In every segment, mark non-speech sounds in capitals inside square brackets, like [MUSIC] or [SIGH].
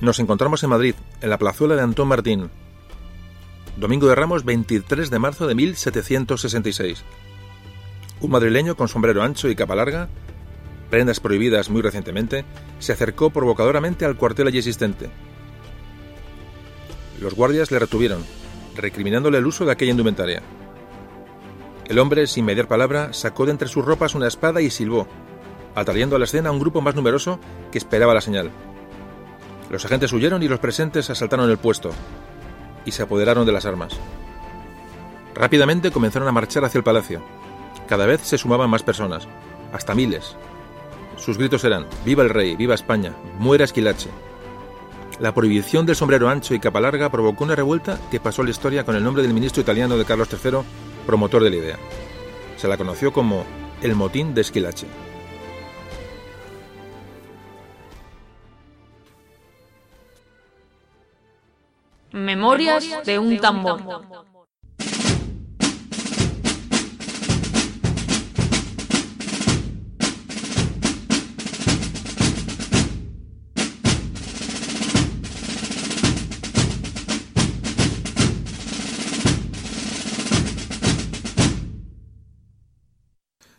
Nos encontramos en Madrid, en la plazuela de Antón Martín. Domingo de Ramos, 23 de marzo de 1766. Un madrileño con sombrero ancho y capa larga, prendas prohibidas muy recientemente, se acercó provocadoramente al cuartel allí existente. Los guardias le retuvieron, recriminándole el uso de aquella indumentaria. El hombre, sin mediar palabra, sacó de entre sus ropas una espada y silbó, atrayendo a la escena a un grupo más numeroso que esperaba la señal. Los agentes huyeron y los presentes asaltaron el puesto y se apoderaron de las armas. Rápidamente comenzaron a marchar hacia el palacio. Cada vez se sumaban más personas, hasta miles. Sus gritos eran Viva el rey, viva España, muera Esquilache. La prohibición del sombrero ancho y capa larga provocó una revuelta que pasó a la historia con el nombre del ministro italiano de Carlos III, promotor de la idea. Se la conoció como el motín de Esquilache. Memorias de un tambor.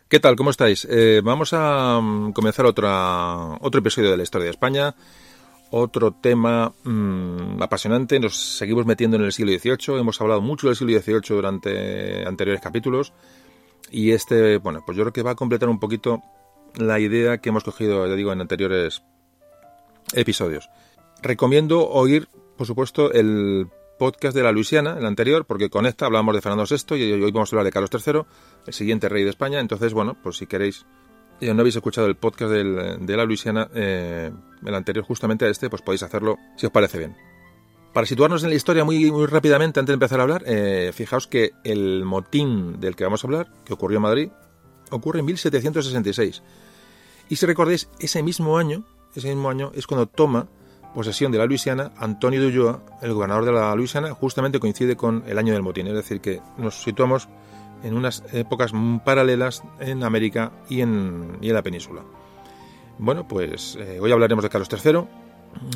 ¿Qué tal? ¿Cómo estáis? Eh, vamos a mm, comenzar otra, otro episodio de la historia de España otro tema mm, apasionante. Nos seguimos metiendo en el siglo XVIII. Hemos hablado mucho del siglo XVIII durante anteriores capítulos. Y este, bueno, pues yo creo que va a completar un poquito la idea que hemos cogido, ya digo, en anteriores episodios. Recomiendo oír, por supuesto, el podcast de la Luisiana, el anterior, porque con esta hablamos de Fernando VI y hoy vamos a hablar de Carlos III, el siguiente rey de España. Entonces, bueno, pues si queréis no habéis escuchado el podcast de la Luisiana, eh, el anterior justamente a este, pues podéis hacerlo si os parece bien. Para situarnos en la historia muy, muy rápidamente, antes de empezar a hablar, eh, fijaos que el motín del que vamos a hablar, que ocurrió en Madrid, ocurre en 1766. Y si recordáis, ese mismo año, ese mismo año es cuando toma posesión de la Luisiana Antonio de Ulloa, el gobernador de la Luisiana, justamente coincide con el año del motín. Es decir, que nos situamos en unas épocas paralelas en América y en, y en la península. Bueno, pues eh, hoy hablaremos de Carlos III,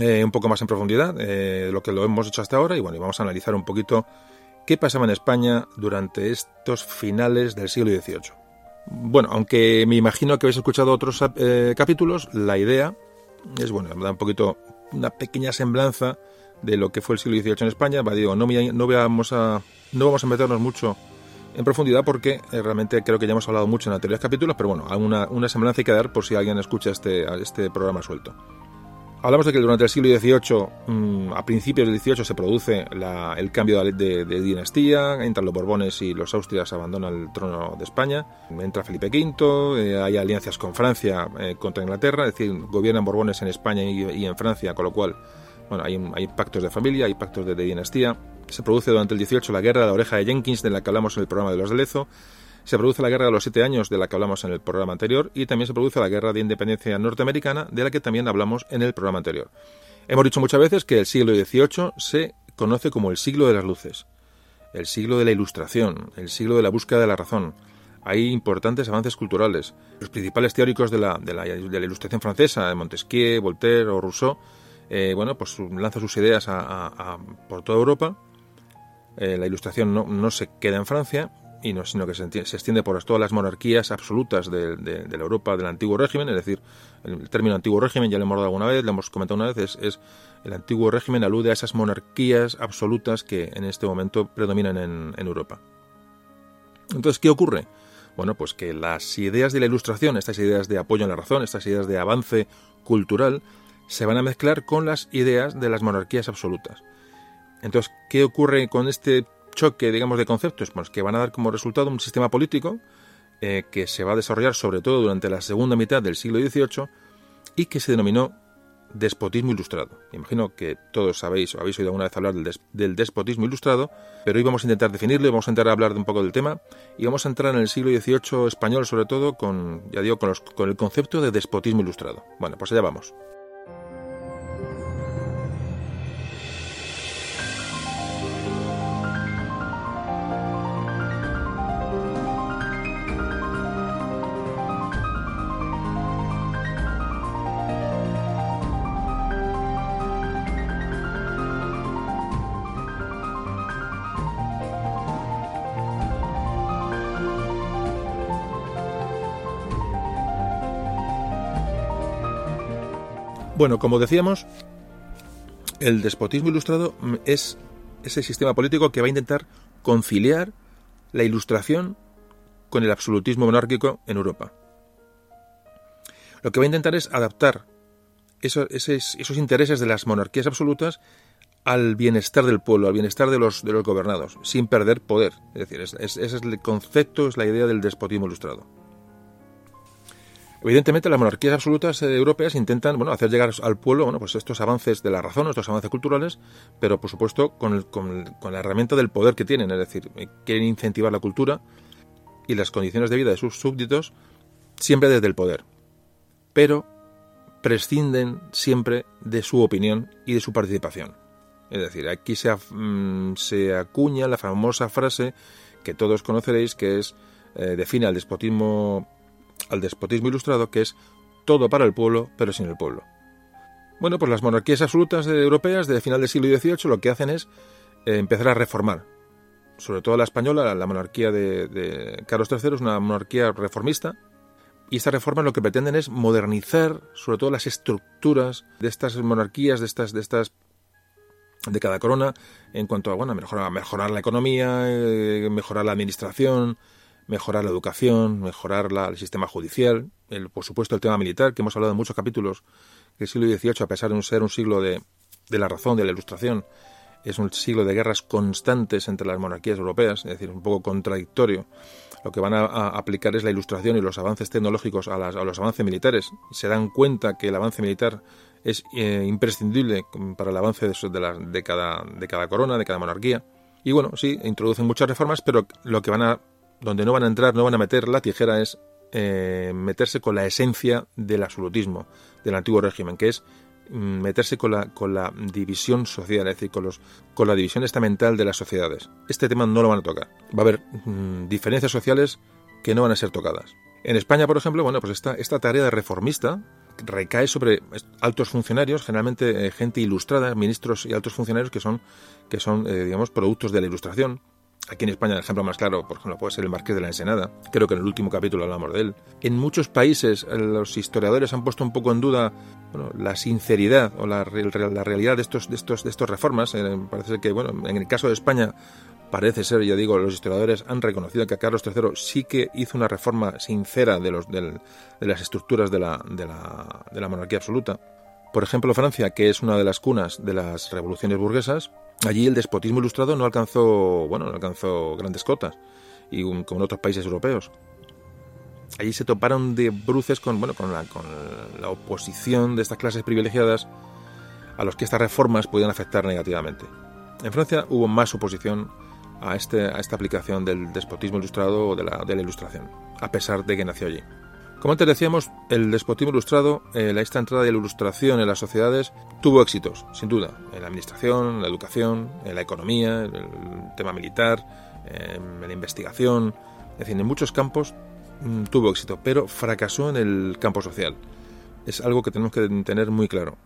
eh, un poco más en profundidad, eh, lo que lo hemos hecho hasta ahora, y bueno, vamos a analizar un poquito qué pasaba en España durante estos finales del siglo XVIII. Bueno, aunque me imagino que habéis escuchado otros capítulos, la idea es, bueno, da un poquito, una pequeña semblanza de lo que fue el siglo XVIII en España. Digo, no, no, vamos a, no vamos a meternos mucho en profundidad porque eh, realmente creo que ya hemos hablado mucho en anteriores capítulos, pero bueno, una, una semblanza hay que dar por si alguien escucha este, este programa suelto. Hablamos de que durante el siglo XVIII, mm, a principios del XVIII, se produce el cambio de, dinastía, entran los Borbones y los Austrias abandonan el trono de España, entra Felipe V, eh, hay alianzas con Francia eh, contra Inglaterra, es decir, gobiernan Borbones en España y, en Francia, con lo cual bueno, hay, pactos de familia, hay pactos de dinastía, se produce durante el 18 la guerra de la oreja de Jenkins, de la que hablamos en el programa de los de Lezo. Se produce la guerra de los siete años, de la que hablamos en el programa anterior. Y también se produce la guerra de independencia norteamericana, de la que también hablamos en el programa anterior. Hemos dicho muchas veces que el siglo XVIII se conoce como el siglo de las luces, el siglo de la ilustración, el siglo de la búsqueda de la razón. Hay importantes avances culturales. Los principales teóricos de la, de la, ilustración francesa, Montesquieu, Voltaire o Rousseau, eh, bueno, pues lanzan sus ideas por toda Europa eh, la ilustración no, se queda en Francia, y no, sino que se, extiende por todas las monarquías absolutas de, la Europa del antiguo régimen, es decir, el término antiguo régimen ya lo hemos dado alguna vez, lo hemos comentado una vez, es, el antiguo régimen alude a esas monarquías absolutas que en este momento predominan en, en Europa. Entonces, ¿qué ocurre? Bueno, pues que las ideas de la ilustración, estas ideas de apoyo en la razón, estas ideas de avance cultural, se van a mezclar con las ideas de las monarquías absolutas. Entonces, ¿qué ocurre con este choque, digamos, de conceptos? Pues que van a dar como resultado un sistema político eh, que se va a desarrollar sobre todo durante la segunda mitad del siglo XVIII y que se denominó despotismo ilustrado. Imagino que todos sabéis o habéis oído alguna vez hablar del, despotismo ilustrado, pero hoy vamos a intentar definirlo y vamos a intentar hablar de un poco del tema y vamos a entrar en el siglo XVIII español sobre todo con, ya digo, con, con el concepto de despotismo ilustrado. Bueno, pues allá vamos. Bueno, como decíamos, el despotismo ilustrado es ese sistema político que va a intentar conciliar la ilustración con el absolutismo monárquico en Europa. Lo que va a intentar es adaptar esos, intereses de las monarquías absolutas al bienestar del pueblo, al bienestar de los, de los gobernados, sin perder poder. Es decir, ese es el concepto, es la idea del despotismo ilustrado. Evidentemente, las monarquías absolutas eh, europeas intentan bueno, hacer llegar al pueblo bueno, pues estos avances de la razón, estos avances culturales, pero por supuesto con, con, la herramienta del poder que tienen, es decir, eh, quieren incentivar la cultura y las condiciones de vida de sus súbditos siempre desde el poder. Pero prescinden siempre de su opinión y de su participación. Es decir, aquí se, mm, se acuña la famosa frase que todos conoceréis que es eh, define al despotismo al despotismo ilustrado, que es todo para el pueblo, pero sin el pueblo. Bueno, pues las monarquías absolutas europeas de final del siglo XVIII lo que hacen es eh, empezar a reformar. Sobre todo la española, la monarquía de, Carlos III es una monarquía reformista, y esta reforma lo que pretenden es modernizar sobre todo las estructuras de estas monarquías, de estas, de estas de cada corona, en cuanto a bueno, mejorar, mejorar la economía, eh, mejorar la administración, mejorar la educación, mejorar el sistema judicial, el, por supuesto el tema militar, que hemos hablado en muchos capítulos, que el siglo XVIII, a pesar de ser un siglo de, de la razón, de la ilustración, es un siglo de guerras constantes entre las monarquías europeas, es decir, un poco contradictorio. Lo que van a, aplicar es la ilustración y los avances tecnológicos a, los avances militares. Se dan cuenta que el avance militar es eh, imprescindible para el avance de, la, de, cada, de cada corona, de cada monarquía. Y bueno, sí, introducen muchas reformas, pero lo que van a donde no van a entrar, no van a meter la tijera es eh, meterse con la esencia del absolutismo del antiguo régimen, que es mm, meterse con la, con la división social, es decir, con, los, con la división estamental de las sociedades. Este tema no lo van a tocar. Va a haber mm, diferencias sociales que no van a ser tocadas. En España, por ejemplo, bueno, pues esta, esta tarea de reformista recae sobre altos funcionarios, generalmente eh, gente ilustrada, ministros y altos funcionarios que son, que son eh, digamos, productos de la ilustración, Aquí en España el ejemplo más claro, por ejemplo, puede ser el Marqués de la Ensenada. Creo que en el último capítulo hablamos de él. En muchos países eh, los historiadores han puesto un poco en duda la sinceridad o la, la, realidad de estos, de estos, de estos reformas. Eh, parece que, bueno, en el caso de España parece ser, ya digo, los historiadores han reconocido que Carlos III sí que hizo una reforma sincera de, los, de las estructuras de la, de, la, de la monarquía absoluta. Por ejemplo, Francia, que es una de las cunas de las revoluciones burguesas, allí el despotismo ilustrado no alcanzó, bueno, no alcanzó grandes cotas, y como en otros países europeos. Allí se toparon de bruces con, bueno, con la, con la oposición de estas clases privilegiadas a los que estas reformas podían afectar negativamente. En Francia hubo más oposición a, este, a esta aplicación del despotismo ilustrado o de la, de la ilustración, a pesar de que nació allí. Como antes decíamos, el despotismo ilustrado, eh, la esta entrada de la ilustración en las sociedades, tuvo éxitos, sin duda, en la administración, en la educación, en la economía, en el tema militar, en la investigación, es decir, en muchos campos mm, tuvo éxito, pero fracasó en el campo social. Es algo que tenemos que tener muy claro.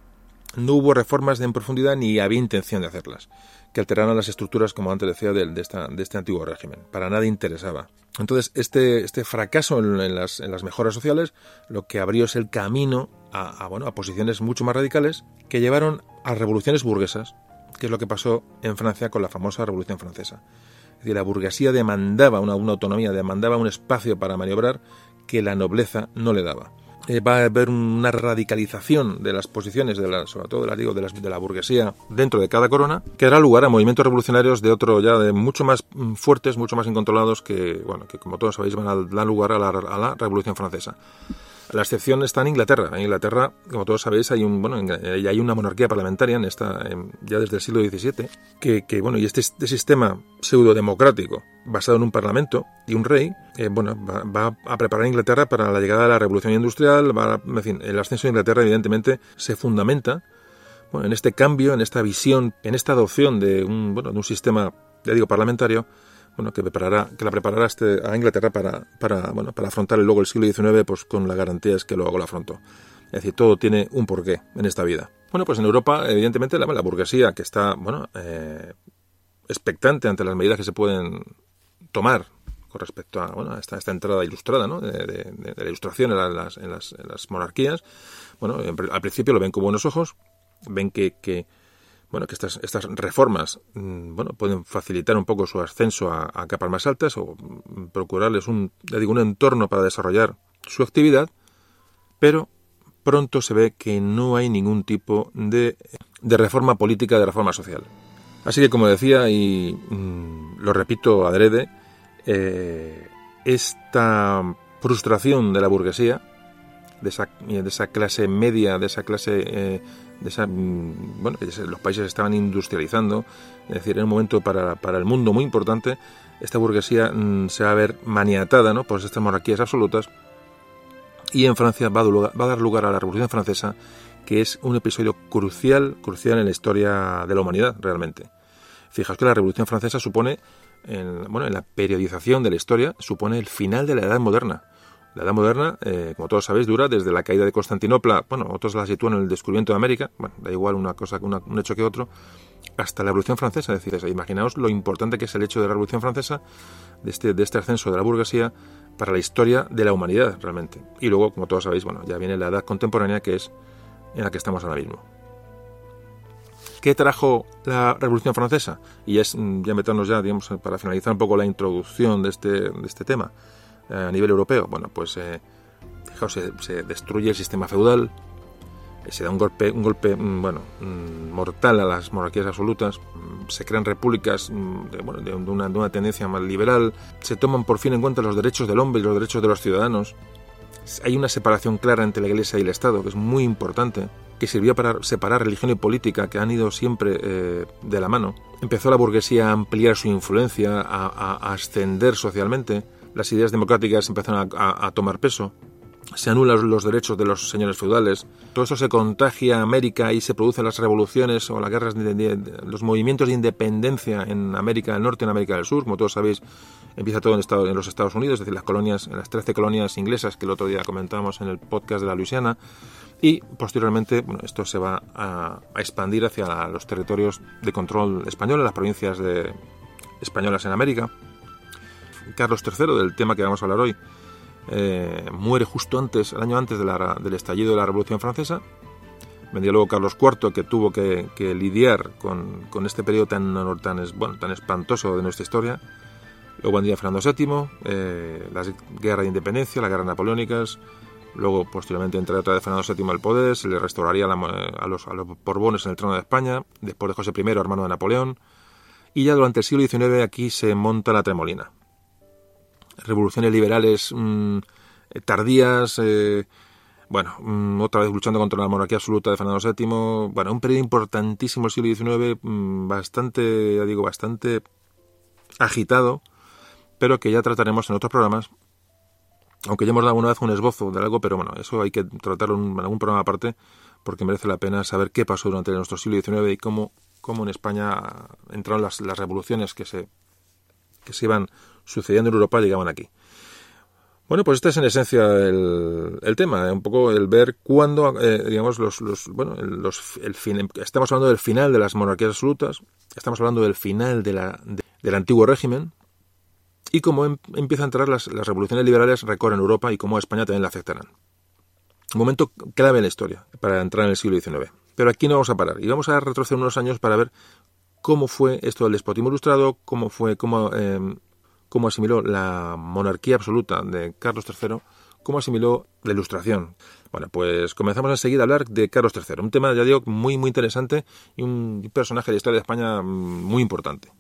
No hubo reformas en profundidad ni había intención de hacerlas que alteraran las estructuras, como antes decía, de, de, este antiguo régimen. Para nada interesaba. Entonces, este, este fracaso en, las, en, las, mejoras sociales lo que abrió es el camino a, bueno, a posiciones mucho más radicales que llevaron a revoluciones burguesas, que es lo que pasó en Francia con la famosa Revolución Francesa. Es decir, la burguesía demandaba una autonomía, demandaba un espacio para maniobrar que la nobleza no le daba. Eh, va a haber una radicalización de las posiciones, de la, sobre todo de la, digo, de, de la burguesía dentro de cada corona, que dará lugar a movimientos revolucionarios de otro ya de mucho más mm, fuertes, mucho más incontrolados que, bueno, que como todos sabéis van a dar lugar a la Revolución Francesa. La excepción está en Inglaterra. En Inglaterra, como todos sabéis, hay un bueno, hay una monarquía parlamentaria en esta ya desde el siglo XVII que, bueno y este, este, sistema pseudo democrático basado en un parlamento y un rey, eh, bueno, va, a preparar a Inglaterra para la llegada de la revolución industrial. El ascenso de Inglaterra evidentemente se fundamenta bueno, en este cambio, en esta visión, en esta adopción de un bueno de un sistema, ya digo, parlamentario que, preparará, que la preparará este, a Inglaterra para, para, bueno, para afrontar luego el siglo XIX pues, con la garantía es que luego lo afrontó. Es decir, todo tiene un porqué en esta vida. Bueno, pues en Europa, evidentemente, la, la burguesía que está, bueno, eh, expectante ante las medidas que se pueden tomar con respecto a, bueno, esta, esta entrada ilustrada ¿no? de, la ilustración en las, en, las, monarquías. Bueno, al principio lo ven con buenos ojos, ven que bueno, que estas, estas reformas mm, bueno, pueden facilitar un poco su ascenso a, capas más altas o procurarles un, digo, un entorno para desarrollar su actividad, pero pronto se ve que no hay ningún tipo de, de reforma política, de reforma social. Así que, como decía, y mm, lo repito adrede, eh, esta frustración de la burguesía, de esa, de esa clase media, de esa clase, eh, de esa, mm, bueno, los países estaban industrializando, es decir, en un momento para, para el mundo muy importante, esta burguesía mm, se va a ver maniatada ¿no? por estas monarquías absolutas y en Francia va a, dar lugar a la Revolución Francesa, que es un episodio crucial, crucial en la historia de la humanidad, realmente. Fijaos que la Revolución Francesa supone, en, bueno, en la periodización de la historia, supone el final de la Edad Moderna. La Edad Moderna, eh, como todos sabéis, dura desde la caída de Constantinopla, bueno, otros la sitúan en el descubrimiento de América, bueno, da igual una cosa que un hecho que otro, hasta la Revolución Francesa. Es decir, imaginaos lo importante que es el hecho de la Revolución Francesa, de este, de este ascenso de la burguesía, para la historia de la humanidad realmente. Y luego, como todos sabéis, bueno, ya viene la edad contemporánea que es en la que estamos ahora mismo. ¿Qué trajo la Revolución Francesa? Y es mm, ya meternos ya, digamos, para finalizar un poco la introducción de este, de este tema a nivel europeo. Bueno, pues eh, fijaos, se, destruye el sistema feudal, eh, se da un golpe, un golpe mm, bueno, mm, mortal a las monarquías absolutas, se crean repúblicas mm, de, una, tendencia más liberal, se toman por fin en cuenta los derechos del hombre y los derechos de los ciudadanos. Hay una separación clara entre la Iglesia y el Estado, que es muy importante, que sirvió para separar religión y política, que han ido siempre eh, de la mano. Empezó la burguesía a ampliar su influencia, a, ascender socialmente. Las ideas democráticas empezaron a tomar peso se anulan los derechos de los señores feudales. Todo eso se contagia a América y se producen las revoluciones o las guerras, de, los movimientos de independencia en América del Norte, en América del Sur. Como todos sabéis, empieza todo en, en los Estados Unidos, es decir, las colonias, en las 13 colonias inglesas que el otro día comentamos en el podcast de la Luisiana. Y posteriormente, bueno, esto se va a, expandir hacia los territorios de control español, las provincias españolas en América. Carlos III, del tema que vamos a hablar hoy, eh, muere justo antes, el año antes del estallido de la Revolución Francesa. Vendría luego Carlos IV, que tuvo que, lidiar con, este periodo tan, tan, bueno, tan espantoso de nuestra historia. Luego vendría Fernando VII, eh, la guerra de independencia, las guerras napoleónicas. Luego, posteriormente, entraría otra vez Fernando VII al poder, se le restauraría a, los, a los Borbones en el trono de España, después de José I, hermano de Napoleón. Y ya durante el siglo XIX aquí se monta la tremolina revoluciones liberales mm, eh, tardías, eh, bueno, mm, otra vez luchando contra la monarquía absoluta de Fernando VII, bueno, un periodo importantísimo el siglo XIX, mm, bastante, ya digo, bastante agitado, pero que ya trataremos en otros programas, aunque ya hemos dado una vez un esbozo de algo, pero bueno, eso hay que tratarlo en algún programa aparte, porque merece la pena saber qué pasó durante nuestro siglo XIX y cómo, cómo en España entraron las, las revoluciones que se, que se iban sucediendo en Europa llegaban aquí. Bueno, pues este es en esencia el, tema, ¿eh? un poco el ver cuándo, eh, digamos, los, los bueno, los, estamos hablando del final de las monarquías absolutas, estamos hablando del final de la, del antiguo régimen y cómo em, empiezan a entrar las, las revoluciones liberales recorren Europa y cómo a España también la afectarán. Un momento clave en la historia para entrar en el siglo XIX. Pero aquí no vamos a parar y vamos a retroceder unos años para ver cómo fue esto del despotismo ilustrado, cómo fue, cómo em, cómo asimiló la monarquía absoluta de Carlos III, cómo asimiló la ilustración. Bueno, pues comenzamos enseguida a hablar de Carlos III, un tema, ya digo, muy, muy interesante y un personaje de la historia de España mm, muy importante.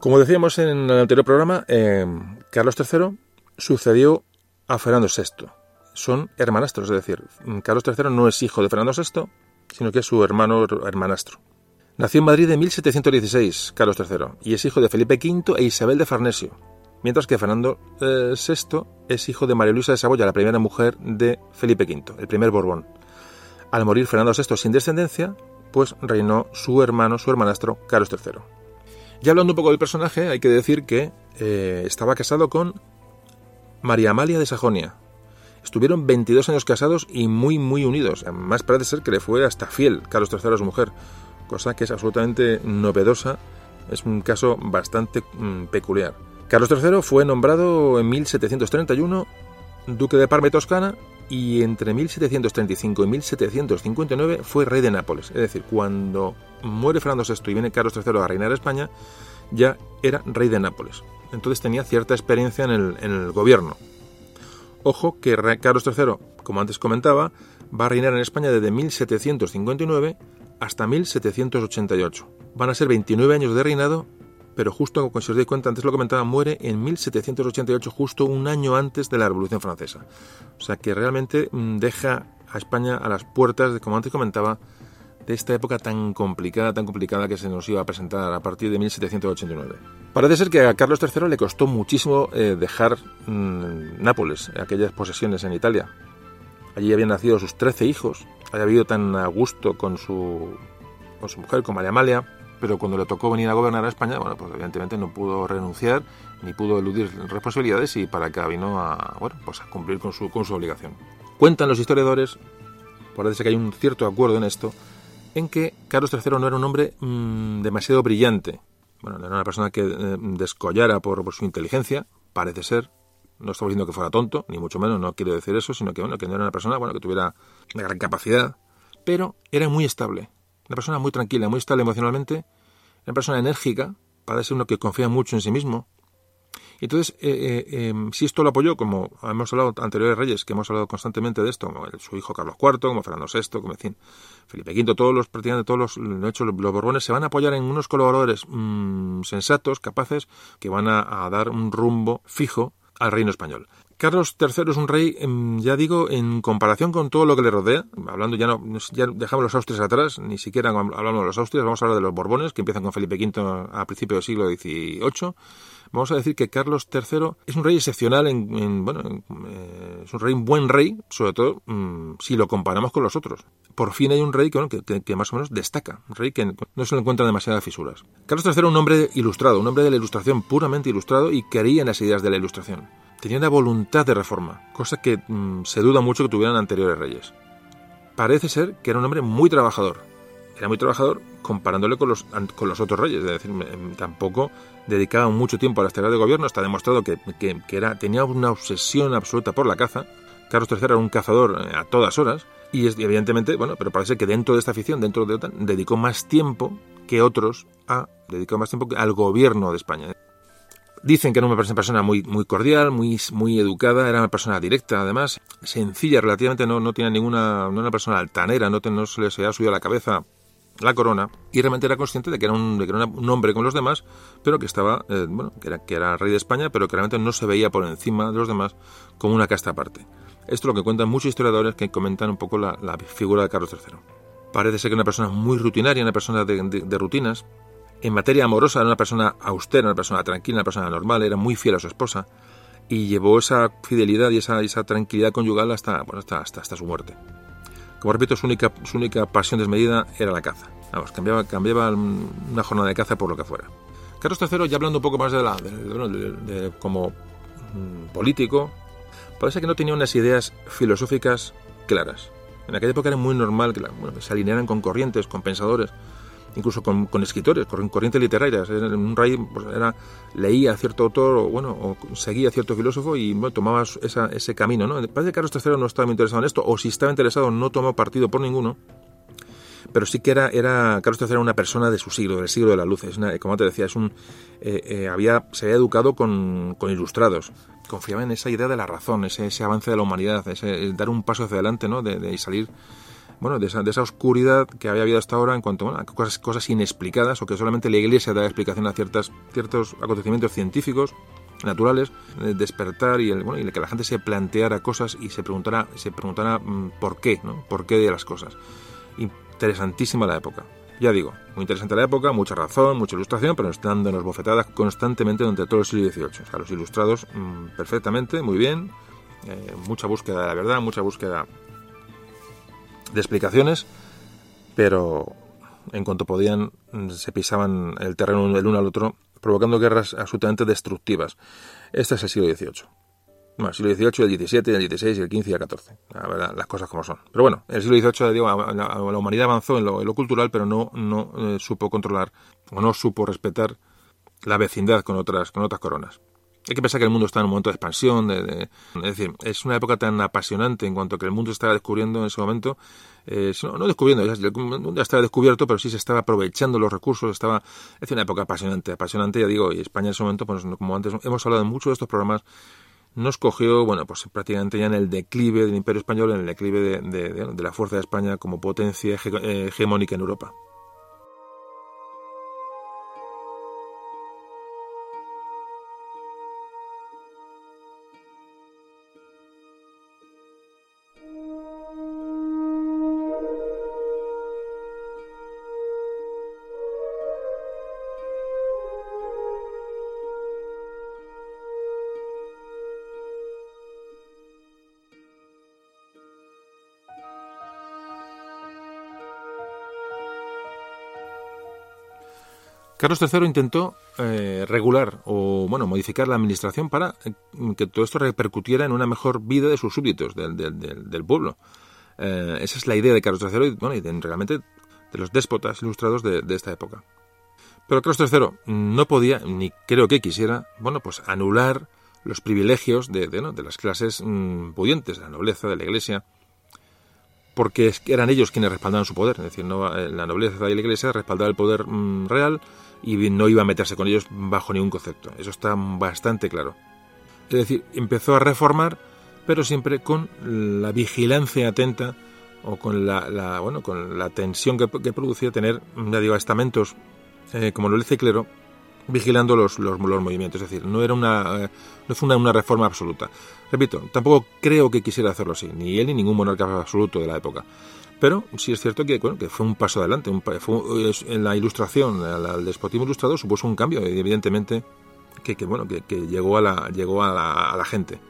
Como decíamos en el anterior programa, eh, Carlos III sucedió a Fernando VI. Son hermanastros, es decir, Carlos III no es hijo de Fernando VI, sino que es su hermano hermanastro. Nació en Madrid en 1716, Carlos III, y es hijo de Felipe V e Isabel de Farnesio. mientras que Fernando VI es hijo de María Luisa de Saboya, la primera mujer de Felipe V, el primer Borbón. Al morir Fernando VI sin descendencia, pues reinó su hermano, su hermanastro, Carlos III. Ya hablando un poco del personaje, hay que decir que eh, estaba casado con María Amalia de Sajonia. Estuvieron 22 años casados y muy, muy unidos. Además, parece ser que le fue hasta fiel Carlos III a su mujer, cosa que es absolutamente novedosa. Es un caso bastante mm, peculiar. Carlos III fue nombrado en 1731 duque de Parma y Toscana y entre 1735 y 1759 fue rey de Nápoles. Es decir, cuando muere Fernando VI y viene Carlos III a reinar España, ya era rey de Nápoles. Entonces tenía cierta experiencia en el, gobierno. Ojo que Carlos III, como antes comentaba, va a reinar en España desde 1759 hasta 1788. Van a ser 29 años de reinado pero justo, como si os dais cuenta, antes lo comentaba, muere en 1788, justo un año antes de la Revolución Francesa. O sea que realmente mm, deja a España a las puertas, de, como antes comentaba, de esta época tan complicada, tan complicada que se nos iba a presentar a partir de 1789. Parece ser que a Carlos III le costó muchísimo eh, dejar mm, Nápoles, aquellas posesiones en Italia. Allí habían nacido sus 13 hijos, había vivido tan a gusto con su, con su mujer, con María Amalia, pero cuando le tocó venir a gobernar a España, bueno, pues evidentemente no pudo renunciar ni pudo eludir responsabilidades y para acá vino a, bueno, pues a cumplir con su, con su obligación. Cuentan los historiadores, parece que hay un cierto acuerdo en esto, en que Carlos III no era un hombre mm, demasiado brillante. Bueno, no era una persona que eh, descollara por, su inteligencia, parece ser. No estamos diciendo que fuera tonto, ni mucho menos, no quiero decir eso, sino que, bueno, que no era una persona bueno, que tuviera una gran capacidad, pero era muy estable una persona muy tranquila, muy estable emocionalmente, una persona enérgica, para ser uno que confía mucho en sí mismo. Y entonces, eh, eh, em, si esto lo apoyó, como hemos hablado anteriores reyes, que hemos hablado constantemente de esto, como su hijo Carlos IV, como Fernando VI, como Felipe V, todos los prácticamente todos los, los, los Borbones se van a apoyar en unos colaboradores mm, sensatos, capaces, que van a dar un rumbo fijo al reino español. Carlos III es un rey, em, ya digo, en comparación con todo lo que le rodea, hablando ya no, dejamos los Austrias atrás, ni siquiera hablamos de los Austrias, vamos a hablar de los Borbones, que empiezan con Felipe V a principios del siglo XVIII. Vamos a decir que Carlos III es un rey excepcional, en, bueno, eh, es un rey, un buen rey, sobre todo mm, si lo comparamos con los otros. Por fin hay un rey que, que, más o menos destaca, un rey que no se le encuentra demasiadas fisuras. Carlos III era un hombre ilustrado, un hombre de la ilustración, puramente ilustrado, y quería en las ideas de la ilustración tenía una voluntad de reforma, cosa que mm, se duda mucho que tuvieran anteriores reyes. Parece ser que era un hombre muy trabajador. Era muy trabajador comparándole con los, con los otros reyes, es decir, em, tampoco dedicaba mucho tiempo a las tareas de gobierno, está demostrado que, era, tenía una obsesión absoluta por la caza. Carlos III era un cazador eh, a todas horas y, evidentemente, bueno, pero parece que dentro de esta afición, dentro de OTAN, dedicó más tiempo que otros a, dedicó más tiempo al gobierno de España. Dicen que era una persona muy, muy cordial, muy, educada, era una persona directa, además, sencilla relativamente, no, no ninguna, no una persona altanera, no, no se le había subido a la cabeza la corona, y realmente era consciente de que era un, de que era un hombre con los demás, pero que estaba, eh, bueno, que era, que era rey de España, pero que realmente no se veía por encima de los demás como una casta aparte. Esto es lo que cuentan muchos historiadores que comentan un poco la, figura de Carlos III. Parece ser que era una persona muy rutinaria, una persona de rutinas, en materia amorosa era una persona austera, una persona tranquila, una persona normal, era muy fiel a su esposa y llevó esa fidelidad y esa, tranquilidad conyugal hasta, bueno, hasta, su muerte. Como repito, su única, su única pasión desmedida era la caza. Vamos, cambiaba, cambiaba una jornada de caza por lo que fuera. Carlos III, ya hablando un poco más de la, de, como mm, político, parece que no tenía unas ideas filosóficas claras. En aquella época era muy normal que, que se alinearan con corrientes, con pensadores incluso con, escritores, con corrientes literarias. Un rey pues, era, leía a cierto autor o, bueno, o seguía a cierto filósofo y bueno, tomaba ese camino. ¿no? Parece que Carlos III no estaba muy interesado en esto, o si estaba interesado no tomó partido por ninguno. Pero sí que era, Carlos III era una persona de su siglo, del siglo de la luz. como te decía, eh, eh, había, se había educado con, ilustrados. Confiaba en esa idea de la razón, ese, avance de la humanidad, ese dar un paso hacia adelante ¿no? de salir bueno, de esa, de esa oscuridad que había habido hasta ahora en cuanto a cosas, cosas inexplicadas o que solamente la Iglesia da explicación a ciertas, ciertos acontecimientos científicos naturales, despertar y, el, bueno, y que la gente se planteara cosas y se preguntara, se preguntara mm, por qué, ¿no? por qué de las cosas. Interesantísima la época. Ya digo, muy interesante la época, mucha razón, mucha ilustración, pero dándonos bofetadas constantemente durante todo el siglo XVIII. O los ilustrados mm, perfectamente, muy bien, eh, mucha búsqueda de la verdad, mucha búsqueda de explicaciones, pero en cuanto podían se pisaban el terreno el uno al otro, provocando guerras absolutamente destructivas. Este es el siglo XVIII. Bueno, el siglo XVIII, el XVII, el XVI, el XV y el XIV. las cosas como son. Pero bueno, el siglo XVIII, la, humanidad avanzó en lo, cultural, pero no, no eh, supo controlar o no supo respetar la vecindad con otras, con otras coronas. Hay que pensar que el mundo está en un momento de expansión, es decir, es una época tan apasionante en cuanto que el mundo estaba descubriendo en ese momento, eh, no, descubriendo, ya, el mundo ya estaba descubierto, pero sí se estaba aprovechando los recursos, estaba, es una época apasionante, apasionante, ya digo, y España en ese momento, pues como antes hemos hablado en muchos de estos programas, nos cogió, bueno, pues prácticamente ya en el declive del Imperio Español, en el declive de, la fuerza de España como potencia eh, hegemónica en Europa. Carlos III intentó eh, regular o bueno modificar la administración para eh, que todo esto repercutiera en una mejor vida de sus súbditos, del, pueblo. Eh, esa es la idea de Carlos III y, bueno, y realmente de los déspotas ilustrados de, esta época. Pero Carlos III no podía, ni creo que quisiera, bueno, pues anular los privilegios de, las clases mm, pudientes, de la nobleza, de la iglesia, porque eran ellos quienes respaldaban su poder. Es decir, no, la nobleza y la iglesia respaldaban el poder mm, real y no iba a meterse con ellos bajo ningún concepto. Eso está bastante claro. Es decir, empezó a reformar, pero siempre con la vigilancia atenta o con la, bueno, con la tensión que, producía tener, ya digo, estamentos eh, como lo dice clero vigilando los, los, movimientos. Es decir, no era una, eh, no fue una, reforma absoluta. Repito, tampoco creo que quisiera hacerlo así, ni él ni ningún monarca absoluto de la época. Pero sí es cierto que, fue un paso adelante. en la ilustración, al despotismo ilustrado, supuso un cambio, evidentemente, que, bueno, que, llegó, a la, llegó a la, gente.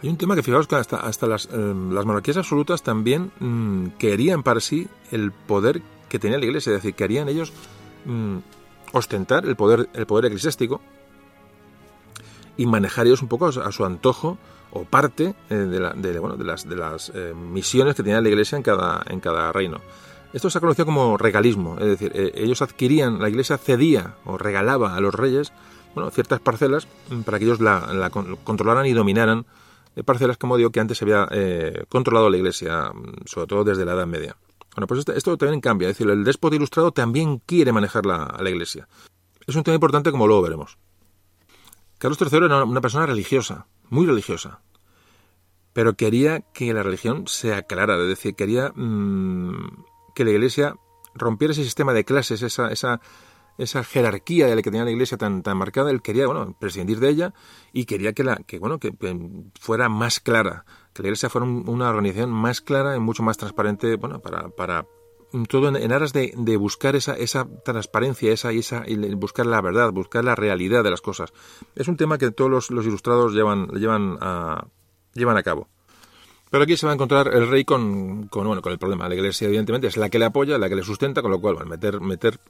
Hay un tema que fijaos que hasta, hasta las, em, las monarquías absolutas también mm, querían para sí el poder que tenía la iglesia, es decir, querían ellos mm, ostentar el poder, el poder eclesiástico y manejar ellos un poco a su antojo o parte eh, de, la, de, bueno, de, las, de las eh, misiones que tenía la Iglesia en cada, en cada reino. Esto se ha conocido como regalismo, es decir, eh, ellos adquirían, la Iglesia cedía o regalaba a los reyes bueno, ciertas parcelas para que ellos la, controlaran y dominaran parcelas, como digo, que antes se había controlado la Iglesia, sobre todo desde la Edad Media. Bueno, pues esto, esto también cambia, es decir, el déspota ilustrado también quiere manejar la, la Iglesia. Es un tema importante como luego veremos. Carlos III era una persona religiosa, muy religiosa, pero quería que la religión se aclarara, es decir, quería mm, que la Iglesia rompiera ese sistema de clases, esa, esa, esa jerarquía de la que tenía la Iglesia tan, tan marcada, él quería, bueno, prescindir de ella y quería que, la, que, bueno, que, fuera más clara, que la Iglesia fuera una organización más clara y mucho más transparente, bueno, para, para todo en, aras de, de, buscar esa, esa transparencia, esa, esa, y buscar la verdad, buscar la realidad de las cosas. Es un tema que todos los, los ilustrados llevan, llevan, a, llevan a cabo. Pero aquí se va a encontrar el rey con, con, bueno, con el problema. La iglesia, evidentemente, es la que le apoya, la que le sustenta, con lo cual, bueno, meter, meter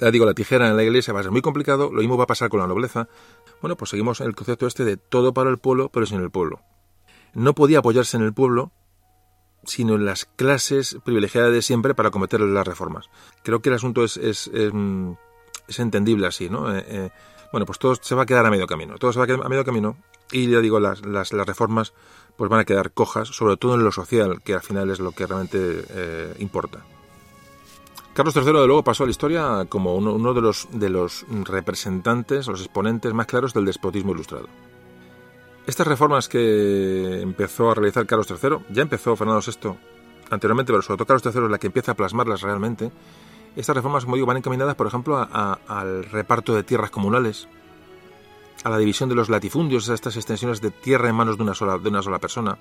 ya digo, la tijera en la iglesia va a ser muy complicado. Lo mismo va a pasar con la nobleza. Bueno, pues seguimos el concepto este de todo para el pueblo, pero sin el pueblo. No podía apoyarse en el pueblo sino en las clases privilegiadas de siempre para cometer las reformas. Creo que el asunto es, es, es, entendible así, ¿no? Eh, eh, bueno, pues todo se va a quedar a medio camino, todo se va a quedar a medio camino y ya digo, las, las, las, reformas pues van a quedar cojas, sobre todo en lo social, que al final es lo que realmente eh, importa. Carlos III, de luego, pasó a la historia como uno, uno de, los, de los representantes, los exponentes más claros del despotismo ilustrado. Estas reformas que empezó a realizar Carlos III, ya empezó Fernando VI anteriormente, pero sobre todo Carlos III es la que empieza a plasmarlas realmente. Estas reformas, como digo, van encaminadas, por ejemplo, al reparto de tierras comunales, a la división de los latifundios, a estas extensiones de tierra en manos de una sola, de una sola persona.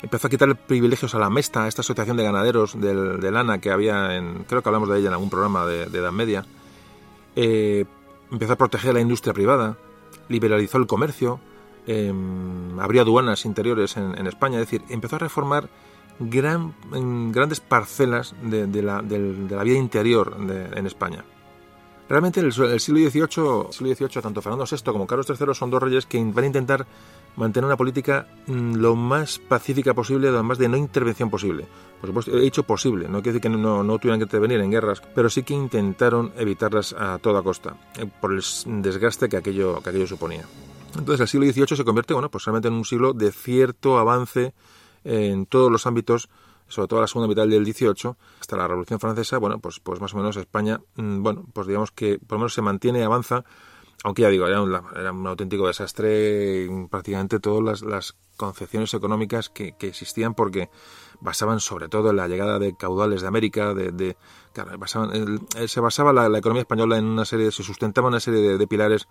empezó a quitar privilegios a la Mesta, a esta asociación de ganaderos de lana que había en, creo que hablamos de ella en algún programa de, Edad Media, eh, empezó a proteger la industria privada, liberalizó el comercio, em, abrió aduanas interiores en, España, es decir, empezó a reformar gran, grandes parcelas de, la, vida interior en España. Realmente el, el siglo XVIII, siglo XVIII, tanto Fernando VI como Carlos III son dos reyes que van a intentar mantener una política mm, lo más pacífica posible, además de no intervención posible. Por supuesto, he dicho posible, no quiere decir que no, no tuvieran que intervenir en guerras, pero sí que intentaron evitarlas a toda costa, eh, por el desgaste que aquello, que aquello suponía. Entonces el siglo XVIII se convierte, bueno, pues realmente en un siglo de cierto avance en todos los ámbitos sobre todo la segunda mitad del XVIII, hasta la Revolución Francesa, bueno, pues, pues más o menos España, mm, bueno, pues digamos que por lo menos se mantiene y avanza aunque ya digo, era un, auténtico desastre prácticamente todas las, concepciones económicas que, existían porque basaban sobre todo en la llegada de caudales de América, de, se basaba la, economía española en una serie, se sustentaba una serie de, pilares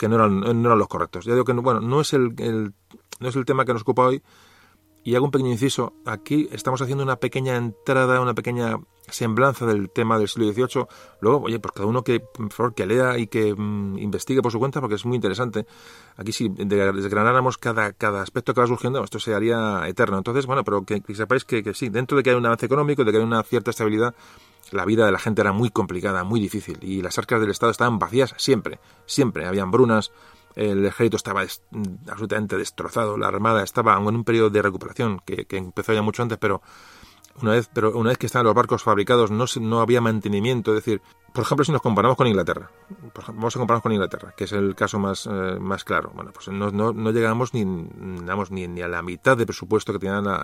que no eran, no eran los correctos. Ya digo que bueno, no es el, no es el tema que nos ocupa hoy, y hago un pequeño inciso. Aquí estamos haciendo una pequeña entrada, una pequeña semblanza del tema del siglo XVIII. Luego, oye, pues cada uno que, por que lea y que mm, investigue por su cuenta, porque es muy interesante. Aquí si desgranáramos cada, cada aspecto que va surgiendo, esto se haría eterno. Entonces, bueno, pero que, sepáis que, que, sí, dentro de que hay un avance económico, de que hay una cierta estabilidad, la vida de la gente era muy complicada, muy difícil. Y las arcas del Estado estaban vacías siempre, siempre. Habían brunas, el ejército estaba absolutamente destrozado, la armada estaba en un periodo de recuperación que, empezó ya mucho antes, pero una vez, pero una vez que estaban los barcos fabricados no, no había mantenimiento, es decir, por ejemplo, si nos comparamos con Inglaterra, vamos a compararnos con Inglaterra, que es el caso más, eh, más claro, bueno, pues no, no, no llegamos ni, ni, ni, a la mitad de presupuesto que tenían eh,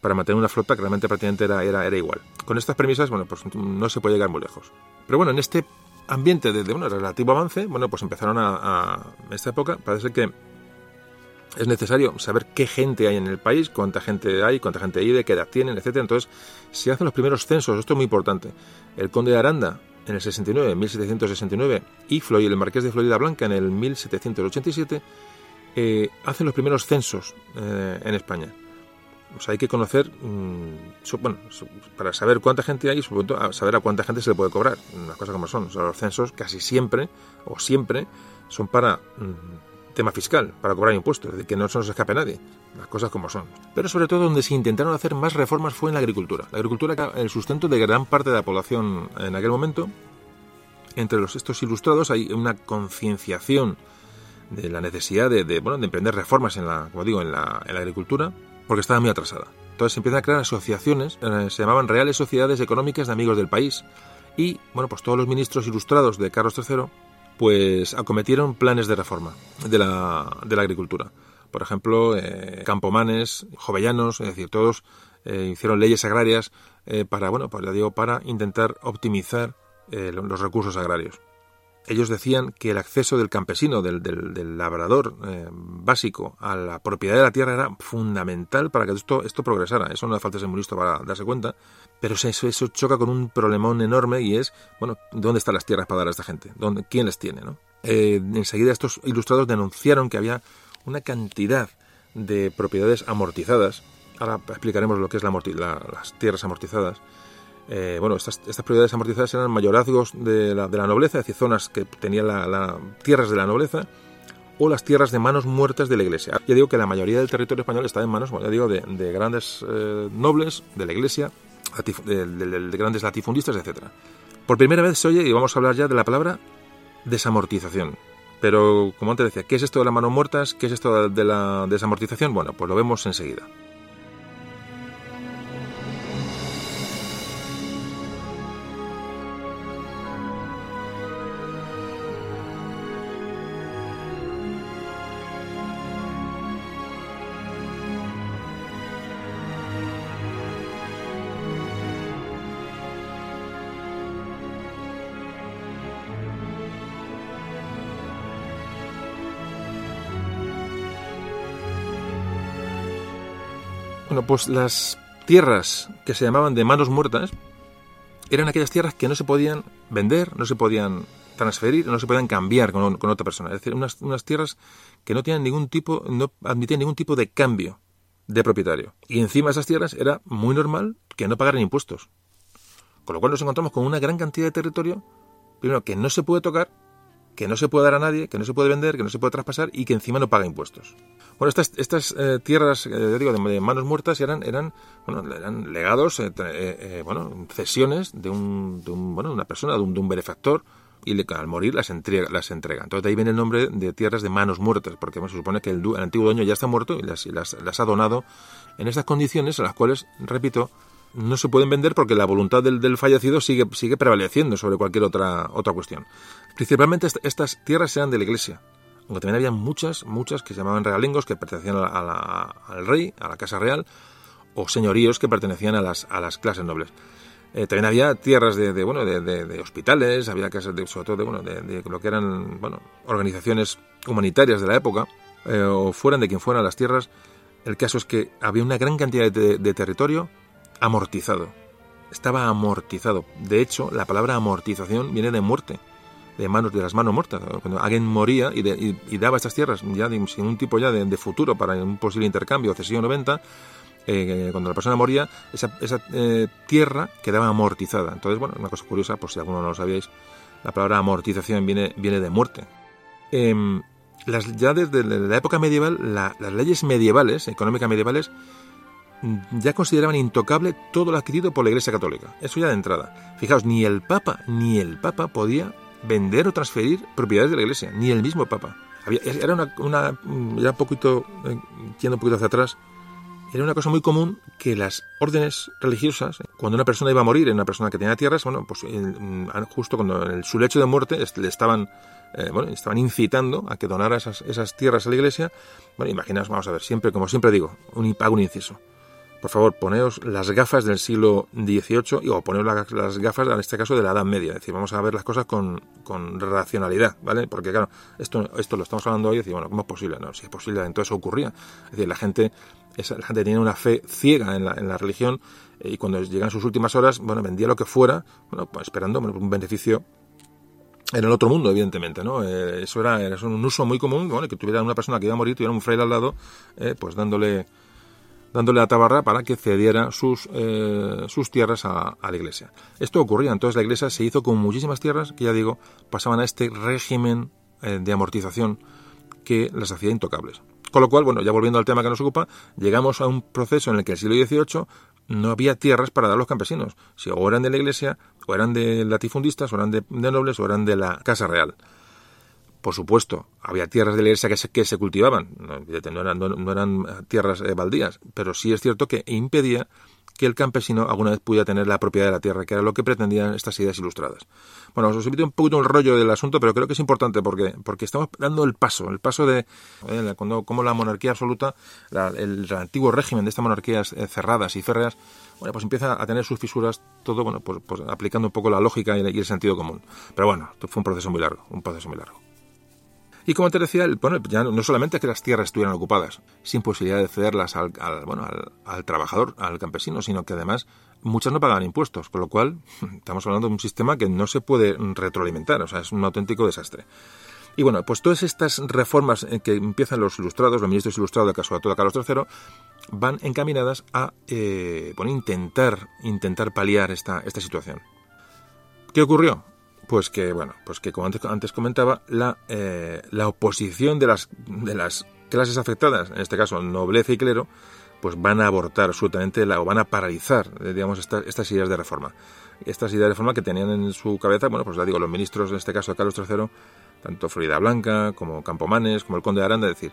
para mantener una flota que realmente prácticamente era, era, era igual. Con estas premisas, bueno, pues no se puede llegar muy lejos. Pero bueno, en este ambiente de, un relativo avance, bueno, pues empezaron a, en esta época, parece que es necesario saber qué gente hay en el país, cuánta gente hay, cuánta gente vive, qué edad tienen, etcétera. Entonces, se hacen los primeros censos, esto es muy importante. El conde de Aranda en el 69, 1769, y Floyd, el marqués de Florida Blanca en el 1787, eh, hacen los primeros censos eh, en España hay que conocer, mm, bueno, para saber cuánta gente hay sobre saber a cuánta gente se le puede cobrar. Las cosas como son. los censos casi siempre o siempre son para mm, tema fiscal, para cobrar impuestos, es decir, que no se nos escape nadie. Las cosas como son. Pero sobre todo donde se intentaron hacer más reformas fue en la agricultura. La agricultura era el sustento de gran parte de la población en aquel momento. Entre los, estos ilustrados hay una concienciación de la necesidad de, bueno, de emprender reformas en la, como digo, en la, en la agricultura porque estaba muy atrasada. Entonces se empiezan a crear asociaciones, eh, se llamaban Reales Sociedades Económicas de Amigos del País, y bueno, pues todos los ministros ilustrados de Carlos III pues acometieron planes de reforma de la, de la agricultura. Por ejemplo, eh, campomanes, jovellanos, es decir, todos eh, hicieron leyes agrarias para, bueno, pues ya digo, para intentar optimizar los recursos agrarios ellos decían que el acceso del campesino, del, del, labrador eh, básico a la propiedad de la tierra era fundamental para que esto, progresara. Eso no hace falta ser muy listo para darse cuenta, pero eso, eso choca con un problemón enorme y es, bueno, ¿dónde están las tierras para dar a esta gente? ¿Dónde, ¿Quién les tiene? ¿no? Eh, enseguida estos ilustrados denunciaron que había una cantidad de propiedades amortizadas. Ahora explicaremos lo que es la, las tierras amortizadas eh, bueno, estas, estas propiedades amortizadas eran mayorazgos de la, de la nobleza, es decir, zonas que tenían la, tierras de la nobleza, o las tierras de manos muertas de la iglesia. Ya digo que la mayoría del territorio español está en manos, ya digo, de, grandes eh, nobles, de la iglesia, de, grandes latifundistas, etc. Por primera vez se oye, y vamos a hablar ya de la palabra desamortización. Pero, como antes decía, ¿qué es esto de las manos muertas? ¿Qué es esto de la desamortización? Bueno, pues lo vemos enseguida. Pues las tierras que se llamaban de manos muertas eran aquellas tierras que no se podían vender, no se podían transferir, no se podían cambiar con, otra persona. Es decir, unas, tierras que no tienen ningún tipo, no admitían ningún tipo de cambio de propietario. Y encima de esas tierras era muy normal que no pagaran impuestos. Con lo cual nos encontramos con una gran cantidad de territorio, primero, que no se puede tocar, que no se puede dar a nadie, que no se puede vender, que no se puede traspasar y que encima no paga impuestos. Bueno, estas, estas eh, tierras, eh, digo, de, manos muertas eran, eran, bueno, eran legados, eh, bueno, cesiones de, un, de un, bueno, una persona, de un, de un benefactor, y al morir las entrega, las entrega. Entonces de ahí viene el nombre de tierras de manos muertas, porque se supone que el, antiguo dueño ya está muerto y las, las, ha donado en estas condiciones a las cuales, repito, no se pueden vender porque la voluntad del, fallecido sigue, sigue prevaleciendo sobre cualquier otra, otra cuestión. Principalmente estas tierras eran de la iglesia, aunque también había muchas, muchas que se llamaban realingos, que pertenecían al rey, a la casa real, o señoríos que pertenecían a las, a las clases nobles. Eh, también había tierras de, bueno de, hospitales, había casas de, sobre todo de, bueno, de, lo que eran bueno organizaciones humanitarias de la época, eh, o fueran de quien fueran las tierras. El caso es que había una gran cantidad de, territorio amortizado. Estaba amortizado. De hecho, la palabra amortización viene de muerte, de manos de las manos muertas. Cuando alguien moría y, daba estas tierras ya sin un tipo ya de, futuro para un posible intercambio, cesión o venta, eh, cuando la persona moría, esa, esa eh, tierra quedaba amortizada. Entonces, bueno, una cosa curiosa, por si alguno no lo sabíais, la palabra amortización viene, viene de muerte. Em, ya desde la época medieval, las leyes medievales, económicas medievales, ya consideraban intocable todo lo adquirido por la Iglesia Católica. Eso ya de entrada. Fijaos, ni el Papa, ni el Papa podía vender o transferir propiedades de la Iglesia, ni el mismo Papa. era una, una, ya un poquito, eh, un poquito hacia atrás, era una cosa muy común que las órdenes religiosas, cuando una persona iba a morir, una persona que tenía tierras, bueno, pues justo cuando en su lecho de muerte le estaban, eh, bueno, estaban incitando a que donara esas, esas tierras a la iglesia. Bueno, imaginaos, vamos a ver, siempre, como siempre digo, un, hago un inciso por favor, poneos las gafas del siglo XVIII o poneos las, gafas, en este caso, de la Edad Media. Es decir, vamos a ver las cosas con, racionalidad, ¿vale? Porque, claro, esto, esto lo estamos hablando hoy y decir, bueno, ¿cómo es posible? No, si es posible, entonces ocurría. Es decir, la gente, esa, la gente tenía una fe ciega en la, en la religión eh, y cuando llegan sus últimas horas, bueno, vendía lo que fuera, bueno, pues esperando un beneficio en el otro mundo, evidentemente, ¿no? Eh, eso era, era un uso muy común, bueno, que tuviera una persona que iba a morir, tuviera un fraile al lado, eh, pues dándole dándole a Tabarra para que cediera sus, eh, sus tierras a, la iglesia. Esto ocurría, entonces la iglesia se hizo con muchísimas tierras que ya digo, pasaban a este régimen eh, de amortización que las hacía intocables. Con lo cual, bueno, ya volviendo al tema que nos ocupa, llegamos a un proceso en el que en el siglo XVIII no había tierras para dar a los campesinos. Si o eran de la iglesia, o eran de latifundistas, o eran de nobles, o eran de la Casa Real. Por supuesto, había tierras de la iglesia que se, que se cultivaban, no, eran, no, eran, tierras eh, baldías, pero sí es cierto que impedía que el campesino alguna vez pudiera tener la propiedad de la tierra, que era lo que pretendían estas ideas ilustradas. Bueno, os invito un poquito el rollo del asunto, pero creo que es importante porque, porque estamos dando el paso, el paso de eh, cuando, como la monarquía absoluta, el, antiguo régimen de estas monarquías eh, cerradas y férreas, bueno, pues empieza a tener sus fisuras, todo, bueno, pues, pues aplicando un poco la lógica y el sentido común. Pero bueno, fue un proceso muy largo, un proceso muy largo. Y como te decía, bueno, ya no solamente que las tierras estuvieran ocupadas, sin posibilidad de cederlas al, bueno, al, trabajador, al campesino, sino que además muchas no pagaban impuestos, con lo cual [LAUGHS] estamos hablando de un sistema que no se puede retroalimentar, o sea, es un auténtico desastre. Y bueno, pues todas estas reformas que empiezan los ilustrados, los ministros ilustrados del caso de todo Carlos III, van encaminadas a eh, intentar, intentar paliar esta, esta situación. ¿Qué ocurrió? Pues que, bueno, pues que como antes, comentaba, la, eh, la oposición de las, de las clases afectadas, en este caso nobleza y clero, pues van a abortar absolutamente la, o van a paralizar, eh, digamos, estas ideas de reforma. Estas ideas de reforma que tenían en su cabeza, bueno, pues ya digo, los ministros, en este caso Carlos III, tanto Florida Blanca como Campomanes, como el conde de Aranda, decir,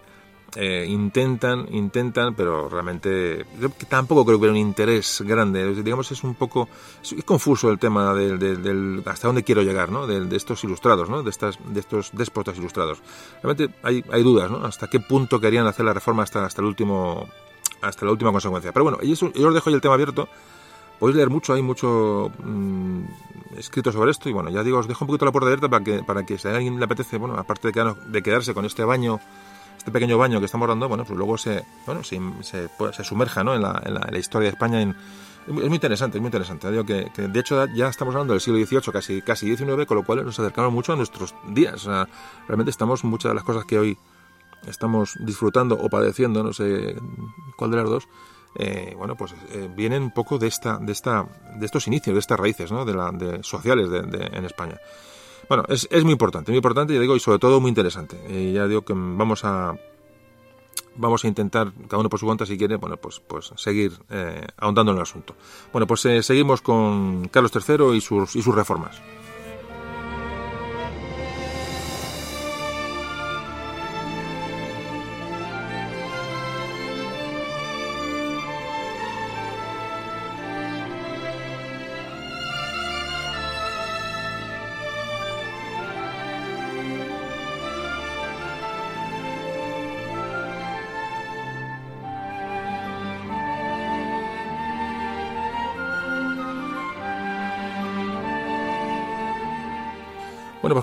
eh, intentan, intentan, pero realmente tampoco creo que hubiera un interés grande. Digamos, es un poco es, confuso el tema del, hasta dónde quiero llegar, ¿no? De, estos ilustrados, ¿no? De estas, de estos déspotas ilustrados. Realmente hay, hay dudas, ¿no? Hasta qué punto querían hacer la reforma hasta, hasta el último, hasta la última consecuencia. Pero bueno, yo, os dejo ahí el tema abierto. Podéis leer mucho, hay mucho mm, escrito sobre esto y bueno, ya digo, os dejo un poquito la puerta abierta para que, para que si a alguien le apetece, bueno, aparte de, de quedarse con este baño este pequeño baño que estamos dando, bueno, pues luego se, bueno, se, se, sumerja ¿no? en, la, en, la, historia de España. En, es muy interesante, es muy interesante. Digo que, de hecho ya estamos hablando del siglo XVIII, casi, casi XIX, con lo cual nos acercamos mucho a nuestros días. realmente estamos, muchas de las cosas que hoy estamos disfrutando o padeciendo, no sé cuál de las dos, eh, bueno, pues eh, vienen un poco de esta, de esta, de estos inicios, de estas raíces, ¿no? De, la, de sociales de, en España. Bueno, es, es, muy importante, muy importante, ya digo, y sobre todo muy interesante. Y ya digo que vamos a vamos a intentar, cada uno por su cuenta, si quiere, bueno, pues, pues seguir eh, ahondando en el asunto. Bueno, pues seguimos con Carlos III y sus, y sus reformas.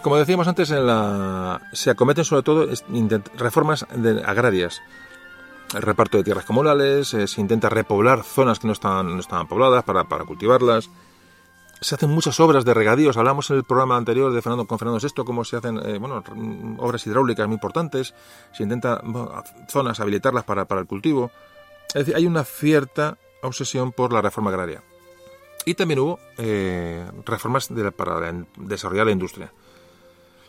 Como decíamos antes, se acometen sobre todo reformas agrarias. El reparto de tierras comunales, eh, se intenta repoblar zonas que no estaban, no estaban pobladas para, cultivarlas. Se hacen muchas obras de regadíos. Hablamos en el programa anterior de Fernando con Fernando VI cómo se hacen eh, bueno, obras hidráulicas muy importantes. Se intenta zonas habilitarlas para, el cultivo. Es hay una cierta obsesión por la reforma agraria. Y también hubo eh, reformas para desarrollar la industria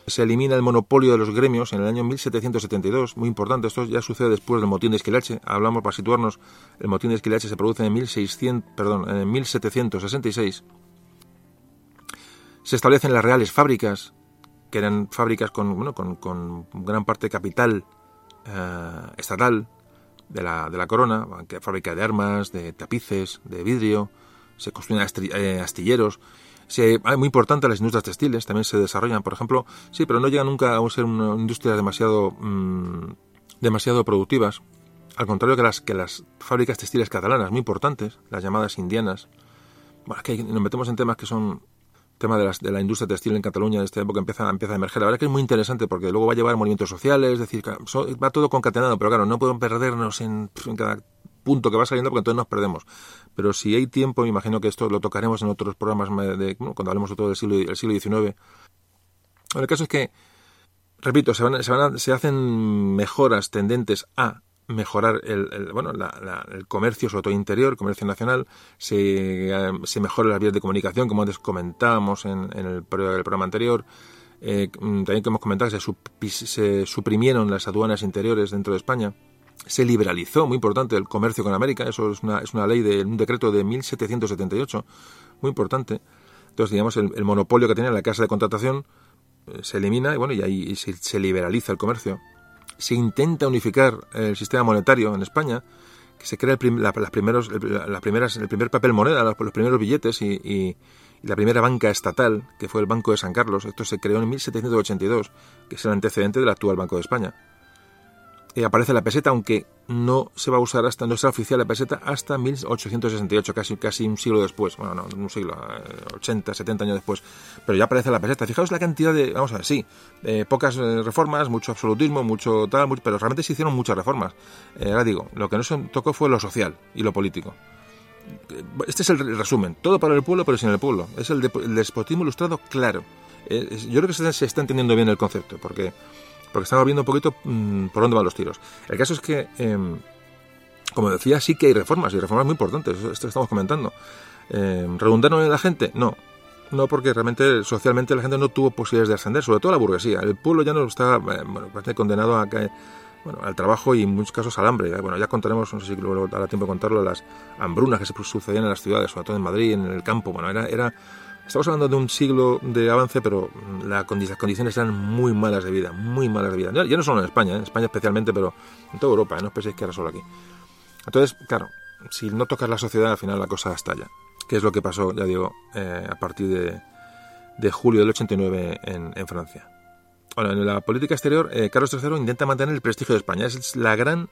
se elimina el monopolio de los gremios en el año 1772, muy importante, esto ya sucede después del motín de Esquilache, hablamos para situarnos, el motín de Esquilache se produce en, 1600, perdón, en 1766. Se establecen las reales fábricas, que eran fábricas con, bueno, con, gran parte capital eh, estatal de la, de la corona, fábrica de armas, de tapices, de vidrio, se construyen eh, astilleros, Sí, muy importante las industrias textiles, también se desarrollan, por ejemplo, sí, pero no llegan nunca a ser una industria demasiado, mm, demasiado productivas. Al contrario que las, que las fábricas textiles catalanas, muy importantes, las llamadas indianas. Bueno, que nos metemos en temas que son tema de, las, de la industria textil en Cataluña en esta época empieza, empieza a emerger. La verdad que es muy interesante porque luego va a llevar movimientos sociales, es decir, va todo concatenado, pero claro, no podemos perdernos en, en cada punto que va saliendo porque entonces nos perdemos. Pero si hay tiempo, me imagino que esto lo tocaremos en otros programas de, cuando hablemos todo del siglo, del siglo XIX. el caso es que, repito, se, van, se, van se hacen mejoras tendentes a mejorar el, bueno, el comercio, sobre todo interior, comercio nacional, se, eh, se mejoran las vías de comunicación, como antes comentábamos en, en el, programa anterior. Eh, también que hemos comentado que se, se suprimieron las aduanas interiores dentro de España se liberalizó, muy importante, el comercio con América, eso es una, es una ley de un decreto de 1778, muy importante. Entonces, digamos, el, monopolio que tenía la casa de contratación eh, se elimina y bueno, y ahí se, liberaliza el comercio. Se intenta unificar el sistema monetario en España, que se crea el las primeros, las primeras, el primer papel moneda, los, primeros billetes y, y, la primera banca estatal, que fue el Banco de San Carlos. Esto se creó en 1782, que es el antecedente del actual Banco de España. Eh, aparece la peseta, aunque no se va a usar hasta, no será oficial la peseta hasta 1868, casi, casi un siglo después, bueno, no, un siglo, 80, eh, 70 años después, pero ya aparece la peseta. Fijaos la cantidad de, vamos a ver, sí, eh, pocas reformas, mucho absolutismo, mucho tal, pero realmente se hicieron muchas reformas. ahora digo, lo que no se tocó fue lo social y lo político. Este es el resumen, todo para el pueblo, pero sin el pueblo. Es el, despotismo ilustrado claro. yo creo que se está entendiendo bien el concepto, porque porque estamos viendo un poquito mm, por dónde van los tiros. El caso es que, em, como decía, sí que hay reformas, y reformas muy importantes, esto estamos comentando. Eh, ¿Redundaron en la gente? No. No, porque realmente socialmente la gente no tuvo posibilidades de ascender, sobre todo la burguesía. El pueblo ya no está eh, bueno, condenado a bueno, al trabajo y en muchos casos al hambre. Bueno, ya contaremos, no sé si luego dará tiempo de contarlo, las hambrunas que se sucedían en las ciudades, sobre todo en Madrid, en el campo. Bueno, era, era Estamos hablando de un siglo de avance, pero las condiciones eran muy malas de vida, muy malas de vida. Ya, no solo en España, ¿eh? en España especialmente, pero en toda Europa, ¿eh? no penséis que era solo aquí. Entonces, claro, si no tocas la sociedad, al final la cosa estalla. Que es lo que pasó, ya digo, eh, a partir de, julio del 89 en, en Francia. Bueno, en la política exterior, Carlos III intenta mantener el prestigio de España. Es la gran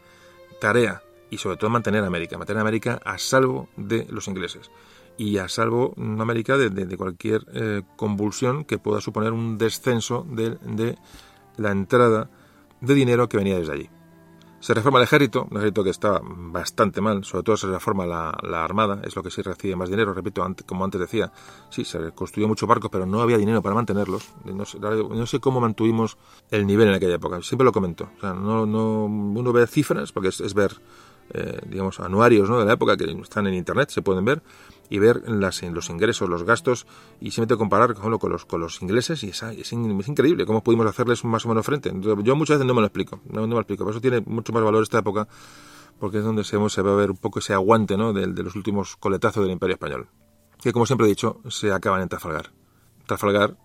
tarea y sobre todo mantener a América, mantener a América a salvo de los ingleses y a salvo América de, cualquier eh, convulsión que pueda suponer un descenso de, la entrada de dinero que venía desde allí. Se reforma el ejército, un ejército que estaba bastante mal, sobre todo se reforma la, armada, es lo que sí recibe más dinero, repito, como antes decía, sí, se construyó muchos barcos, pero no había dinero para mantenerlos. No sé, cómo mantuvimos el nivel en aquella época, siempre lo comento. No, no, uno ve cifras, porque es, ver, eh, digamos, anuarios ¿no? de la época que están en internet, se pueden ver, y ver las, los ingresos, los gastos y simplemente comparar con, los, con los ingleses y es, es, increíble cómo pudimos hacerles más o menos frente. Yo muchas veces no me lo explico, no, me lo explico, por eso tiene mucho más valor esta época porque es donde se, se va a ver un poco ese aguante ¿no? de, los últimos coletazos del Imperio Español, que como siempre he dicho, se acaban en Trafalgar. Trafalgar,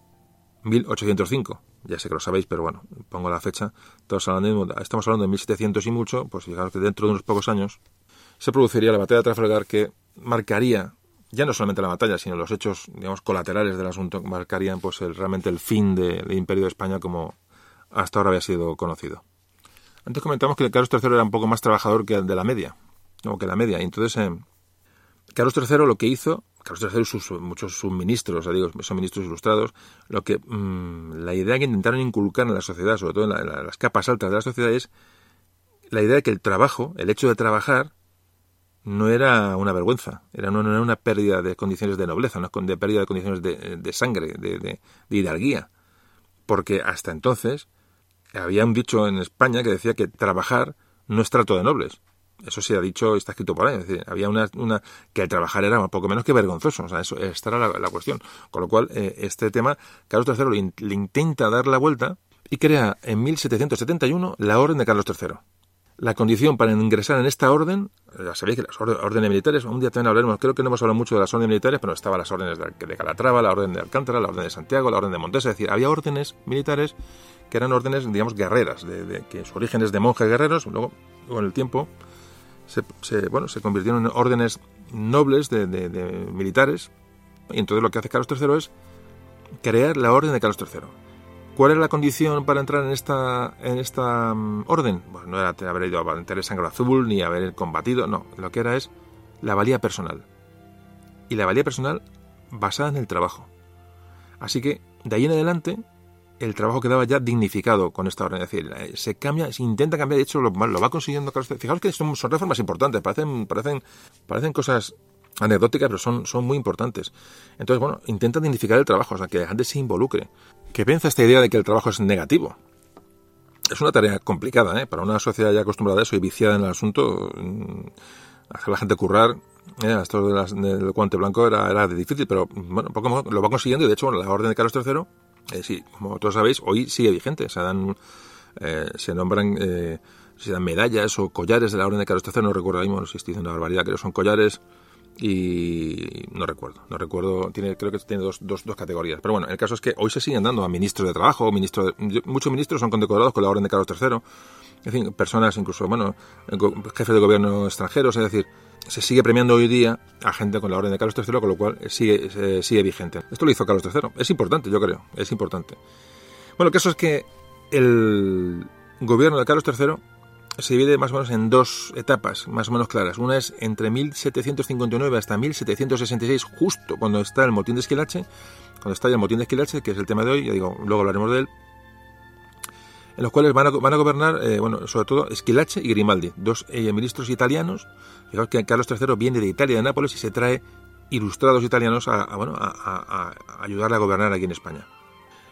1805 ya sé que lo sabéis, pero bueno, pongo la fecha. Estamos hablando de 1700 y mucho, pues fijaros que dentro de unos pocos años se produciría la batalla de Trafalgar que marcaría ya no solamente la batalla, sino los hechos, digamos, colaterales del asunto marcarían pues el, realmente el fin del Imperio de España como hasta ahora había sido conocido. Antes comentamos que Carlos III era un poco más trabajador que el de la media, o que la media, y entonces eh, Carlos III lo que hizo, Carlos III y sus, muchos suministros, digo, son ministros ilustrados, lo que mm, la idea que intentaron inculcar en la sociedad, sobre todo en, en las capas altas de la sociedad, es la idea de que el trabajo, el hecho de trabajar, no era una vergüenza, era, no, era una pérdida de condiciones de nobleza, no de pérdida de condiciones de, sangre, de, de, hidalguía. Porque hasta entonces había un dicho en España que decía que trabajar no es trato de nobles. Eso se ha dicho, está escrito por ahí. Es decir, había una, una que el trabajar era poco menos que vergonzoso. O sea, eso, esta era la, cuestión. Con lo cual, eh, este tema, Carlos III le intenta dar la vuelta y crea en 1771 la Orden de Carlos III la condición para ingresar en esta orden, ya sabéis que las órdenes militares, un día también hablaremos, creo que no hemos hablado mucho de las órdenes militares, pero estaban las órdenes de, Calatrava, la orden de Alcántara, la orden de Santiago, la orden de Montes, es decir, había órdenes militares que eran órdenes, digamos, guerreras, de, que su origen es de monjes guerreros, luego, con el tiempo, se, bueno, se convirtieron en órdenes nobles de, militares, y entonces lo que hace Carlos III es crear la orden de Carlos III ¿Cuál era la condición para entrar en esta, en esta mm, orden? Bueno, no era haber ido a tener sangre azul ni haber combatido, no. Lo que era es la valía personal. Y la valía personal basada en el trabajo. Así que, de ahí en adelante, el trabajo quedaba ya dignificado con esta orden. Es decir, eh, se cambia, se intenta cambiar, de hecho lo, va consiguiendo. Fijaos que son, reformas importantes, parecen, parecen, parecen cosas anecdóticas, pero son, son muy importantes. Entonces, bueno, intenta dignificar el trabajo, o sea, que la gente se involucre que piensa esta idea de que el trabajo es negativo. Es una tarea complicada, ¿eh? Para una sociedad ya acostumbrada a eso y viciada en el asunto, mm, hacer a la gente currar, ¿eh? esto del guante blanco era, era difícil, pero bueno, poco lo va consiguiendo y de hecho la orden de Carlos III, eh, sí, como todos sabéis, hoy sigue vigente. Se dan, eh, se nombran, eh, se dan medallas o collares de la orden de Carlos III, no recuerdo mismo si estoy diciendo una barbaridad, que son collares y no recuerdo, no recuerdo, tiene, creo que tiene dos, dos, dos, categorías. Pero bueno, el caso es que hoy se siguen dando a ministros de trabajo, ministro muchos ministros son condecorados con la orden de Carlos III, en fin, personas incluso, bueno, jefes de gobierno extranjeros, es decir, se sigue premiando hoy día a gente con la orden de Carlos III, con lo cual sigue, sigue vigente. Esto lo hizo Carlos III, es importante, yo creo, es importante. Bueno, el caso es que el gobierno de Carlos III se divide más o menos en dos etapas más o menos claras. Una es entre 1759 hasta 1766, justo cuando está el motín de Esquilache, cuando está el motín de Esquilache, que es el tema de hoy, ya digo, luego hablaremos de él, en los cuales van a, van a gobernar, eh, bueno, sobre todo Esquilache y Grimaldi, dos eh, ministros italianos. Fijaos que Carlos III viene de Italia, de Nápoles, y se trae ilustrados italianos a, bueno, a ayudarle a gobernar aquí en España.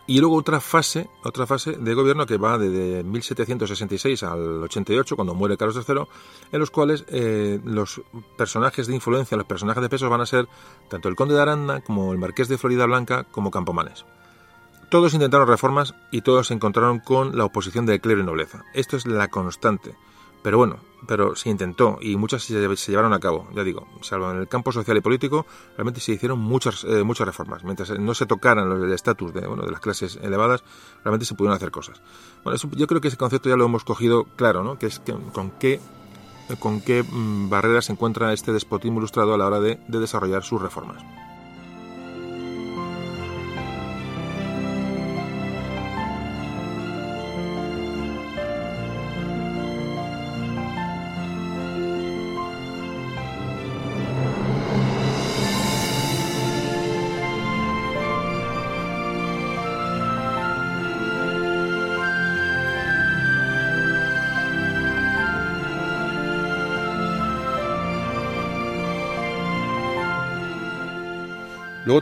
Y luego otra fase, otra fase de gobierno que va desde 1766 al 88, cuando muere Carlos III, en los cuales eh, los personajes de influencia, los personajes de peso van a ser tanto el conde de Aranda como el marqués de Florida Blanca como Campomanes. Todos intentaron reformas y todos se encontraron con la oposición del clero y nobleza. Esto es la constante. Pero bueno, pero se intentó y muchas se, llevaron a cabo, ya digo, salvo en el campo social y político, realmente se hicieron muchas, eh, muchas reformas. Mientras no se tocaran el estatus de, bueno, de las clases elevadas, realmente se pudieron hacer cosas. Bueno, yo creo que ese concepto ya lo hemos cogido claro, ¿no? Que es que, con qué con qué mm, barreras se encuentra este despotismo ilustrado a la hora de desarrollar sus reformas.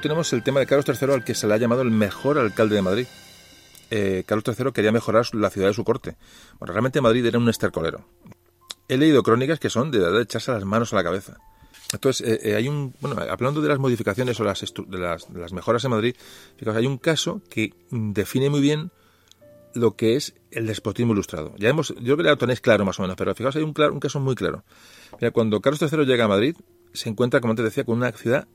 Tenemos el tema de Carlos III, al que se le ha llamado el mejor alcalde de Madrid. Eh, Carlos III quería mejorar la ciudad de su corte. Bueno, realmente Madrid era un estercolero. He leído crónicas que son de, de echarse las manos a la cabeza. Entonces, eh, eh, hay un. Bueno, hablando de las modificaciones o las, de las, de las mejoras en Madrid, fijaos, hay un caso que define muy bien lo que es el despotismo ilustrado. Ya hemos, yo creo que lo tenéis claro más o menos, pero fijaos, hay un, claro, un caso muy claro. Mira, cuando Carlos III llega a Madrid, se encuentra, como antes decía, con una ciudad,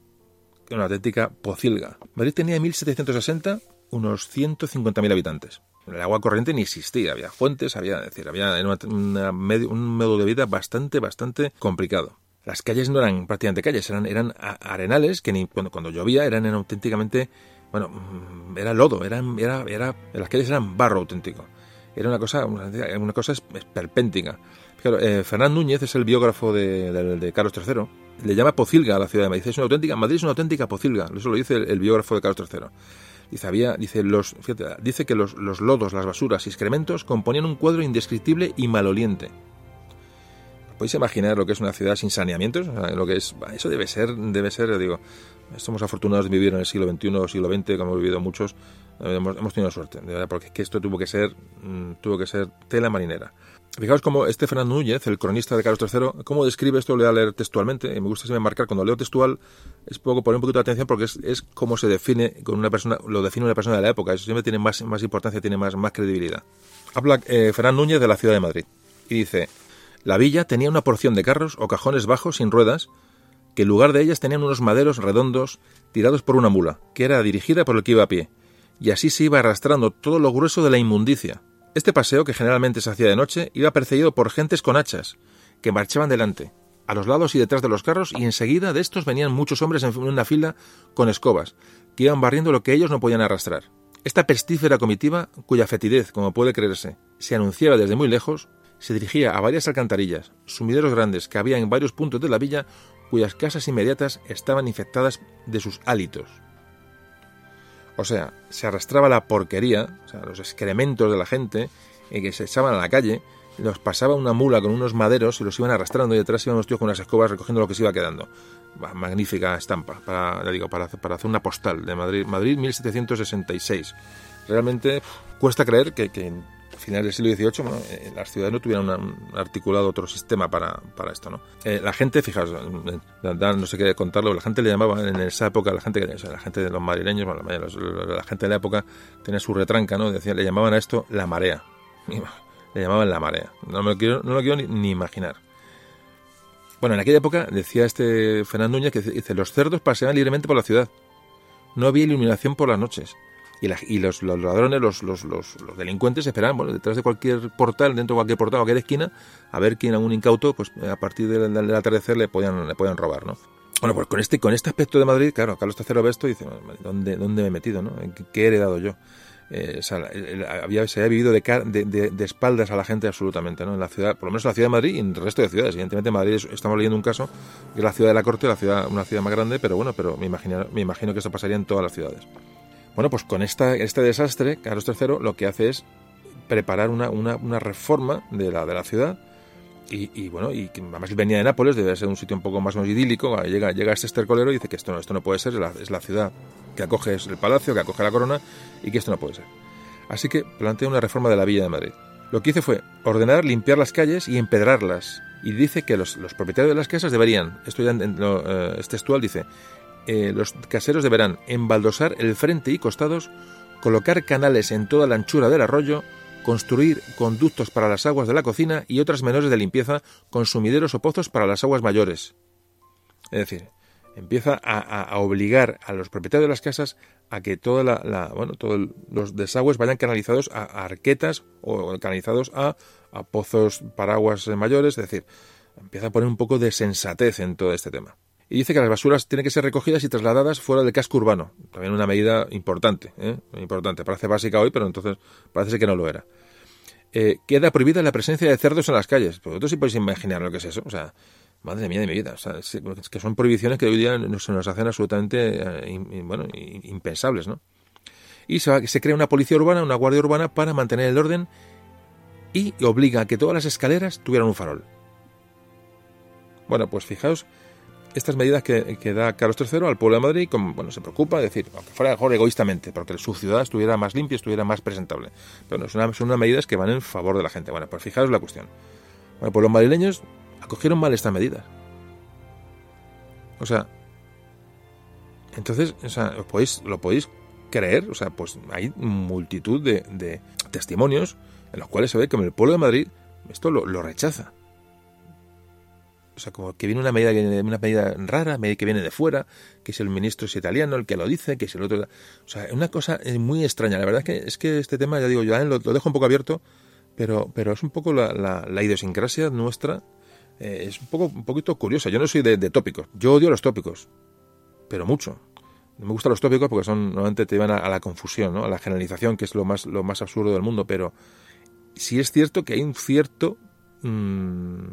una auténtica pocilga. Madrid tenía en 1760 unos 150.000 habitantes. El agua corriente ni existía, había fuentes, había, decir, había una, medio, de vida bastante, bastante complicado. Las calles no eran prácticamente calles, eran, eran arenales que ni, cuando, llovía eran, eran auténticamente bueno, mm, era lodo, era, era, las calles eran barro auténtico. Era una cosa, una, cosa esperpéntica. Claro, eh, Fernán Núñez es el biógrafo de, Carlos III. Le llama Pocilga a la ciudad de Madrid. Es una auténtica, Madrid es una auténtica Pocilga. Eso lo dice el, biógrafo de Carlos III. Dice, había, dice, los, dice que los, los, lodos, las basuras y excrementos componían un cuadro indescriptible y maloliente. ¿Podéis imaginar lo que es una ciudad sin saneamientos? lo que es, eso debe ser, debe ser, digo, somos afortunados de vivir en el siglo XXI o siglo XX, como hemos vivido muchos, eh, hemos, tenido suerte, de verdad, porque esto tuvo que ser, mm, tuvo que ser tela marinera. Fijaos cómo este Núñez, el cronista de Carlos III, cómo describe esto, lo voy a leer textualmente, me gusta siempre marcar, cuando leo textual, es poco poner un poquito de atención porque es, es cómo se define con una persona, lo define una persona de la época, eso siempre tiene más, más importancia, tiene más, más credibilidad. Habla eh, Fernando Núñez de la ciudad de Madrid y dice, la villa tenía una porción de carros o cajones bajos sin ruedas que en lugar de ellas tenían unos maderos redondos tirados por una mula, que era dirigida por el que iba a pie, y así se iba arrastrando todo lo grueso de la inmundicia. Este paseo, que generalmente se hacía de noche, iba perseguido por gentes con hachas, que marchaban delante, a los lados y detrás de los carros, y enseguida de estos venían muchos hombres en una fila con escobas, que iban barriendo lo que ellos no podían arrastrar. Esta pestífera comitiva, cuya fetidez, como puede creerse, se anunciaba desde muy lejos, se dirigía a varias alcantarillas, sumideros grandes que había en varios puntos de la villa cuyas casas inmediatas estaban infectadas de sus hálitos. O sea, se arrastraba la porquería, o sea, los excrementos de la gente, y que se echaban a la calle, los pasaba una mula con unos maderos y los iban arrastrando y detrás iban los tíos con unas escobas recogiendo lo que se iba quedando. Magnífica estampa, para, digo, para, para hacer una postal de Madrid, Madrid 1766. Realmente cuesta creer que, que finales del siglo XVIII, eh, las ciudades no tuvieran un, articulado otro sistema para, para esto, ¿no? Eh, la gente, fijaos, eh, no sé qué contarlo, la gente le llamaba en esa época, la gente, la gente de los madrileños, la, gente de la época tenía su retranca, ¿no? Decían, le llamaban a esto la marea. [LAUGHS] Le llamaban la marea. No, me lo quiero, no quiero ni, imaginar. Bueno, en aquella época, decía este Fernando Núñez, que dice, los cerdos paseaban libremente por la ciudad. No había iluminación por las noches y, los, ladrones, los, los, los, delincuentes esperaban bueno, detrás de cualquier portal, dentro de cualquier portal, cualquier esquina, a ver quién a un incauto, pues a partir del, atardecer le podían, le podían robar, ¿no? Bueno, pues con este, con este aspecto de Madrid, claro, Carlos III ve esto y dice, ¿dónde, dónde me he metido, no? ¿Qué he heredado yo? Eh, había, se había vivido de, de, de, espaldas a la gente absolutamente, ¿no? En la ciudad, por lo menos en la ciudad de Madrid y en el resto de ciudades. Evidentemente, Madrid estamos leyendo un caso que es la ciudad de la corte, la ciudad, una ciudad más grande, pero bueno, pero me imagino, me imagino que esto pasaría en todas las ciudades. Bueno, pues con esta, este desastre, Carlos III lo que hace es preparar una, reforma de la, de la ciudad. Y, bueno, y además venía de Nápoles, debe ser un sitio un poco más, más idílico. Llega, llega este estercolero y dice que esto no, esto no puede ser, es la, ciudad que acoge el palacio, que acoge la corona, y que esto no puede ser. Así que plantea una reforma de la Villa de Madrid. Lo que hizo fue ordenar limpiar las calles y empedrarlas. Y dice que los, propietarios de las casas deberían, esto ya eh, es textual, dice, eh, los caseros deberán embaldosar el frente y costados, colocar canales en toda la anchura del arroyo, construir conductos para las aguas de la cocina y otras menores de limpieza con sumideros o pozos para las aguas mayores. Es decir, empieza a, obligar a los propietarios de las casas a que toda la, todos los desagües vayan canalizados a, arquetas o canalizados a, a pozos para aguas mayores, es decir, empieza a poner un poco de sensatez en todo este tema y dice que las basuras tienen que ser recogidas y trasladadas fuera del casco urbano. También una medida importante, ¿eh? importante. Parece básica hoy, pero entonces parece que no lo era. Eh, queda prohibida la presencia de cerdos en las calles. Pues vosotros sí podéis imaginar lo que es eso. O sea, madre mía de mi vida. Que son prohibiciones que hoy día se nos hacen absolutamente eh, bueno, impensables, ¿no? Y se, se crea una policía urbana, una guardia urbana para mantener el orden y obliga a que todas las escaleras tuvieran un farol. Bueno, pues fijaos estas medidas que, da Carlos III al pueblo de Madrid, como, bueno, se preocupa de decir, aunque fuera mejor egoístamente, porque su ciudad estuviera más limpia, estuviera más presentable. Pero no, son, unas medidas que van en favor de la gente. Bueno, pues fijaros la cuestión. Bueno, pues los madrileños acogieron mal estas medidas. O sea, entonces, o sea, ¿lo podéis, lo podéis creer? O sea, pues hay multitud de, de testimonios en los cuales se ve que el pueblo de Madrid esto lo rechaza. O sea, como que viene una medida, una medida rara, que viene de fuera, que es el ministro es italiano el que lo dice, que es el otro. O sea, es una cosa muy extraña. La verdad es que, es que este tema, ya digo, yo lo, lo dejo un poco abierto, pero, pero es un poco la, idiosincrasia nuestra. Eh, es un poco un poquito curiosa. Yo no soy de, tópicos. Yo odio los tópicos, pero mucho. No me gustan los tópicos porque son normalmente te llevan a, la confusión, ¿no? a la generalización, que es lo más, lo más absurdo del mundo. Pero sí es cierto que hay un cierto mmm,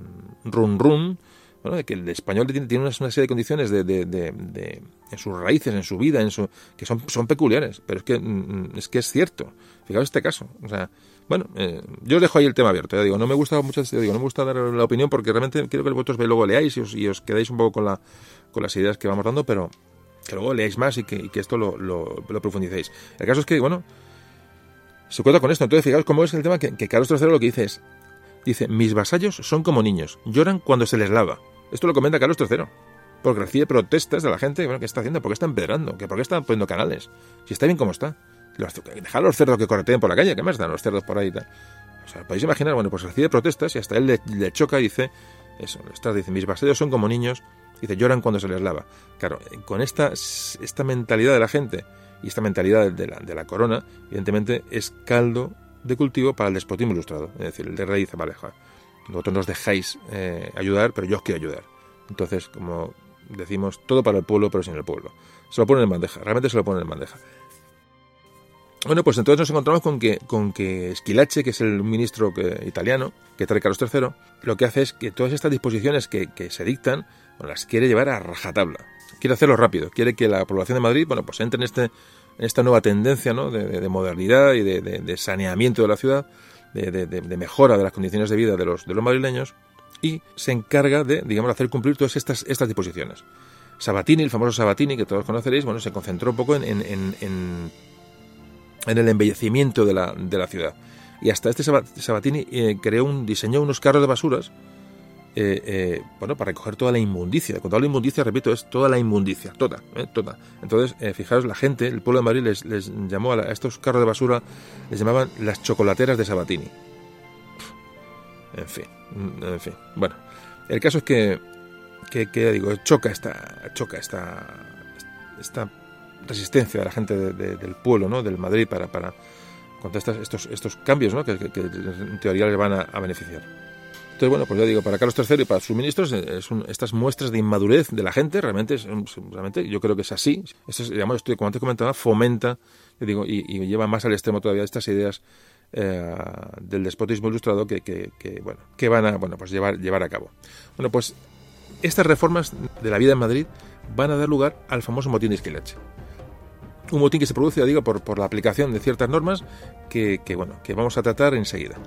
run run bueno, de que el español tiene, una, serie de condiciones de, en sus raíces, en su vida, en su, que son, son peculiares, pero es que, mm, es que es cierto. Fijaos este caso. O sea, bueno, eh, yo os dejo ahí el tema abierto. Ya digo, no me gusta mucho, digo, no me gusta dar la opinión porque realmente quiero que vosotros luego leáis y os, quedáis un poco con, la, con las ideas que vamos dando, pero que luego leáis más y que, y que esto lo, lo, profundicéis. El caso es que, bueno, se cuenta con esto. Entonces, fijaos cómo es el tema que, que Carlos III lo que dice es, dice, mis vasallos son como niños, lloran cuando se les lava. Esto lo comenta Carlos III. Porque recibe protestas de la gente, bueno, ¿qué está haciendo? ¿Por qué está empedrando? ¿Por qué está poniendo canales? Si está bien como está. Dejar a los cerdos que correteen por la calle, ¿qué más dan los cerdos por ahí? Y? O sea, podéis imaginar, bueno, pues recibe protestas y hasta él le, choca y dice, eso, está, mis vasallos son como niños, dice, lloran cuando se les lava. Claro, con esta, esta mentalidad de la gente y esta mentalidad de la, de la corona, evidentemente es caldo de cultivo para el despotismo ilustrado. Es decir, el de dice, vale, vosotros nos dejáis eh, ayudar, pero yo os quiero ayudar. Entonces, como decimos, todo para el pueblo, pero sin el pueblo. Se lo ponen en bandeja, realmente se lo ponen en bandeja. Bueno, pues entonces nos encontramos con que, con que Esquilache, que es el ministro italiano que trae Carlos III, lo que hace es que todas estas disposiciones que, se dictan, las quiere llevar a rajatabla. Quiere hacerlo rápido, quiere que la población de Madrid, bueno, pues entre en, este, en esta nueva tendencia ¿no? de, modernidad y de, saneamiento de la ciudad, de, mejora de las condiciones de vida de los, de los madrileños y se encarga de, digamos, hacer cumplir todas estas, estas disposiciones. Sabatini, el famoso Sabatini, que todos conoceréis, bueno, se concentró un poco en, en, en, en el embellecimiento de la, de la, ciudad. Y hasta este Sabatini eh, creó un, diseñó unos carros de basuras eh, eh, bueno, para recoger toda la inmundicia. Cuando hablo de inmundicia, repito, es toda la inmundicia, toda, eh, toda. Entonces, fijaros, la gente, el pueblo de Madrid les, llamó a, estos carros de basura, les llamaban las chocolateras de Sabatini. En fin, en fin. Bueno, el caso es que, que, digo, choca esta, choca esta, esta resistencia de la gente del pueblo, ¿no? Del Madrid para, para contra estos, estos cambios, ¿no? Que, en teoría les van a beneficiar. Entonces, bueno, pues ya digo, para Carlos III y para sus ministros, eh, es estas muestras de inmadurez de la gente, realmente, es, realmente yo creo que es así. Esto es, digamos, esto, como antes comentaba, fomenta, digo, y, lleva más al extremo todavía estas ideas eh, del despotismo ilustrado que, bueno, que van a bueno, pues llevar, llevar a cabo. Bueno, pues estas reformas de la vida en Madrid van a dar lugar al famoso motín de Esquilache. Un motín que se produce, ya digo, por, la aplicación de ciertas normas que, bueno, que vamos a tratar enseguida.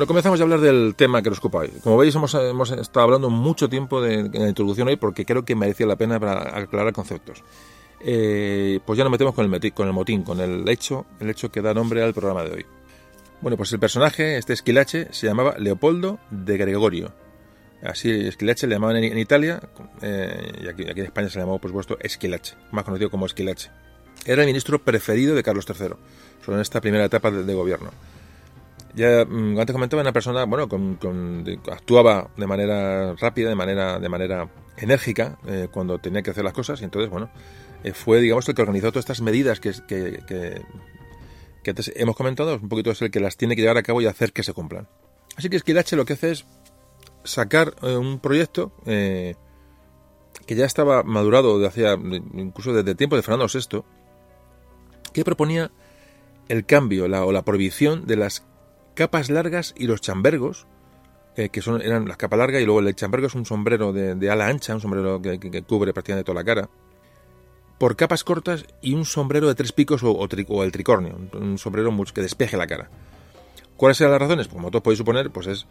Bueno, comenzamos a hablar del tema que nos ocupa hoy. Como veis, hemos, hemos estado hablando mucho tiempo de, en la introducción hoy porque creo que merecía la pena para aclarar conceptos. Eh, pues ya nos metemos con el, con el motín, con el hecho, el hecho que da nombre al programa de hoy. Bueno, pues el personaje, este Esquilache, se llamaba Leopoldo de Gregorio. Así Esquilache le llamaban en, Italia, eh, y aquí, en España se le llamaba, por supuesto, Esquilache, más conocido como Esquilache. Era el ministro preferido de Carlos III, solo en esta primera etapa de gobierno. Ya mm, antes comentaba una persona, bueno, con, actuaba de manera rápida, de manera, de manera enérgica eh, cuando tenía que hacer las cosas y entonces, bueno, eh, fue, digamos, el que organizó todas estas medidas que, que, que, antes hemos comentado, un poquito es el que las tiene que llevar a cabo y hacer que se cumplan. Así que Esquilache lo que hace es sacar eh, un proyecto que ya estaba madurado de hacía, incluso desde el tiempo de Fernando VI, que proponía el cambio o la prohibición de las capas largas y los chambergos, eh, que son, eran la capa larga y luego el chambergo es un sombrero de, ala ancha, un sombrero que, cubre prácticamente toda la cara, por capas cortas y un sombrero de tres picos o, el tricornio, un, sombrero que despeje la cara. ¿Cuáles eran las razones? Pues como todos podéis suponer, pues es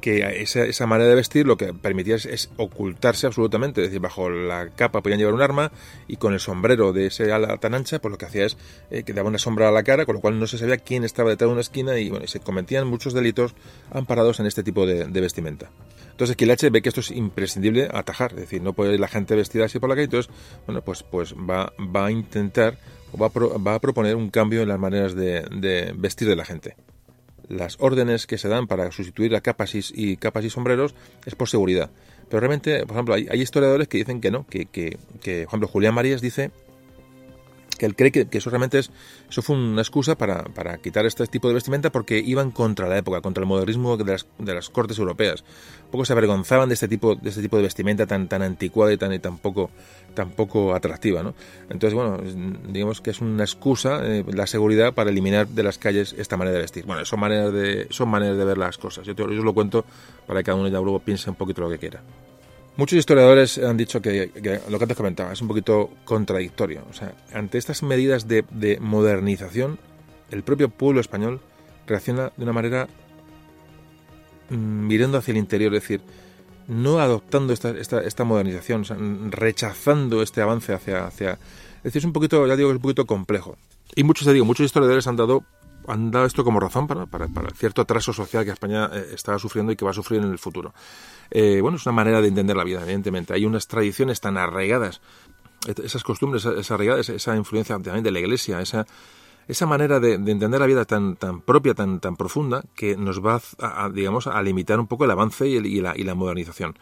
que esa, esa, manera de vestir lo que permitía es, ocultarse absolutamente, es decir, bajo la capa podían llevar un arma y con el sombrero de ese ala tan ancha, pues lo que hacía es eh, que daba una sombra a la cara, con lo cual no se sabía quién estaba detrás de una esquina y bueno, se cometían muchos delitos amparados en este tipo de, vestimenta. Entonces Quilache ve que esto es imprescindible atajar, es decir, no puede ir la gente vestida así por la calle, entonces, bueno, pues, pues va, a intentar o va a, va a proponer un cambio en las maneras de vestir de la gente las órdenes que se dan para sustituir a capas y, capas y sombreros es por seguridad. Pero realmente, por ejemplo, hay, historiadores que dicen que no, que, que, que, por ejemplo, Julián Marías dice que él cree que, eso realmente es, eso fue una excusa para, para, quitar este tipo de vestimenta porque iban contra la época, contra el modernismo de las, de las cortes europeas. Poco se avergonzaban de este tipo de, este tipo de vestimenta tan, tan anticuada y tan, y tan, poco, atractiva. ¿no? Entonces, bueno, digamos que es una excusa, eh, la seguridad, para eliminar de las calles esta manera de vestir. Bueno, son maneras de, son maneras de ver las cosas. Yo os lo cuento para que cada uno ya luego piense un poquito lo que quiera. Muchos historiadores han dicho que, lo que antes comentaba es un poquito contradictorio. O sea, ante estas medidas de, modernización, el propio pueblo español reacciona de una manera mm, mirando hacia el interior, es decir, no adoptando esta, esta, modernización, rechazando este avance hacia, hacia... Es decir, es un poquito, ya digo, es un poquito complejo. Y muchos, te digo, muchos historiadores han dado han dado esto como razón para, para, cierto atraso social que España eh, está sufriendo y que va a sufrir en el futuro. Eh, bueno, es una manera de entender la vida, evidentemente. Hay unas tradiciones tan arraigadas, esas costumbres, esa arraigadas, esa influencia también de la Iglesia, esa, esa manera de, entender la vida tan, tan propia, tan, tan profunda, que nos va a, digamos, a limitar un poco el avance y, la, y la modernización.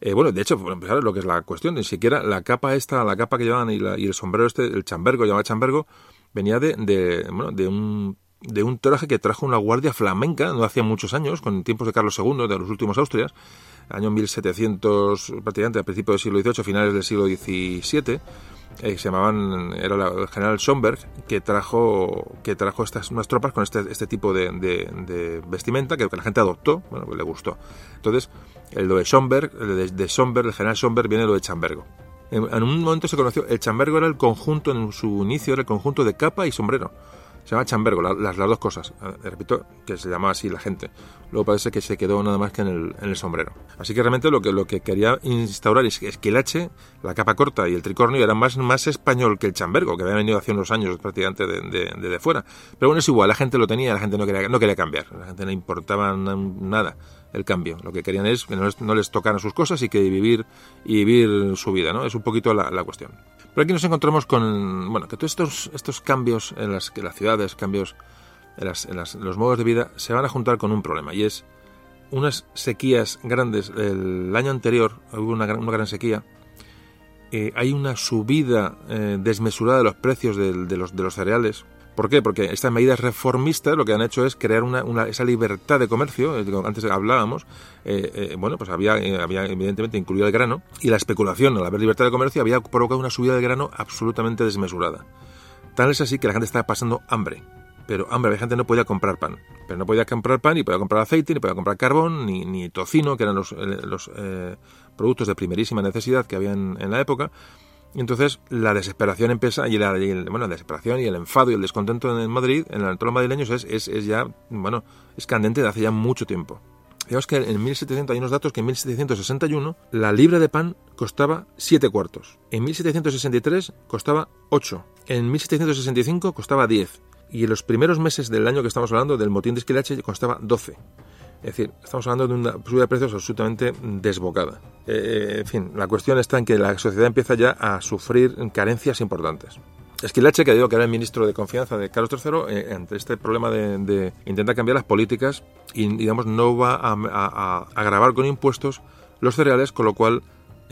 Eh, bueno, de hecho, empezar, lo que es la cuestión, ni siquiera la capa esta, la capa que llevaban y, y el sombrero este, el chambergo, llamaba chambergo, venía de, de, bueno, de un de un traje que trajo una guardia flamenca no hacía muchos años, con tiempos de Carlos II, de los últimos Austrias, año 1700, prácticamente a principios del siglo XVIII, finales del siglo XVII, eh, se llamaban, era el general Schomberg, que trajo, que trajo estas unas tropas con este, este tipo de, vestimenta que, la gente adoptó, bueno, pues le gustó. Entonces, el lo de Schomberg, de, de Schomberg, el general Schomberg viene lo de Chambergo. En, en, un momento se conoció, el Chambergo era el conjunto, en su inicio era el conjunto de capa y sombrero. Se llama chambergo, las, las dos cosas. Eh, repito, que se llamaba así la gente. Luego parece que se quedó nada más que en el, sombrero. Así que realmente lo que, lo que quería instaurar es, que el H, la capa corta y el tricornio eran más, más español que el chambergo, que había venido hace unos años prácticamente de, de, fuera. Pero bueno, es igual, la gente lo tenía, la gente no quería, no quería cambiar. La gente no importaba nada el cambio. Lo que querían es que no les, no les tocaran sus cosas y que vivir y vivir su vida, ¿no? Es un poquito la, la cuestión. Pero aquí nos encontramos con, bueno, que todos estos, estos cambios en las, las ciudades, cambios en, los modos de vida, se van a juntar con un problema y es unas sequías grandes. El año anterior hubo una, una gran sequía. Eh, hay una subida eh, desmesurada de los precios de, los, de los cereales ¿Por qué? Porque estas medidas reformistas lo que han hecho es crear una, esa libertad de comercio, eh, antes hablábamos, eh, eh, bueno, pues había, había evidentemente incluido el grano, y la especulación al haber libertad de comercio había provocado una subida de grano absolutamente desmesurada. Tal es así que la gente estaba pasando hambre. Pero hambre, la gente no podía comprar pan. Pero no podía comprar pan, ni podía comprar aceite, ni podía comprar carbón, ni, ni tocino, que eran los, los productos de primerísima necesidad que había en la época y entonces la desesperación empieza, y, la, bueno, la desesperación y el enfado y el descontento en Madrid, en el entorno madrileños, es, es, es, ya, bueno, es candente de hace ya mucho tiempo. Digamos que en 1700 hay unos datos que en 1761 la libra de pan costaba 7 cuartos. En 1763 costaba 8. En 1765 costaba 10. Y en los primeros meses del año que estamos hablando, del motín de Esquilache, costaba 12. Es decir, estamos hablando de una subida de precios absolutamente desbocada. Eh, en fin, la cuestión está en que la sociedad empieza ya a sufrir carencias importantes. Esquilache, que digo que era el ministro de confianza de Carlos III, eh, ante este problema de, de, intentar cambiar las políticas y, digamos, no va a, a, a, grabar con impuestos los cereales, con lo cual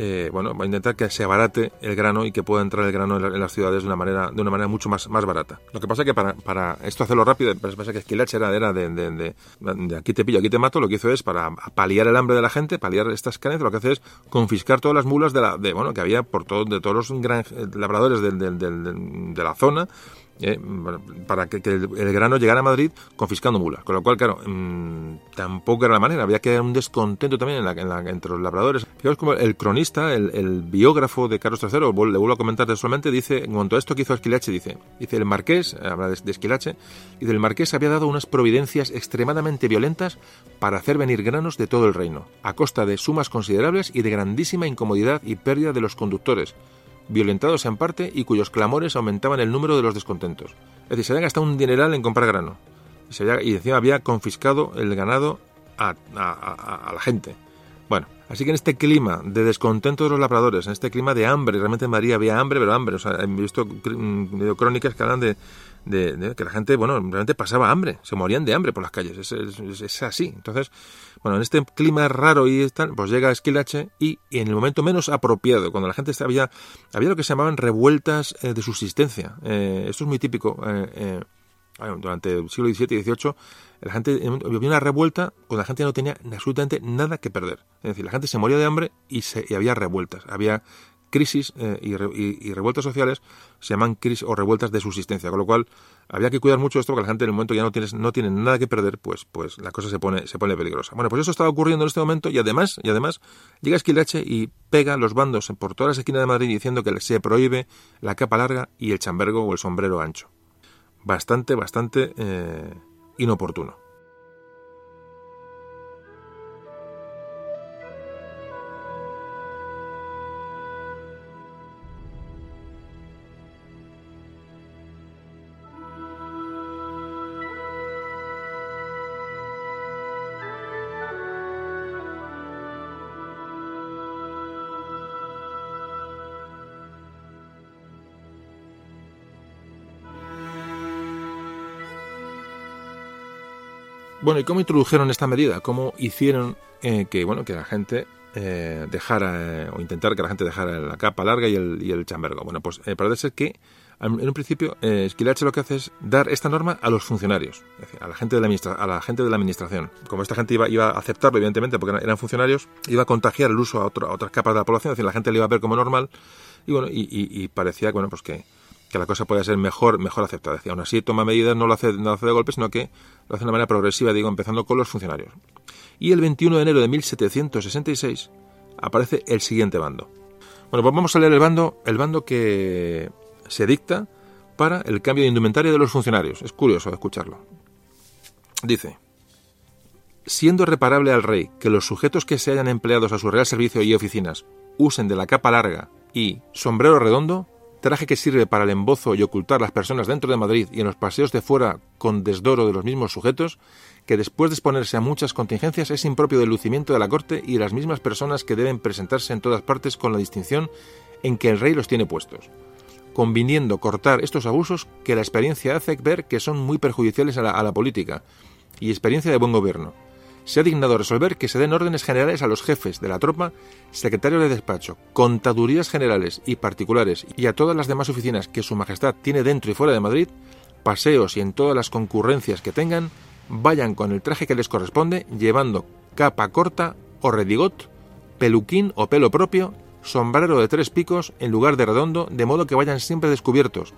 eh, bueno, va a intentar que se abarate el grano y que pueda entrar el grano en, las ciudades de una manera, de una manera mucho más, más barata. Lo que pasa es que para, para esto hacerlo rápido, pasa que Esquilache era, era de, de, de, aquí te pillo, aquí te mato, lo que hizo es para paliar el hambre de la gente, paliar estas carencias, lo que hace es confiscar todas las mulas de la, de, bueno, que había por todo, de todos los gran, labradores de la zona eh, para que, el, grano llegara a Madrid confiscando mulas. Con lo cual, claro, mmm, tampoco era la manera. Había que un descontento también en la, entre los labradores. Fijaos como el cronista, el, biógrafo de Carlos III, le vuelvo a comentar textualmente, dice, en cuanto a esto que hizo Esquilache, dice, dice el marqués, habla de, Esquilache, dice, el marqués había dado unas providencias extremadamente violentas para hacer venir granos de todo el reino, a costa de sumas considerables y de grandísima incomodidad y pérdida de los conductores violentados en parte y cuyos clamores aumentaban el número de los descontentos. Es decir, se había gastado un dineral en comprar grano. Se había, y encima había confiscado el ganado a, la gente. Bueno, así que en este clima de descontento de los labradores, en este clima de hambre, realmente en María había hambre, pero hambre. O sea, he visto mm, crónicas que hablan de, de, que la gente, bueno, realmente pasaba hambre, se morían de hambre por las calles. Es, así. Entonces, bueno, en este clima raro y tal, pues llega Esquilache y, en el momento menos apropiado, cuando la gente había, había lo que se llamaban revueltas eh, de subsistencia. Eh, esto es muy típico. Eh, durante el siglo XVII y XVIII, la gente había una revuelta cuando la gente no tenía absolutamente nada que perder. Es decir, la gente se moría de hambre y, se, y había revueltas. Había crisis eh, y, revueltas sociales se llaman crisis o revueltas de subsistencia, con lo cual había que cuidar mucho esto porque la gente en el momento ya no tiene, no tiene nada que perder, pues, pues la cosa se pone, se pone peligrosa. Bueno, pues eso estaba ocurriendo en este momento y además, y además llega Esquilache y pega los bandos por todas las esquinas de Madrid diciendo que se prohíbe la capa larga y el chambergo o el sombrero ancho. Bastante, bastante eh, inoportuno. Bueno, ¿y cómo introdujeron esta medida? ¿Cómo hicieron eh, que, bueno, que la gente eh, dejara, eh, o intentar que la gente dejara la capa larga y el, y el chambergo? Bueno, pues parece ser que en un principio Esquilache lo que hace es dar esta norma a los funcionarios, es decir, a la gente de la, a la gente de la administración. Como esta gente iba, iba a aceptarlo, evidentemente, porque eran funcionarios, iba a contagiar el uso a, a otras capas de la población, es decir, la gente le iba a ver como normal, y bueno, y, y parecía bueno, pues que que la cosa pueda ser mejor, mejor aceptada. Decía, aún así toma medidas, no lo, hace, no lo hace de golpe, sino que lo hace de una manera progresiva, digo, empezando con los funcionarios. Y el 21 de enero de 1766 aparece el siguiente bando. Bueno, pues vamos a leer el bando, el bando que se dicta para el cambio de indumentaria de los funcionarios. Es curioso escucharlo. Dice, siendo reparable al rey que los sujetos que se hayan empleados a su real servicio y oficinas usen de la capa larga y sombrero redondo, traje que sirve para el embozo y ocultar las personas dentro de Madrid y en los paseos de fuera con desdoro de los mismos sujetos, que después de exponerse a muchas contingencias es impropio del lucimiento de la corte y de las mismas personas que deben presentarse en todas partes con la distinción en que el rey los tiene puestos, conviniendo cortar estos abusos que la experiencia hace ver que son muy perjudiciales a la, a la política y experiencia de buen gobierno se ha dignado resolver que se den órdenes generales a los jefes de la tropa, secretarios de despacho, contadurías generales y particulares y a todas las demás oficinas que Su Majestad tiene dentro y fuera de Madrid, paseos y en todas las concurrencias que tengan, vayan con el traje que les corresponde, llevando capa corta o redigot, peluquín o pelo propio, sombrero de tres picos en lugar de redondo, de modo que vayan siempre descubiertos,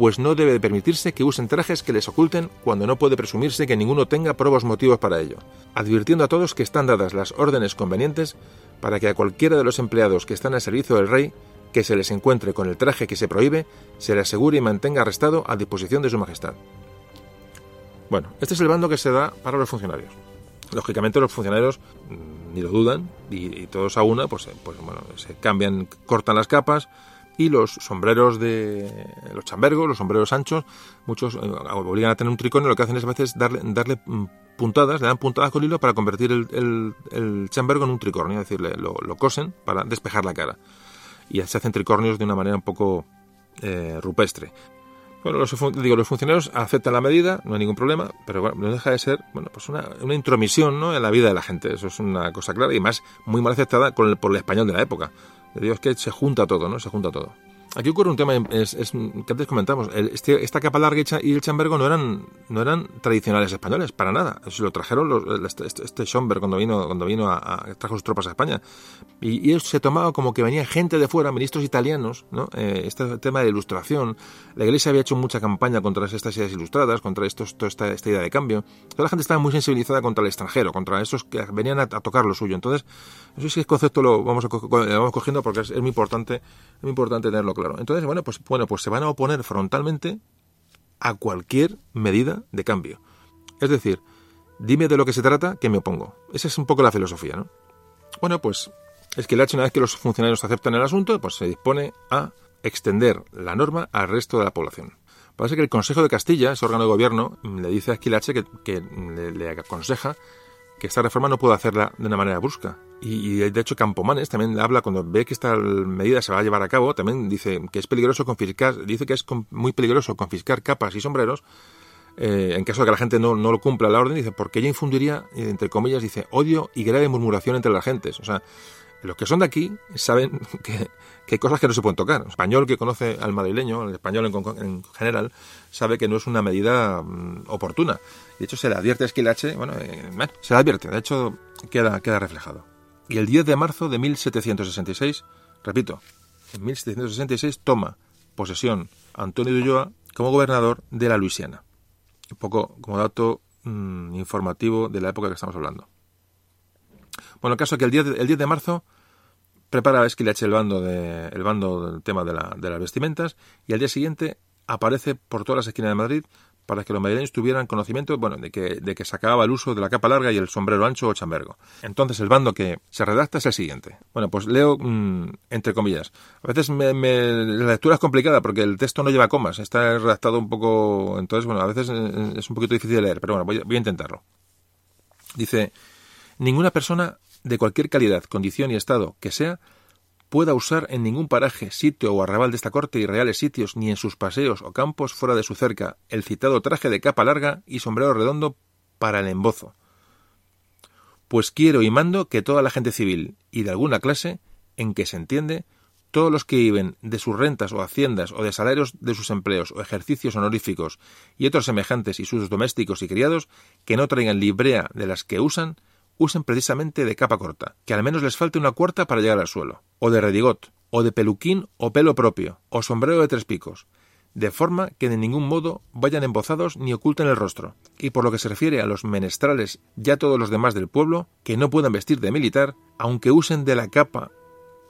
pues no debe permitirse que usen trajes que les oculten cuando no puede presumirse que ninguno tenga probos motivos para ello, advirtiendo a todos que están dadas las órdenes convenientes para que a cualquiera de los empleados que están al servicio del rey que se les encuentre con el traje que se prohíbe, se le asegure y mantenga arrestado a disposición de su majestad. Bueno, este es el bando que se da para los funcionarios. Lógicamente los funcionarios mm, ni lo dudan y, todos a una pues, pues bueno, se cambian, cortan las capas, y los sombreros de los chambergos, los sombreros anchos, muchos eh, obligan a tener un tricornio, lo que hacen es a veces darle, darle mm, puntadas, le dan puntadas con hilo para convertir el, el, chambergo en un tricornio, es decir, lo, cosen para despejar la cara. Y se hacen tricornios de una manera un poco eh, rupestre. Bueno, los, digo, los funcionarios aceptan la medida, no hay ningún problema, pero bueno, no deja de ser bueno, pues una, una intromisión ¿no? en la vida de la gente. Eso es una cosa clara y más muy mal aceptada por el español de la época. De Dios que se junta todo, ¿no? Se junta todo. Aquí ocurre un tema es, que antes comentamos. Este, esta capa larga y el chambergo no eran, no eran tradicionales españoles, para nada. Se lo trajeron los, este, este, este Schomberg cuando vino, cuando vino a, trajo sus tropas a España. Y, y se tomaba como que venía gente de fuera, ministros italianos, ¿no? Eh, este tema de ilustración. La iglesia había hecho mucha campaña contra estas ideas ilustradas, contra estos, toda esta, esta, idea de cambio. Toda la gente estaba muy sensibilizada contra el extranjero, contra esos que venían a, tocar lo suyo. Entonces, eso sí es concepto lo vamos, a, vamos cogiendo porque es, es muy importante, es muy importante tenerlo claro. Entonces, bueno, pues, bueno, pues se van a oponer frontalmente a cualquier medida de cambio. Es decir, dime de lo que se trata, que me opongo. Esa es un poco la filosofía, ¿no? Bueno, pues es que la una vez que los funcionarios aceptan el asunto, pues se dispone a extender la norma al resto de la población. Parece que el Consejo de Castilla, ese órgano de gobierno, le dice a Esquilache que, que le, aconseja que esta reforma no puede hacerla de una manera brusca. Y, de hecho Campomanes también habla cuando ve que esta medida se va a llevar a cabo, también dice que es peligroso confiscar, dice que es muy peligroso confiscar capas y sombreros eh, en caso de que la gente no, no, lo cumpla la orden, dice, porque ella infundiría, entre comillas, dice, odio y grave murmuración entre las gentes. O sea, los que son de aquí saben [LAUGHS] que, hay cosas que no se pueden tocar. El español que conoce al madrileño, el español en, general, sabe que no es una medida mm, oportuna. De hecho, se le advierte a Esquilache, bueno, eh, se le advierte, de hecho, queda, queda reflejado. Y el 10 de marzo de 1766, repito, en 1766 toma posesión Antonio de Ulloa como gobernador de la Luisiana. Un poco como dato mm, informativo de la época que estamos hablando. Bueno, el caso que el 10 de, el 10 de marzo prepara Esquilache el bando, de, el bando del tema de, la, de las vestimentas y al día siguiente aparece por todas las esquinas de Madrid para que los madrileños tuvieran conocimiento bueno, de, que, de que se acababa el uso de la capa larga y el sombrero ancho o chambergo. Entonces el bando que se redacta es el siguiente. Bueno, pues leo mm, entre comillas. A veces la lectura es complicada porque el texto no lleva comas, está redactado un poco... Entonces, bueno, a veces es un poquito difícil de leer, pero bueno, voy a intentarlo. Dice, Ninguna persona de cualquier calidad, condición y estado que sea pueda usar en ningún paraje, sitio o arrabal de esta corte y reales sitios, ni en sus paseos o campos fuera de su cerca, el citado traje de capa larga y sombrero redondo para el embozo. Pues quiero y mando que toda la gente civil y de alguna clase, en que se entiende, todos los que viven de sus rentas o haciendas o de salarios de sus empleos o ejercicios honoríficos y otros semejantes y sus domésticos y criados, que no traigan librea de las que usan, usen precisamente de capa corta, que al menos les falte una cuarta para llegar al suelo, o de redigot, o de peluquín o pelo propio, o sombrero de tres picos, de forma que de ningún modo vayan embozados ni oculten el rostro, y por lo que se refiere a los menestrales ya todos los demás del pueblo, que no puedan vestir de militar, aunque usen de la capa,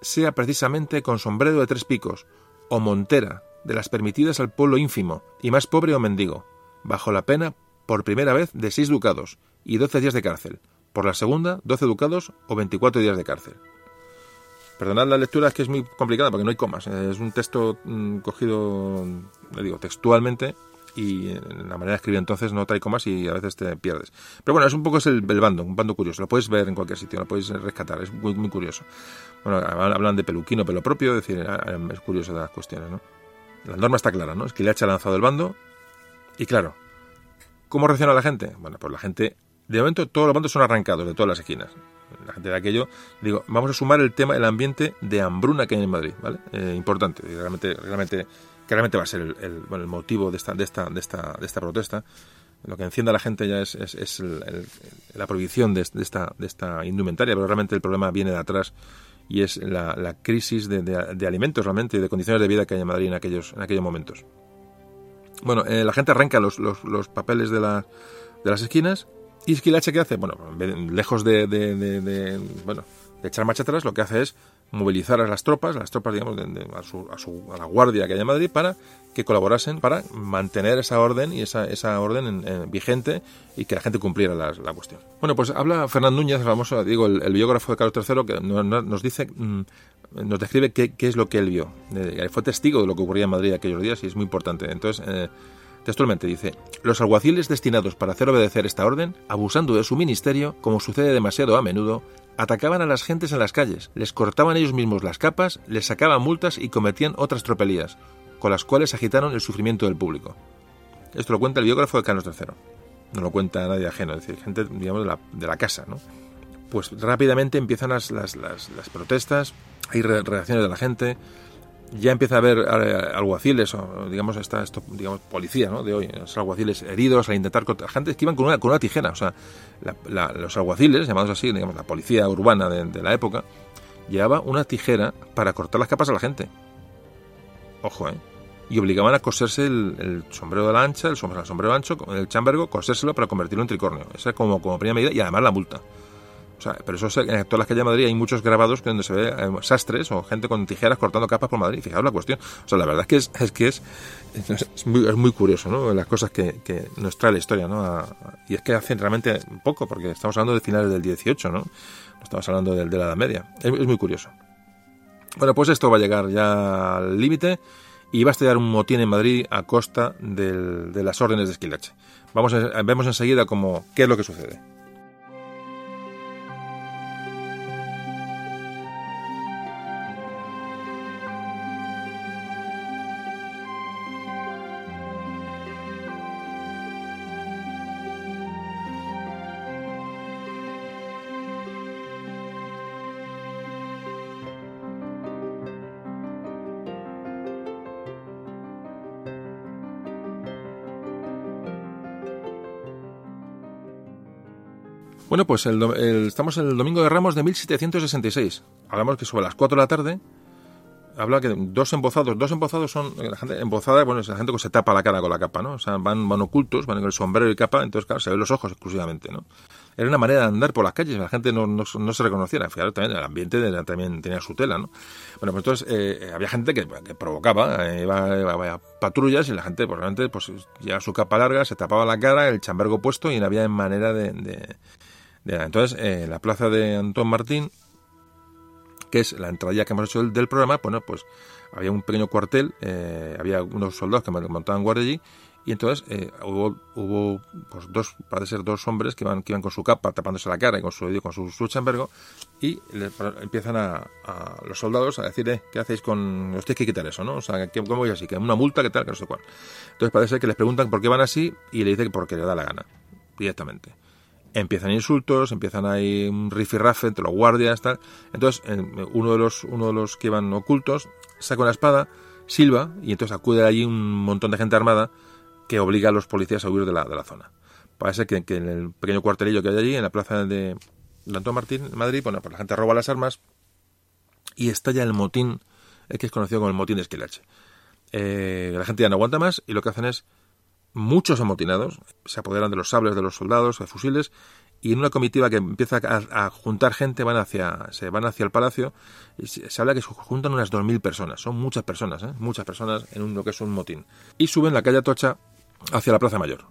sea precisamente con sombrero de tres picos, o montera, de las permitidas al pueblo ínfimo, y más pobre o mendigo, bajo la pena, por primera vez, de seis ducados y doce días de cárcel, por la segunda, 12 ducados o 24 días de cárcel. Perdonad la lectura, es que es muy complicada porque no hay comas. Es un texto mm, cogido, le digo, textualmente y en la manera de escribir entonces no trae comas y a veces te pierdes. Pero bueno, es un poco es el, bando, un bando curioso. Lo puedes ver en cualquier sitio, lo puedes rescatar, es muy, muy curioso. Bueno, hablan de peluquino, pelo propio, es decir, es curioso de las cuestiones, ¿no? La norma está clara, ¿no? Es que le ha lanzado el bando y claro, ¿cómo reacciona la gente? Bueno, pues la gente de momento todos los bandos son arrancados de todas las esquinas. De aquello, digo, vamos a sumar el tema, el ambiente de hambruna que hay en Madrid, ¿vale? Eh, importante, realmente, realmente, que realmente va a ser el, el motivo de esta, de esta, de esta, de esta protesta. Lo que enciende a la gente ya es, es, la prohibición de, esta, de esta indumentaria, pero realmente el problema viene de atrás y es la, crisis de, alimentos realmente y de condiciones de vida que hay en Madrid en aquellos, en aquellos momentos. Bueno, eh, la gente arranca los, los, los papeles de, de las esquinas ¿Y Esquilache qué hace? Bueno, lejos de, de, bueno, de echar marcha atrás, lo que hace es movilizar a las tropas, las tropas, digamos, a, su, a, su, a, la guardia que hay en Madrid para que colaborasen para mantener esa orden y esa, esa orden vigente y que la gente cumpliera la, la, cuestión. Bueno, pues habla Fernán Núñez, el famoso, digo, el, biógrafo de Carlos III, que nos, dice, mm, nos describe qué, qué, es lo que él vio. fue testigo de lo que ocurría en Madrid aquellos días y es muy importante. Entonces, eh, Textualmente dice, los alguaciles destinados para hacer obedecer esta orden, abusando de su ministerio, como sucede demasiado a menudo, atacaban a las gentes en las calles, les cortaban ellos mismos las capas, les sacaban multas y cometían otras tropelías. con las cuales agitaron el sufrimiento del público. Esto lo cuenta el biógrafo de Carlos III. No lo cuenta nadie ajeno, es decir, gente, digamos, de la, de la casa. Pues rápidamente empiezan las, las protestas, hay reacciones de la gente, ya empieza a haber eh, alguaciles, o digamos, está esto, digamos, policía ¿no? de hoy, los alguaciles heridos al intentar gente que iban con una, con una tijera, o sea, los alguaciles, llamados así, digamos, la policía urbana de, la época, llevaba una tijera para cortar las capas a la gente. Ojo, ¿eh? Y obligaban a coserse el, sombrero de la ancha, el sombrero, el sombrero ancho, el chambergo, cosérselo para convertirlo en tricornio. Esa como, como primera medida y además la multa. O sea, pero eso en todas las calles de Madrid hay muchos grabados donde se ve eh, sastres o gente con tijeras cortando capas por Madrid. Fijaos la cuestión. O sea, la verdad es que es, es que es, es, muy, es curioso, ¿no? Las cosas que, nos trae la historia, ¿no? y es que hacen realmente poco, porque estamos hablando de finales del 18, ¿no? estamos hablando de, de la Edad Media. Es, muy curioso. Bueno, pues esto va a llegar ya al límite y va a estallar un motín en Madrid a costa del, de las órdenes de Esquilache. Vamos a, vemos enseguida cómo, qué es lo que sucede. Bueno, pues el, estamos en el Domingo de Ramos de 1766. Hablamos que sobre las 4 de la tarde habla que dos embozados, dos embozados son la gente embozada, bueno, es la gente que se tapa la cara con la capa, ¿no? O sea, van, van ocultos, van con el sombrero y capa, entonces claro, se ven los ojos exclusivamente, ¿no? Era una manera de andar por las calles, la gente no, no, se reconociera. Fíjate, también el ambiente también tenía su tela, ¿no? Bueno, pues entonces eh, había gente que, provocaba, eh, iba, a patrullas y la gente, pues realmente, pues llevaba su capa larga, se tapaba la cara, el chambergo puesto y no había manera de entonces, eh, la plaza de Antón Martín, que es la entrada que hemos hecho del, programa, bueno, pues había un pequeño cuartel, eh, había unos soldados que montaban guardia allí, y entonces eh, hubo, hubo pues dos, parece ser dos hombres que iban, que iban con su capa tapándose la cara y con su, con su, su chambergo, y empiezan a, los soldados a decir, eh, ¿qué hacéis con...? Os tenéis que quitar eso, ¿no? O sea, ¿cómo voy así? ¿Que una multa? ¿Qué tal? Que no sé cuál. Entonces parece que les preguntan por qué van así y le dice que porque le da la gana, directamente empiezan insultos, empiezan ahí un rifirrafe entre los guardias, tal. Entonces, uno de los, uno de los que iban ocultos saca una espada, silba, y entonces acude allí un montón de gente armada que obliga a los policías a huir de la, de la zona. Parece que, en el pequeño cuartelillo que hay allí, en la plaza de, Antón Martín, en Madrid, bueno, pues la gente roba las armas y estalla el motín, el que es conocido como el motín de Esquilache. Eh, la gente ya no aguanta más y lo que hacen es muchos amotinados, se apoderan de los sables de los soldados, de fusiles, y en una comitiva que empieza a, juntar gente van hacia, se van hacia el palacio y se, habla que se juntan unas 2.000 personas, son muchas personas, ¿eh? muchas personas en un, lo que es un motín. Y suben la calle Atocha hacia la Plaza Mayor.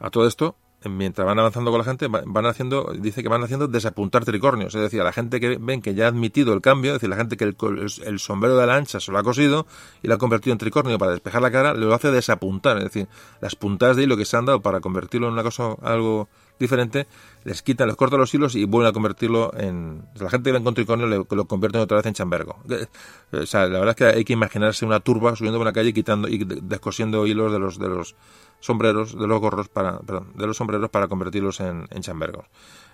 A todo esto, mientras van avanzando con la gente, van haciendo, dice que van haciendo desapuntar tricornios, es decir, a la gente que ven que ya ha admitido el cambio, es decir, la gente que el, sombrero de la ancha se lo ha cosido y lo ha convertido en tricornio para despejar la cara, lo hace desapuntar, es decir, las puntadas de hilo que se han dado para convertirlo en una cosa, algo diferente, les quitan, les cortan los hilos y vuelven a convertirlo en... La gente que ven con tricornio lo, lo convierten otra vez en chambergo. O sea, la verdad es que hay que imaginarse una turba subiendo por una calle quitando y descosiendo hilos de los, de los sombreros, de los gorros para, perdón, de los sombreros para convertirlos en, en chambergos.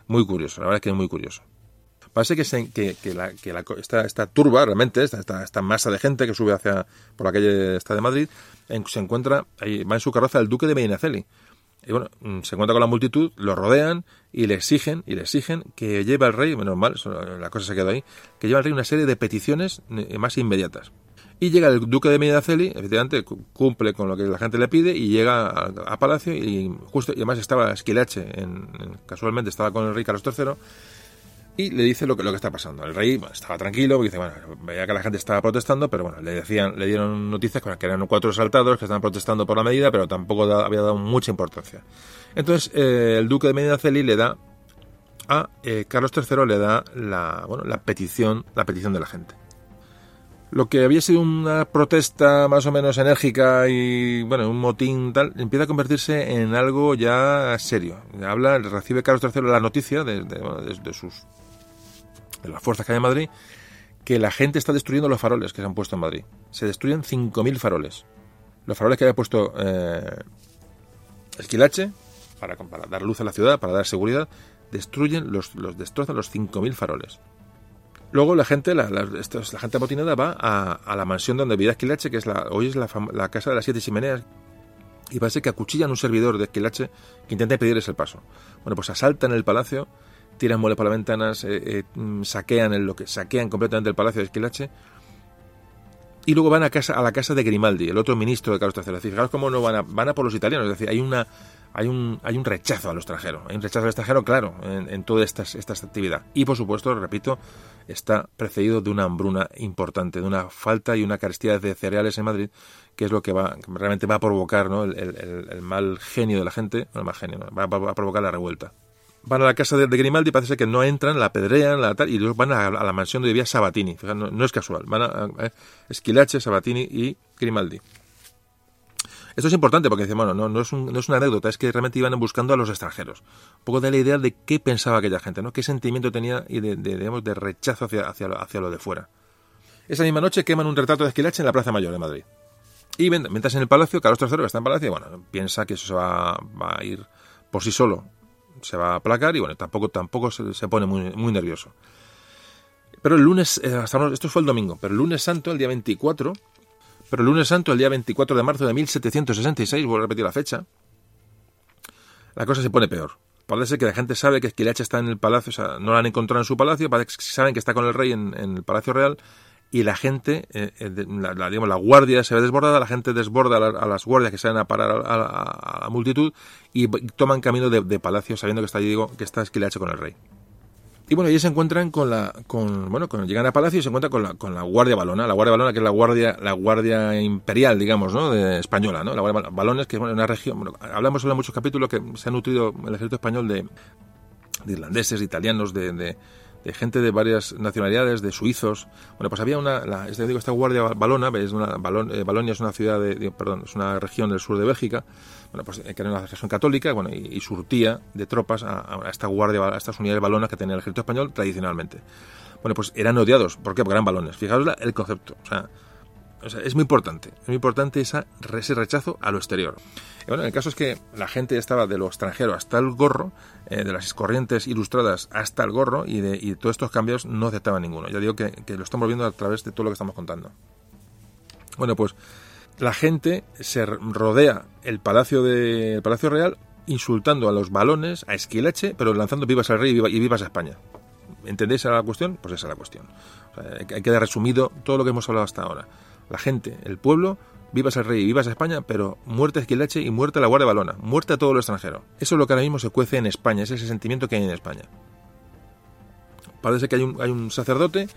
Muy curioso, la verdad es que es muy curioso. Parece que, que, que, la, que la, esta, esta, turba, realmente, esta, esta, esta, masa de gente que sube hacia por la calle esta de Madrid, se encuentra, ahí va en su carroza el duque de Medinaceli. Y bueno, mm, se encuentra con la multitud, lo rodean y le exigen, y le exigen que lleve al rey, menos mal, la cosa se quedó ahí, que lleve al rey una serie de peticiones eh, más inmediatas. Y llega el duque de Medinaceli, efectivamente cumple con lo que la gente le pide y llega a, Palacio y justo, y además estaba Esquilache, en, casualmente estaba con el rey Carlos III y le dice lo que, lo que está pasando. El rey estaba tranquilo, porque dice, bueno, veía que la gente estaba protestando, pero bueno, le decían, le dieron noticias que eran cuatro saltados que estaban protestando por la medida, pero tampoco había dado mucha importancia. Entonces, eh, el duque de Medinaceli le da a eh, Carlos III le da la, bueno, la petición, la petición de la gente. Lo que había sido una protesta más o menos enérgica y, bueno, un motín tal, empieza a convertirse en algo ya serio. Habla, recibe Carlos III la noticia de, sus de las fuerzas que hay en Madrid que la gente está destruyendo los faroles que se han puesto en Madrid. Se destruyen 5.000 faroles. los faroles que había puesto eh, Esquilache para, para, dar luz a la ciudad, para dar seguridad, destruyen, los, los destrozan los 5.000 faroles. Luego la gente, la, gente amotinada va a, la mansión donde vivía Esquilache, que es la, hoy es la, la casa de las siete chimeneas, y parece que acuchillan un servidor de Esquilache que intenta impedirles el paso. Bueno, pues asaltan el palacio, tiran muebles por las ventanas, eh, eh, saquean el, lo que saquean completamente el palacio de Esquilache y luego van a casa a la casa de Grimaldi, el otro ministro de Carlos III. fijaros cómo no van a, van a por los italianos, es decir, hay una hay un, hay un rechazo al extranjero, hay un rechazo al extranjero, claro, en, toda esta, esta actividad. Y por supuesto, repito, está precedido de una hambruna importante, de una falta y una carestía de cereales en Madrid, que es lo que va realmente va a provocar ¿no? el, mal genio de la gente, no el mal genio, va, va, a provocar la revuelta. Van a la casa de, de Grimaldi, parece que no entran, la apedrean, la tal, y luego van a, la mansión donde vivía Sabatini. Fíjate, no, es casual, van a, a Esquilache, Sabatini y Grimaldi. Esto es importante porque bueno, no, no, es no, es una anécdota, es que realmente iban buscando a los extranjeros. Un poco de la idea de qué pensaba aquella gente, ¿no? qué sentimiento tenía y de, de, digamos, de rechazo hacia, hacia, hacia lo de fuera. Esa misma noche queman un retrato de Esquilache en la Plaza Mayor de Madrid. Y mientras en el palacio, Carlos III, está en palacio, bueno, piensa que eso se va a ir por sí solo, se va a aplacar y bueno, tampoco, tampoco se, se pone muy, muy nervioso. Pero el lunes, eh, esto fue el domingo, pero el lunes santo, el día 24, pero el lunes santo, el día 24 de marzo de 1766, vuelvo a repetir la fecha, la cosa se pone peor. Parece que la gente sabe que Esquilache está en el palacio, o sea, no la han encontrado en su palacio, parece que saben que está con el rey en el Palacio Real, y la gente, eh, la, la, digamos, la guardia se ve desbordada, la gente desborda a, la, a las guardias que salen a parar a, la multitud y toman camino de, palacio sabiendo que está, digo, que está Esquilache con el rey. Y bueno, allí se encuentran con la, con, bueno, cuando llegan a Palacio y se encuentran con la, con la Guardia Balona, la Guardia Balona que es la Guardia, la Guardia Imperial, digamos, ¿no? De, española, ¿no? La Guardia Balones, que es bueno, una región, bueno, hablamos en muchos capítulos que se ha nutrido el ejército español de, de irlandeses, de italianos, de, de, gente de varias nacionalidades, de suizos. Bueno, pues había una, este, digo, esta Guardia Balona, es una, Balon, eh, Balonia es una ciudad de, perdón, es una región del sur de Bélgica, bueno, pues que era una región católica, bueno, y, surtía de tropas a, esta guardia, a estas unidades balonas que tenía el ejército español tradicionalmente. Bueno, pues eran odiados, ¿por qué? Porque eran balones. Fijaros la, el concepto, o sea, es muy importante, es muy importante esa, ese rechazo a lo exterior. Bueno, el caso es que la gente estaba de lo extranjero hasta el gorro, eh, de las corrientes ilustradas hasta el gorro, y de, y todos estos cambios no aceptaba ninguno. Ya digo que, lo estamos viendo a través de todo lo que estamos contando. Bueno, pues la gente se rodea el palacio de el palacio real insultando a los balones, a Esquilache, pero lanzando vivas al rey y, viva, y vivas a España. ¿Entendéis a la cuestión? Pues esa es la cuestión. O sea, hay que dar resumido todo lo que hemos hablado hasta ahora. La gente, el pueblo, vivas al rey vivas a España, pero muerte a Esquilache y muerte a la Guardia Balona, muerte a todo lo extranjero. Eso es lo que ahora mismo se cuece en España, es ese sentimiento que hay en España. Parece que hay un, hay un sacerdote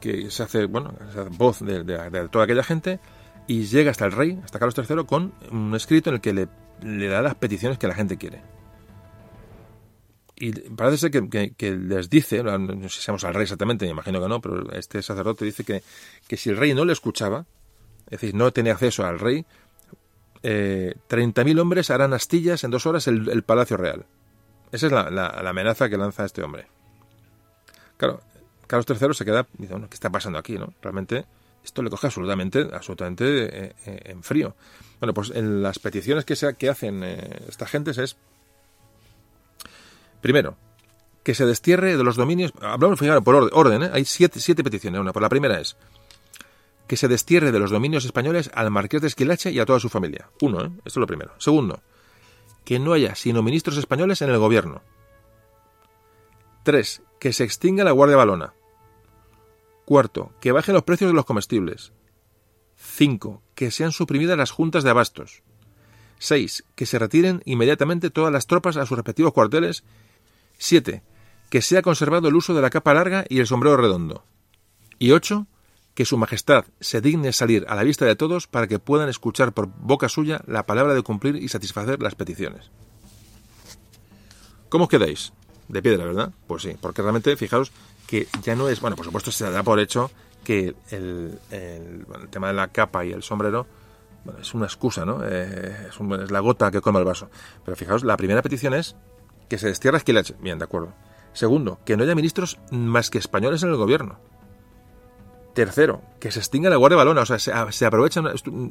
que se hace, bueno, se hace voz de, toda aquella gente, y llega hasta el rey, hasta Carlos III, con un escrito en el que le da las peticiones que la gente quiere. Y parece ser que, que, les dice, no sé si seamos al rey exactamente, me imagino que no, pero este sacerdote dice que, que si el rey no le escuchaba, es decir, no tenía acceso al rey, eh, 30.000 hombres harán astillas en dos horas el, el palacio real. Esa es la, la, la, amenaza que lanza este hombre. Claro, Carlos III se queda, dice, bueno, ¿qué está pasando aquí? no Realmente esto le coge absolutamente, absolutamente eh, eh, en frío. Bueno, pues en las peticiones que, se, que hacen eh, esta gente es, primero, que se destierre de los dominios, hablamos por orden, ¿eh? hay siete, siete peticiones. Una, pues la primera es que se destierre de los dominios españoles al marqués de Esquilache y a toda su familia. Uno, ¿eh? esto es lo primero. Segundo, que no haya sino ministros españoles en el gobierno. Tres, que se extinga la Guardia Balona. Cuarto, que bajen los precios de los comestibles. 5. Que sean suprimidas las juntas de abastos. 6. Que se retiren inmediatamente todas las tropas a sus respectivos cuarteles. 7. Que sea conservado el uso de la capa larga y el sombrero redondo. Y 8. Que su majestad se digne salir a la vista de todos para que puedan escuchar por boca suya la palabra de cumplir y satisfacer las peticiones. ¿Cómo os quedáis? De piedra, ¿verdad? Pues sí, porque realmente, fijaos, que ya no es, bueno, por supuesto se da por hecho que el, el, tema de la capa y el sombrero bueno, es una excusa, ¿no? Eh, es, un, es, la gota que colma el vaso. Pero fijaos, la primera petición es que se destierre Esquilache. Bien, de acuerdo. Segundo, que no haya ministros más que españoles en el gobierno. Tercero, que se extinga la Guardia Balona, o sea, se, se aprovechan,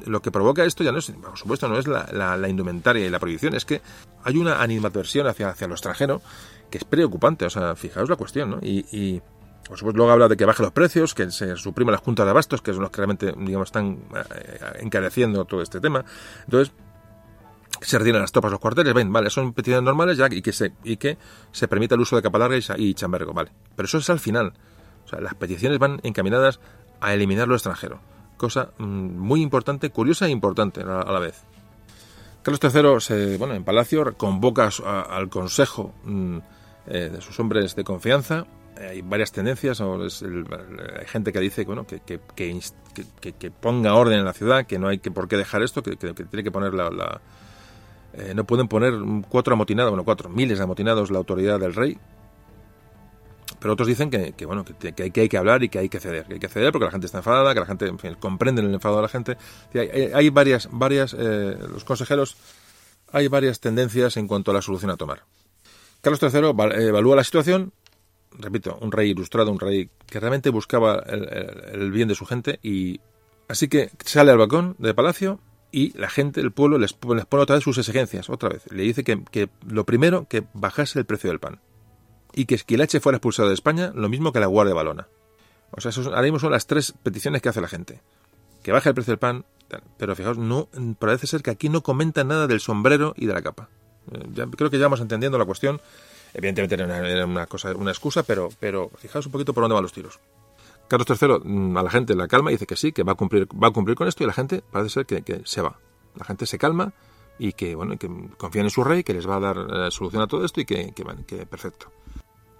lo que provoca esto ya no es, por supuesto, no es la, indumentaria y la prohibición, es que hay una animadversión hacia, hacia lo extranjero que es preocupante, o sea, fijaos la cuestión, ¿no? Y, y por supuesto, luego habla de que baje los precios, que se supriman las juntas de abastos, que son los que realmente, digamos, están eh, encareciendo todo este tema. Entonces, se retiran las tropas los cuarteles, ven, vale, son peticiones normales ya y que se, y que se permita el uso de capa larga y, chambergo, vale. Pero eso es al final. O sea, las peticiones van encaminadas a eliminar lo extranjero. Cosa mm, muy importante, curiosa e importante a la, vez. Carlos III, se, bueno, en Palacio convoca al Consejo mm, eh, de sus hombres de confianza. Hay varias tendencias, o hay gente que dice bueno, que, que, que, ponga orden en la ciudad, que no hay que por qué dejar esto, que, tiene que poner la eh, no pueden poner cuatro amotinados, bueno, cuatro, miles de amotinados la autoridad del rey. Pero otros dicen que, bueno, que, hay, que hablar y que hay que ceder. Que hay que ceder porque la gente está enfadada, que la gente, en fin, comprende el enfado de la gente. Hay, varias, varias eh, los consejeros, hay varias tendencias en cuanto a la solución a tomar. Carlos III evalúa la situación, repito, un rey ilustrado, un rey que realmente buscaba el, el bien de su gente y así que sale al balcón de palacio y la gente, el pueblo, les, pone otra vez sus exigencias, otra vez. Le dice que, lo primero, que bajase el precio del pan. Y que Esquilache fuera expulsado de España, lo mismo que la Guardia Balona. O sea, eso, ahora mismo son las tres peticiones que hace la gente. Que baje el precio del pan, pero fijaos, no, parece ser que aquí no comentan nada del sombrero y de la capa. Eh, ya, creo que ya vamos entendiendo la cuestión. Evidentemente era una, cosa, una excusa, pero, pero fijaos un poquito por dónde van los tiros. Carlos III mm, a la gente la calma y dice que sí, que va a cumplir, va a cumplir con esto y la gente parece ser que, se va. La gente se calma y que bueno que confían en su rey, que les va a dar eh, solución a todo esto y que, van, que perfecto.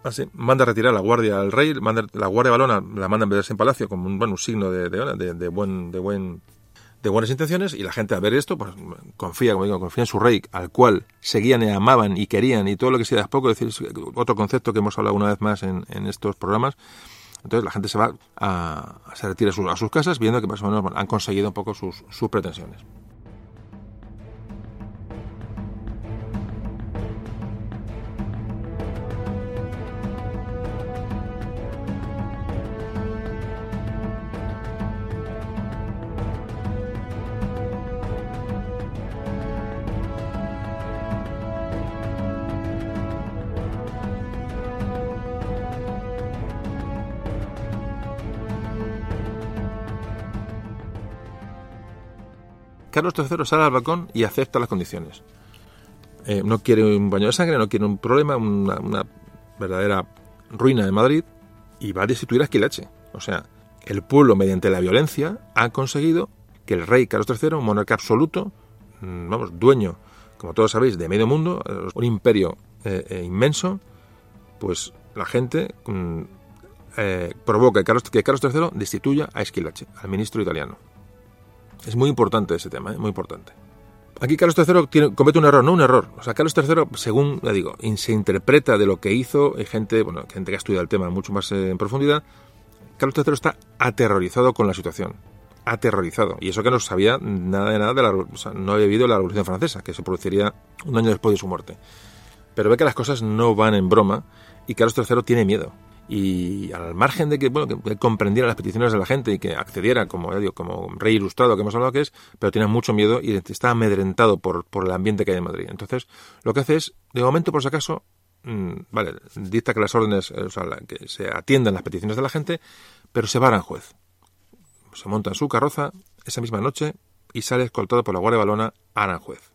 Así, manda a retirar la guardia al rey, manda, la guardia balona la manda en en palacio como un, bueno, un signo de, de, buen, de, buen, de buenas intenciones y la gente al ver esto pues confía, como digo, confía en su rey al cual seguían y amaban y querían y todo lo que sea poco, decir, otro concepto que hemos hablado una vez más en estos programas, entonces la gente se va a, se retira a sus, a sus casas viendo que más o menos han conseguido un poco sus, sus pretensiones. Carlos III sale al balcón y acepta las condiciones. Eh, no quiere un baño de sangre, no quiere un problema, una, verdadera ruina de Madrid y va a destituir a Esquilache. O sea, el pueblo, mediante la violencia, ha conseguido que el rey Carlos III, un monarca absoluto, mm, vamos, dueño, como todos sabéis, de medio mundo, eh, un imperio eh, inmenso, pues la gente mm, provoca que Carlos, que Carlos III destituya a Esquilache, al ministro italiano. Es muy importante ese tema, ¿eh? muy importante. Aquí Carlos III comete un error, no un error. O sea, Carlos III, según le digo, se interpreta de lo que hizo, hay gente, bueno, gente que ha estudiado el tema mucho más eh, en profundidad. Carlos III está aterrorizado con la situación. Aterrorizado. Y eso que no sabía nada de nada de la. No había vivido la Revolución Francesa, que se produciría un año después de su muerte. Pero ve que las cosas no van en broma y Carlos III tiene miedo y al margen de que, bueno, que comprendiera las peticiones de la gente y que accediera como, digo, como rey ilustrado que hemos hablado que es, pero tiene mucho miedo y está amedrentado por, el ambiente que hay en Madrid. Entonces, lo que hace es, de momento, por si acaso, mm, vale, dicta que las órdenes, o sea, que se atiendan las peticiones de la gente, pero se va a Aranjuez. Se monta en su carroza esa misma noche y sale escoltado por la Guardia Balona a Aranjuez.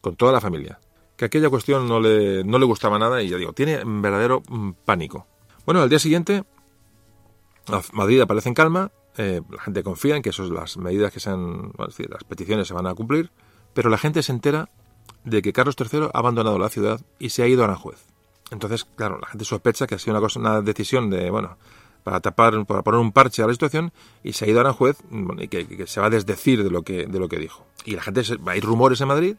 Con toda la familia que aquella cuestión no le, no le gustaba nada y ya digo, tiene verdadero mm, pánico. Bueno, al día siguiente, Madrid aparece en calma, eh, la gente confía en que esas las medidas que sean, decir, las peticiones se van a cumplir, pero la gente se entera de que Carlos III ha abandonado la ciudad y se ha ido a Aranjuez. Entonces, claro, la gente sospecha que ha sido una, cosa, una decisión de, bueno, para tapar, para poner un parche a la situación y se ha ido a Aranjuez y que, se va a desdecir de lo que, de lo que dijo. Y la gente, hay rumores en Madrid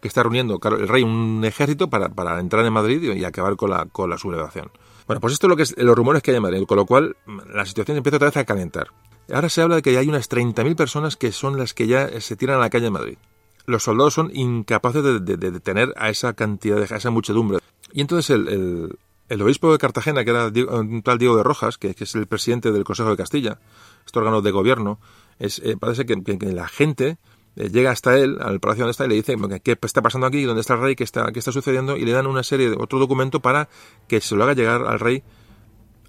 que está reuniendo el rey un ejército para, para entrar en Madrid y, acabar con la, con la sublevación. Bueno, pues esto es lo que es los rumores que hay en Madrid, con lo cual la situación empieza otra vez a calentar. Ahora se habla de que hay unas 30.000 personas que son las que ya se tiran a la calle en Madrid. Los soldados son incapaces de, detener a esa cantidad, de, a esa muchedumbre. Y entonces el, el obispo de Cartagena, que era un tal Diego de Rojas, que, es el presidente del Consejo de Castilla, este órgano de gobierno, es, eh, parece que, la gente eh, llega hasta él, al palacio donde está, y le dice qué está pasando aquí, dónde está el rey, qué está, qué está sucediendo, y le dan una serie de otro documento para que se lo haga llegar al rey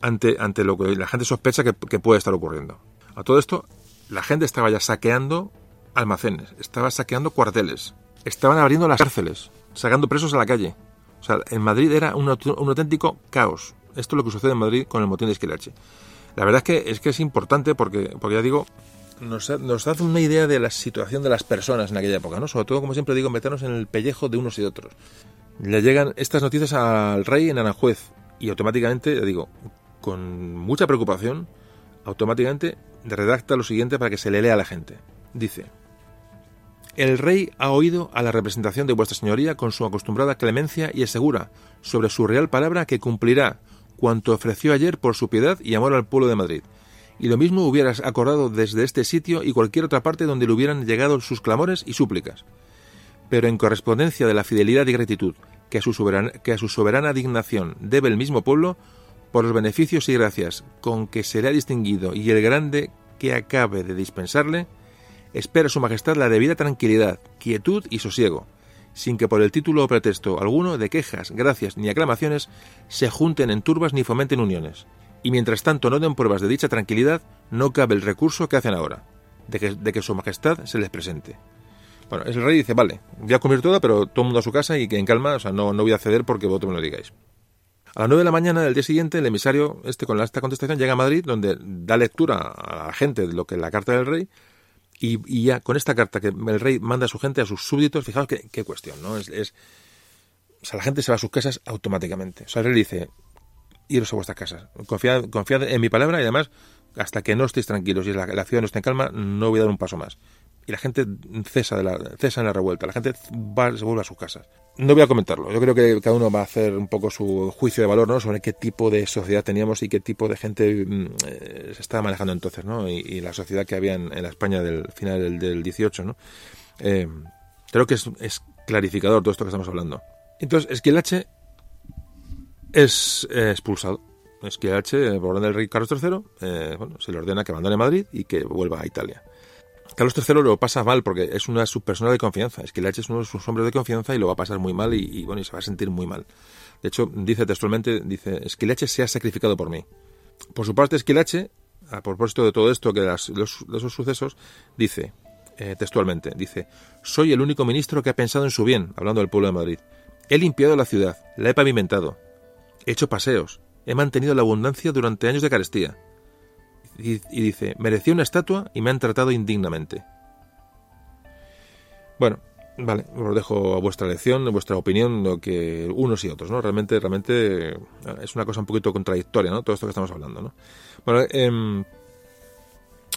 ante, ante lo que la gente sospecha que, que puede estar ocurriendo. A todo esto, la gente estaba ya saqueando almacenes, estaba saqueando cuarteles, estaban abriendo las cárceles, sacando presos a la calle. O sea, en Madrid era un, auténtico caos. Esto es lo que sucede en Madrid con el motín de Esquilache. La verdad es que es, que es importante porque, porque ya digo, nos, nos da una idea de la situación de las personas en aquella época, ¿no? Sobre todo, como siempre digo, meternos en el pellejo de unos y otros. Le llegan estas noticias al rey en Aranjuez y automáticamente, ya digo, con mucha preocupación, automáticamente redacta lo siguiente para que se le lea a la gente. Dice, el rey ha oído a la representación de vuestra señoría con su acostumbrada clemencia y asegura, sobre su real palabra, que cumplirá cuanto ofreció ayer por su piedad y amor al pueblo de Madrid. Y lo mismo hubieras acordado desde este sitio y cualquier otra parte donde le hubieran llegado sus clamores y súplicas. Pero en correspondencia de la fidelidad y gratitud que a su soberana, dignación debe el mismo pueblo, por los beneficios y gracias con que será distinguido y el grande que acabe de dispensarle, espera Su Majestad la debida tranquilidad, quietud y sosiego, sin que por el título o pretexto alguno de quejas, gracias ni aclamaciones se junten en turbas ni fomenten uniones. Y mientras tanto no den pruebas de dicha tranquilidad, no cabe el recurso que hacen ahora, de que, de que Su Majestad se les presente. Bueno, el rey dice, vale, voy a comer toda, pero todo el mundo a su casa y que en calma, o sea, no, no voy a ceder porque vosotros me lo digáis. A las 9 de la mañana del día siguiente, el emisario, este con esta contestación, llega a Madrid, donde da lectura a la gente de lo que es la carta del rey, y, ya con esta carta que el rey manda a su gente, a sus súbditos, fijaos qué, cuestión, ¿no? Es, o sea, la gente se va a sus casas automáticamente. O sea, el rey dice, iros a vuestras casas, confiad, confiad en mi palabra y además, hasta que no estéis tranquilos y la, la ciudad no esté en calma, no voy a dar un paso más y la gente cesa, de la, en la revuelta, la gente va, se vuelve a sus casas. No voy a comentarlo, yo creo que cada uno va a hacer un poco su juicio de valor ¿no? sobre qué tipo de sociedad teníamos y qué tipo de gente mm, eh, se estaba manejando entonces, ¿no? y, la sociedad que había en, la España del final del, del 18. ¿no? Eh, creo que es, es, clarificador todo esto que estamos hablando. Entonces, Esquilache es eh, expulsado. Esquilache, por orden del rey Carlos III, bueno, se le ordena que abandone Madrid y que vuelva a Italia. Carlos III lo pasa mal porque es una personas de confianza. Esquilache es uno de sus hombres de confianza y lo va a pasar muy mal y, bueno, y se va a sentir muy mal. De hecho, dice textualmente, dice, Esquilache se ha sacrificado por mí. Por su parte, Esquilache, a propósito de todo esto, que de, esos sucesos, dice, eh, textualmente, dice, soy el único ministro que ha pensado en su bien, hablando del pueblo de Madrid. He limpiado la ciudad, la he pavimentado, he hecho paseos, he mantenido la abundancia durante años de carestía y, dice, mereció una estatua y me han tratado indignamente. Bueno, vale, os dejo a vuestra elección, a vuestra opinión, lo que unos y otros, ¿no? Realmente, realmente eh, es una cosa un poquito contradictoria, ¿no? Todo esto que estamos hablando, ¿no? Bueno, eh,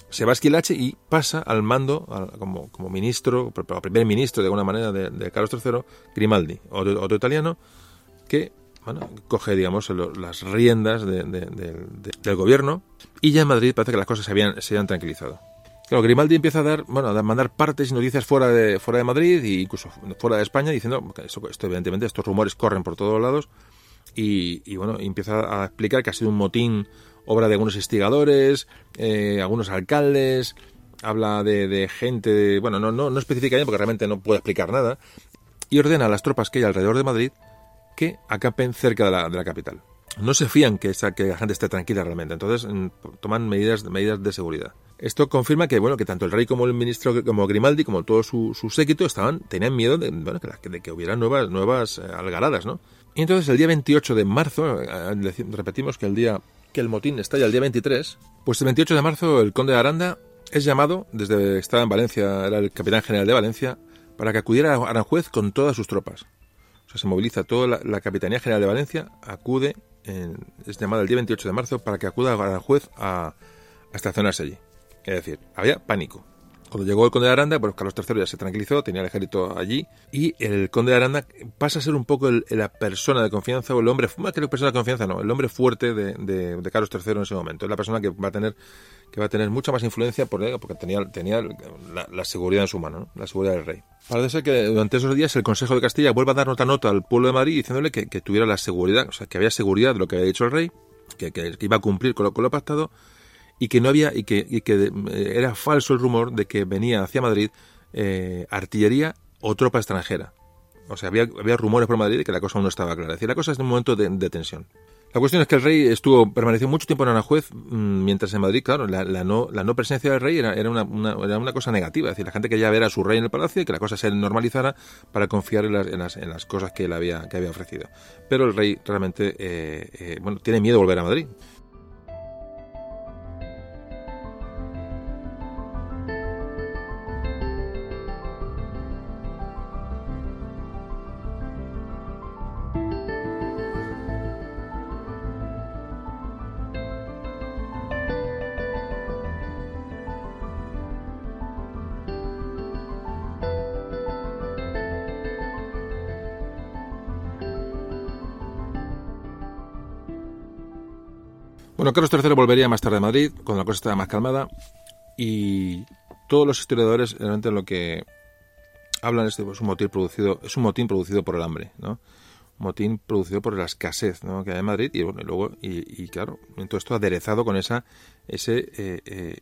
se va a Esquilache y pasa al mando como, como, ministro, primer ministro de alguna manera de, Carlos III, Grimaldi, otro italiano, que bueno, coge, digamos, las riendas del gobierno y ya en Madrid parece que las cosas se habían, se habían tranquilizado. Claro, Grimaldi empieza a dar, bueno, a mandar partes y noticias fuera de, fuera de Madrid e incluso fuera de España diciendo que esto, evidentemente estos rumores corren por todos lados y, bueno, empieza a explicar que ha sido un motín obra de algunos instigadores, eh, algunos alcaldes, habla de, gente, bueno, no, no, no especifica bien porque realmente no puede explicar nada, y ordena a las tropas que hay alrededor de Madrid que acapen cerca de la, de la capital. No se fían que, esa, que la gente esté tranquila realmente, entonces mm, toman medidas, medidas de seguridad. Esto confirma que bueno que tanto el rey como el ministro como Grimaldi como todo su, su séquito estaban tenían miedo de, bueno, que, de que hubiera nuevas nuevas eh, algaradas, ¿no? Y entonces el día 28 de marzo, eh, repetimos que el día que el motín estalla el día 23, pues el 28 de marzo el conde de Aranda es llamado desde estaba en Valencia, era el capitán general de Valencia, para que acudiera a Aranjuez con todas sus tropas se moviliza toda la, Capitanía General de Valencia, acude, es llamada el día 28 de marzo para que acuda a Aranjuez a, a estacionarse allí. Es decir, había pánico Cuando llegó el conde de Aranda, pues Carlos III ya se tranquilizó, tenía el ejército allí, y el conde de Aranda pasa a ser un poco la persona de confianza, o el hombre, más que la persona de confianza, no, el hombre fuerte de, de, Carlos III en ese momento. Es la persona que va a tener que va a tener mucha más influencia por, porque tenía, la, seguridad en su mano, la seguridad del rey. Parece ser que durante esos días el Consejo de Castilla vuelve a dar nota nota al pueblo de Madrid diciéndole que, tuviera la seguridad, o sea, que había seguridad de lo que había dicho el rey, que, iba a cumplir con lo, pactado y que no había y que, que eh, era falso el rumor de que venía hacia Madrid eh, artillería o tropa extranjera. O sea, había, rumores por Madrid de que la cosa aún no estaba clara. Es decir, la cosa es un momento de, tensión. La cuestión es que el rey estuvo permaneció mucho tiempo en Aranjuez, mm, mientras en Madrid, claro, la, no, la no presencia del rey era, era, una, era una cosa negativa. Es decir, la gente quería ver a su rey en el palacio y que la cosa se normalizara para confiar en las, en las, en las cosas que él había, que había ofrecido. Pero el rey realmente eh, bueno, tiene miedo de volver a Madrid. Bueno, Carlos III volvería más tarde a Madrid, cuando la cosa estaba más calmada, y todos los historiadores realmente lo que hablan es de pues, un motín producido, es un motín producido por el hambre, ¿no? Un motín producido por la escasez ¿no? que hay en Madrid y bueno, y luego, y, claro, todo esto aderezado con esa, ese eh, eh,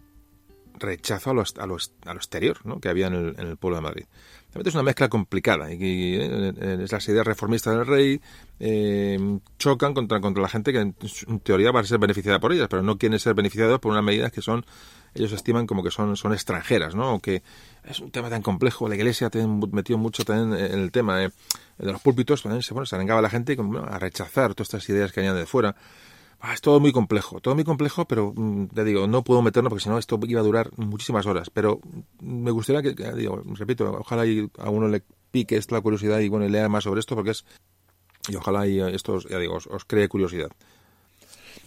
rechazo a lo, a, a exterior ¿no? que había en el, en el pueblo de Madrid es una mezcla complicada y, eh, eh, las ideas reformistas del rey eh, chocan contra, contra la gente que en, teoría va a ser beneficiada por ellas, pero no quieren ser beneficiados por unas medidas que son ellos estiman como que son, son extranjeras, ¿no? O que es un tema tan complejo. La Iglesia ha metido mucho también en el tema de los púlpitos, se, bueno, se arengaba la gente a rechazar todas estas ideas que venían de fuera. Ah, es todo muy complejo, todo muy complejo, pero mm, te digo, no puedo meterlo porque si no esto iba a durar muchísimas horas. Pero me gustaría que, digo, repito, ojalá a uno le pique esta curiosidad y bueno, lea más sobre esto porque es. Y ojalá y esto, ya digo, os, cree curiosidad.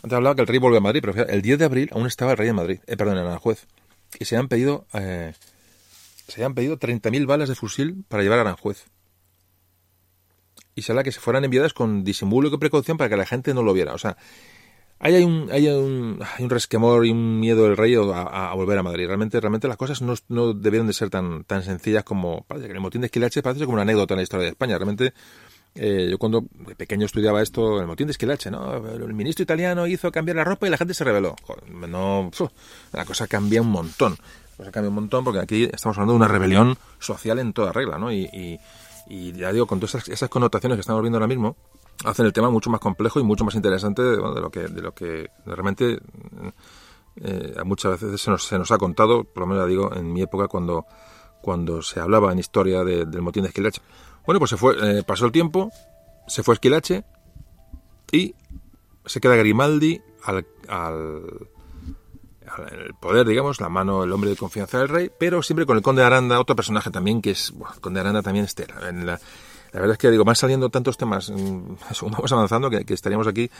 Antes hablaba que el rey volvió a Madrid, pero el 10 de abril aún estaba el rey en Madrid, eh, perdón, en Aranjuez. Y se han pedido, eh, se han pedido 30.000 balas de fusil para llevar a Aranjuez. Y será que se fueran enviadas con disimulo y precaución para que la gente no lo viera. O sea, Hay un, hay un, hay un resquemor y un miedo del rey a, volver a Madrid. Realmente, realmente las cosas no, debieron de ser tan, sencillas como... Parece el motín de Esquilache parece como una anécdota en la historia de España. Realmente, eh, yo cuando pequeño estudiaba esto, el motín de Esquilache, ¿no? El ministro italiano hizo cambiar la ropa y la gente se rebeló. no, la cosa cambia un montón. La cosa cambia un montón porque aquí estamos hablando de una rebelión social en toda regla, ¿no? Y, y, ya digo, con todas esas connotaciones que estamos viendo ahora mismo, hacen el tema mucho más complejo y mucho más interesante de, lo que de lo que realmente eh, muchas veces se nos, se nos ha contado, por lo menos digo en mi época cuando cuando se hablaba en historia del motín de Esquilache. Bueno, pues se fue, eh, pasó el tiempo, se fue Esquilache y se queda Grimaldi al, al, poder, digamos, la mano, el hombre de confianza del rey, pero siempre con el conde de Aranda, otro personaje también que es, bueno, el conde de Aranda también es En la, la verdad es que digo, van saliendo tantos temas, mm, [LAUGHS] vamos avanzando que, estaríamos aquí,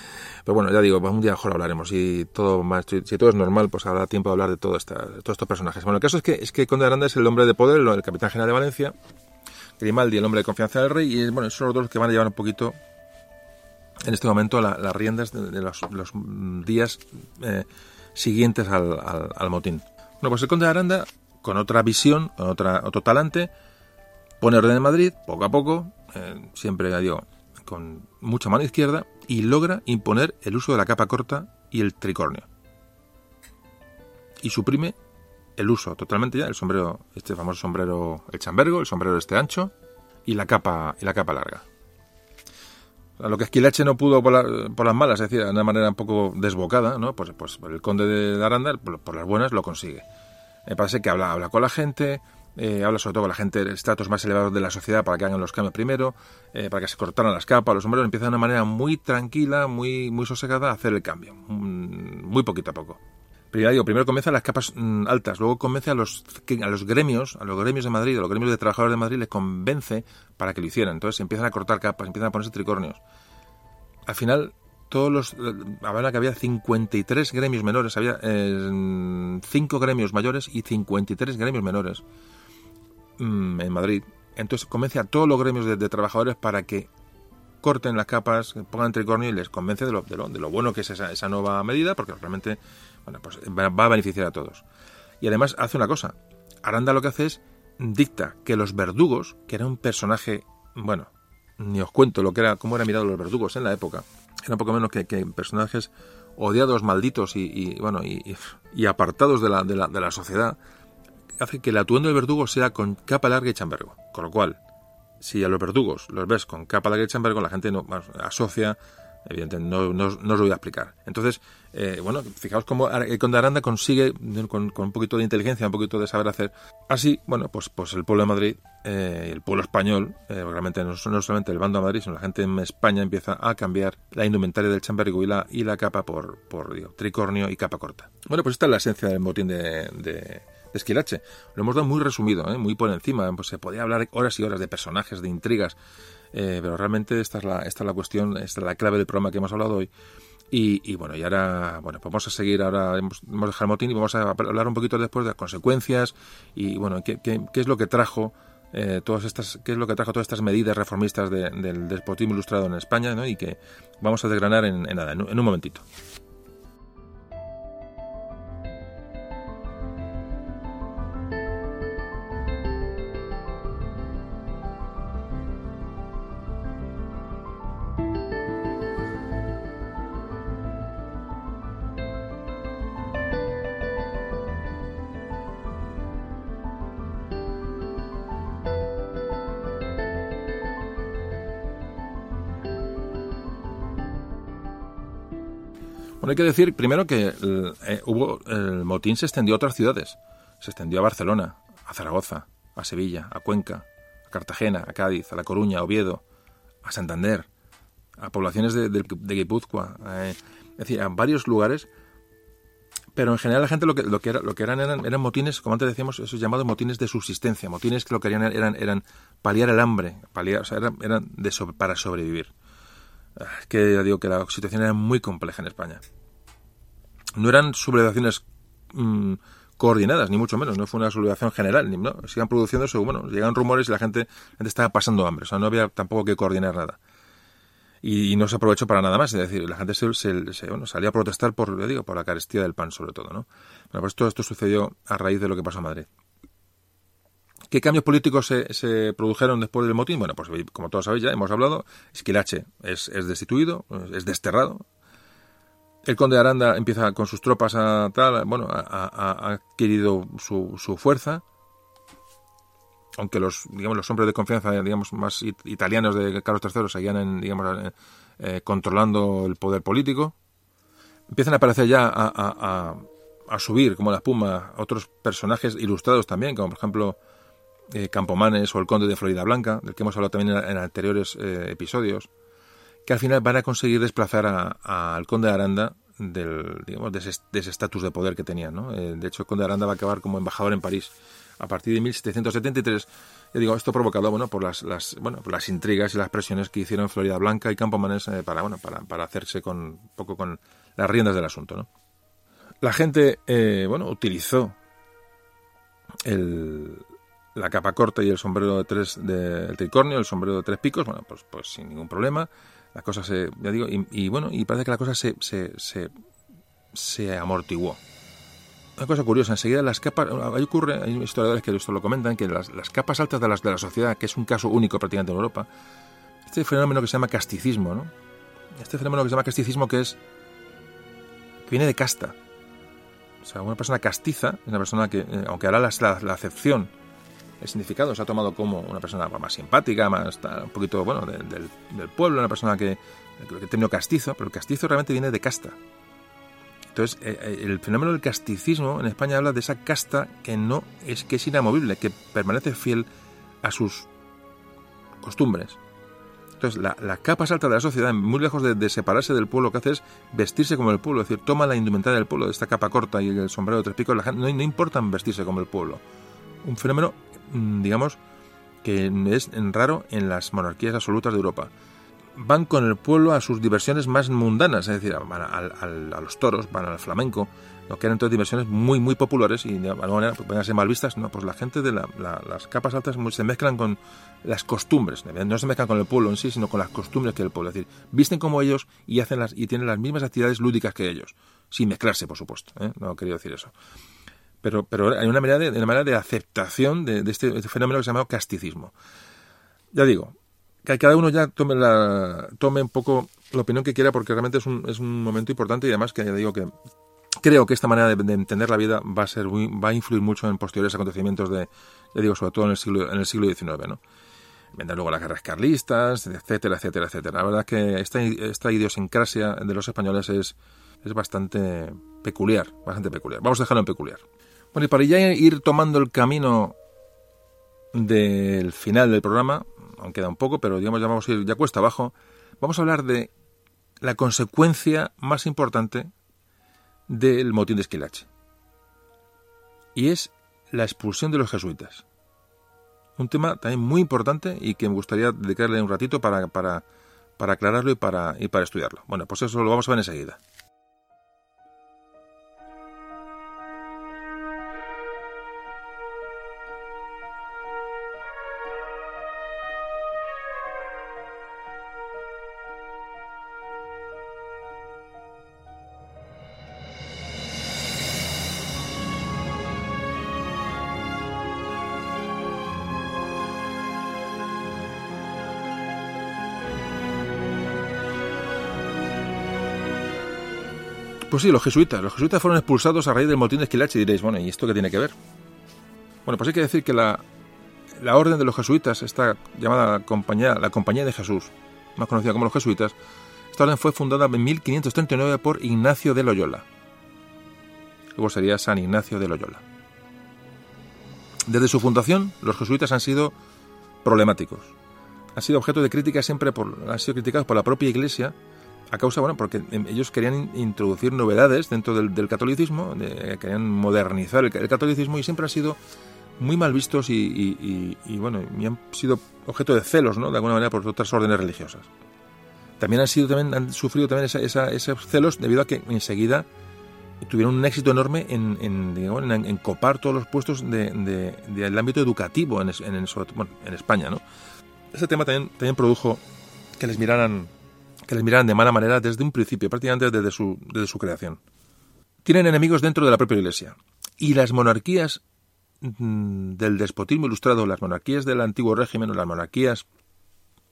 pero bueno, ya digo, un día mejor hablaremos. Si todo, si todo es normal, pues habrá tiempo de hablar de, todos estos personajes. Bueno, el caso es que, es que Conde Aranda es el hombre de poder, el capitán general de Valencia, Grimaldi, el hombre de confianza del rey, y bueno, son los dos que van a llevar un poquito en este momento las riendas de, los, días eh, siguientes al, al, motín. Bueno, pues el conde de Aranda, con otra visión, con otra, otro talante, pone orden en Madrid, poco a poco, eh, siempre digo, con mucha mano izquierda y logra imponer el uso de la capa corta y el tricornio. Y suprime el uso totalmente ya del sombrero, este famoso sombrero, el chambergo, el sombrero este ancho y la capa, y la capa larga. lo que Esquilache no pudo por, las malas, es decir, de una manera un poco desbocada, ¿no? Pues, pues el conde de Aranda, por, las buenas, lo consigue. Me parece que habla, habla con la gente, eh, habla sobre todo con la gente de estratos más elevados de la sociedad para que hagan los cambios primero, eh, para que se cortaran las capas, los sombreros, empieza de una manera muy tranquila, muy, muy sosegada a hacer el cambio, mm, muy poquito a poco. Primero, digo, primero comienza las capas mm, altas, luego convence a los, a los gremios, a los gremios de Madrid, a los gremios de trabajadores de Madrid, les convence para que lo hicieran. Entonces empiezan a cortar capas, empiezan a ponerse tricornios. Al final, todos los. Habla que había 53 gremios menores, había 5 gremios mayores y 53 gremios menores mm, en Madrid. Entonces convence a todos los gremios de, trabajadores para que corten las capas, pongan tricornio y les convence de lo, de lo, bueno que es esa, esa, nueva medida, porque realmente bueno, pues va a beneficiar a todos. Y además hace una cosa. Aranda lo que hace es dicta que los verdugos, que era un personaje, bueno, ni os cuento lo que era, cómo eran mirados los verdugos en la época, eran poco menos que, personajes odiados, malditos y, bueno y, apartados de la, de, la, de la sociedad, hace que el atuendo del verdugo sea con capa larga y chambergo. Con lo cual, si a los verdugos los ves con capa larga y chambergo, la gente no asocia Evidentemente, no, no, os lo voy a explicar. Entonces, eh, bueno, fijaos cómo el Conde Aranda consigue, con, un poquito de inteligencia, un poquito de saber hacer, así, bueno, pues, pues el pueblo de Madrid, eh, el pueblo español, eh, realmente no, solamente el bando de Madrid, sino la gente en España empieza a cambiar la indumentaria del chambergo y la, capa por, tricornio y capa corta. Bueno, pues esta es la esencia del motín de Esquilache. Lo hemos dado muy resumido, muy por encima. Pues se podía hablar horas y horas de personajes, de intrigas, eh, pero realmente esta es, la, esta es la cuestión, esta es la clave del programa que hemos hablado hoy. Y, bueno, y ahora, bueno, pues vamos a seguir, ahora hemos, hemos dejado el motín y vamos a hablar un poquito después de las consecuencias y bueno, qué, es lo que trajo eh, todas estas, qué es lo que trajo todas estas medidas reformistas del despotismo ilustrado en España, ¿no? Y que vamos a desgranar en, nada, en un momentito. Bueno, hay que decir primero que el, eh, hubo, el motín se extendió a otras ciudades. Se extendió a Barcelona, a Zaragoza, a Sevilla, a Cuenca, a Cartagena, a Cádiz, a La Coruña, a Oviedo, a Santander, a poblaciones de, de, Guipúzcoa, eh, es decir, a varios lugares. Pero en general la gente lo que, lo que, era, lo que eran, eran, motines, como antes decíamos, esos llamados motines de subsistencia, motines que lo que querían eran, eran paliar el hambre, paliar, o sea, eran, eran de para sobrevivir. Ah, que ya digo que la situación era muy compleja en España no eran sublevaciones mm, coordinadas, ni mucho menos, no fue una sublevación general, ni, no, sigan produciéndose, bueno, llegan rumores y la gente, estaba pasando hambre, o sea, no había tampoco que coordinar nada. Y, no se aprovechó para nada más, es decir, la gente se, se, bueno, salía a protestar por, digo, por la carestía del pan sobre todo, ¿no? Bueno, pues todo esto sucedió a raíz de lo que pasó en Madrid. ¿Qué cambios políticos se, se, produjeron después del motín? Bueno, pues como todos sabéis ya, hemos hablado, Esquilache es, es destituido, es desterrado, el conde de Aranda empieza con sus tropas a tal, bueno, ha adquirido su, su, fuerza, aunque los, digamos, los hombres de confianza, digamos, más italianos de Carlos III seguían, digamos, eh, controlando el poder político. Empiezan a aparecer ya a, a, subir, como la espuma, otros personajes ilustrados también, como por ejemplo eh, Campomanes o el conde de Florida Blanca, del que hemos hablado también en, anteriores eh, episodios que al final van a conseguir desplazar al conde de Aranda del, digamos, de ese estatus de, poder que tenía. ¿no? Eh, de hecho, el conde de Aranda va a acabar como embajador en París a partir de 1773. Yo digo, esto provocado bueno, por, las, las, bueno, por las intrigas y las presiones que hicieron Florida Blanca y Campomanes eh, para, bueno, para, para, hacerse con, un poco con las riendas del asunto. ¿no? La gente eh, bueno, utilizó el, la capa corta y el sombrero de tres de, el tricornio, el sombrero de tres picos, bueno, pues, pues sin ningún problema la cosa se, ya digo, y, bueno, y parece que la cosa se, se, se, amortiguó. Una cosa curiosa, enseguida las capas, hay historiadores que esto lo comentan, que las, las capas altas de, las, de la sociedad, que es un caso único prácticamente en Europa, este fenómeno que se llama casticismo, ¿no? Este fenómeno que se llama casticismo que es, que viene de casta. O sea, una persona castiza una persona que, eh, aunque hará la, la acepción el significado se ha tomado como una persona más simpática, más un poquito, bueno, del, pueblo, una persona que, que tenido castizo, pero el castizo realmente viene de casta. Entonces, eh, eh, el fenómeno del casticismo en España habla de esa casta que no es que es inamovible, que permanece fiel a sus costumbres. Entonces, la, capa alta de la sociedad, muy lejos de, separarse del pueblo, lo que hace es vestirse como el pueblo, es decir, toma la indumentaria del pueblo, esta capa corta y el sombrero de tres picos, la gente, no, no importan vestirse como el pueblo. Un fenómeno Mm, digamos, que es raro en las monarquías absolutas de Europa. van con el pueblo a sus diversiones más mundanas, es decir, van a, los toros, van al flamenco, lo que eran todas diversiones muy, muy populares y de alguna manera pues, van a ser mal vistas. No, pues la gente de las capas altas se mezclan con las costumbres, no se mezclan con el pueblo en sí, sino con las costumbres que el pueblo. Es decir, visten como ellos y, hacen las, y tienen las mismas actividades lúdicas que ellos, sin mezclarse, por supuesto. ¿eh? No quería decir eso. Pero, pero hay una manera de, una manera de aceptación de, este, este, fenómeno que se llama casticismo. Ya digo, que cada uno ya tome, la, tome un poco la opinión que quiera porque realmente es un, es un momento importante y además que ya digo que creo que esta manera de, entender la vida va a ser va a influir mucho en posteriores acontecimientos de, ya digo, sobre todo en el siglo, en el siglo XIX, ¿no? Vendrán luego las guerras carlistas, etcétera, etcétera, etcétera. La verdad es que esta, esta idiosincrasia de los españoles es, es bastante peculiar, bastante peculiar. Vamos a dejarlo en peculiar. Bueno, y para ya ir tomando el camino del final del programa, aún queda un poco, pero digamos ya vamos a ir ya cuesta abajo, vamos a hablar de la consecuencia más importante del motín de Esquilache. Y es la expulsión de los jesuitas. Un tema también muy importante y que me gustaría dedicarle un ratito para, para, para aclararlo y para, y para estudiarlo. Bueno, pues eso lo vamos a ver enseguida. Pues sí, los jesuitas. Los jesuitas fueron expulsados a raíz del motín de Esquilache y diréis, bueno, ¿y esto qué tiene que ver? Bueno, pues hay que decir que la, la orden de los jesuitas, esta llamada compañía, la Compañía de Jesús, más conocida como los jesuitas, esta orden fue fundada en 1539 por Ignacio de Loyola. Luego sería San Ignacio de Loyola. Desde su fundación, los jesuitas han sido problemáticos. Han sido objeto de crítica siempre han sido criticados por la propia Iglesia a causa, bueno, porque ellos querían introducir novedades dentro del, catolicismo, querían modernizar el, catolicismo y siempre han sido muy mal vistos y, bueno, y han sido objeto de celos, ¿no? De alguna manera por otras órdenes religiosas. También han sido también han sufrido también esos celos debido a que enseguida tuvieron un éxito enorme en, en, copar todos los puestos del ámbito educativo en, en, España, ¿no? Ese tema también, también produjo que les miraran que les miraran de mala manera desde un principio, prácticamente desde su, desde su creación. Tienen enemigos dentro de la propia Iglesia. Y las monarquías mm, del despotismo ilustrado, las monarquías del antiguo régimen o las monarquías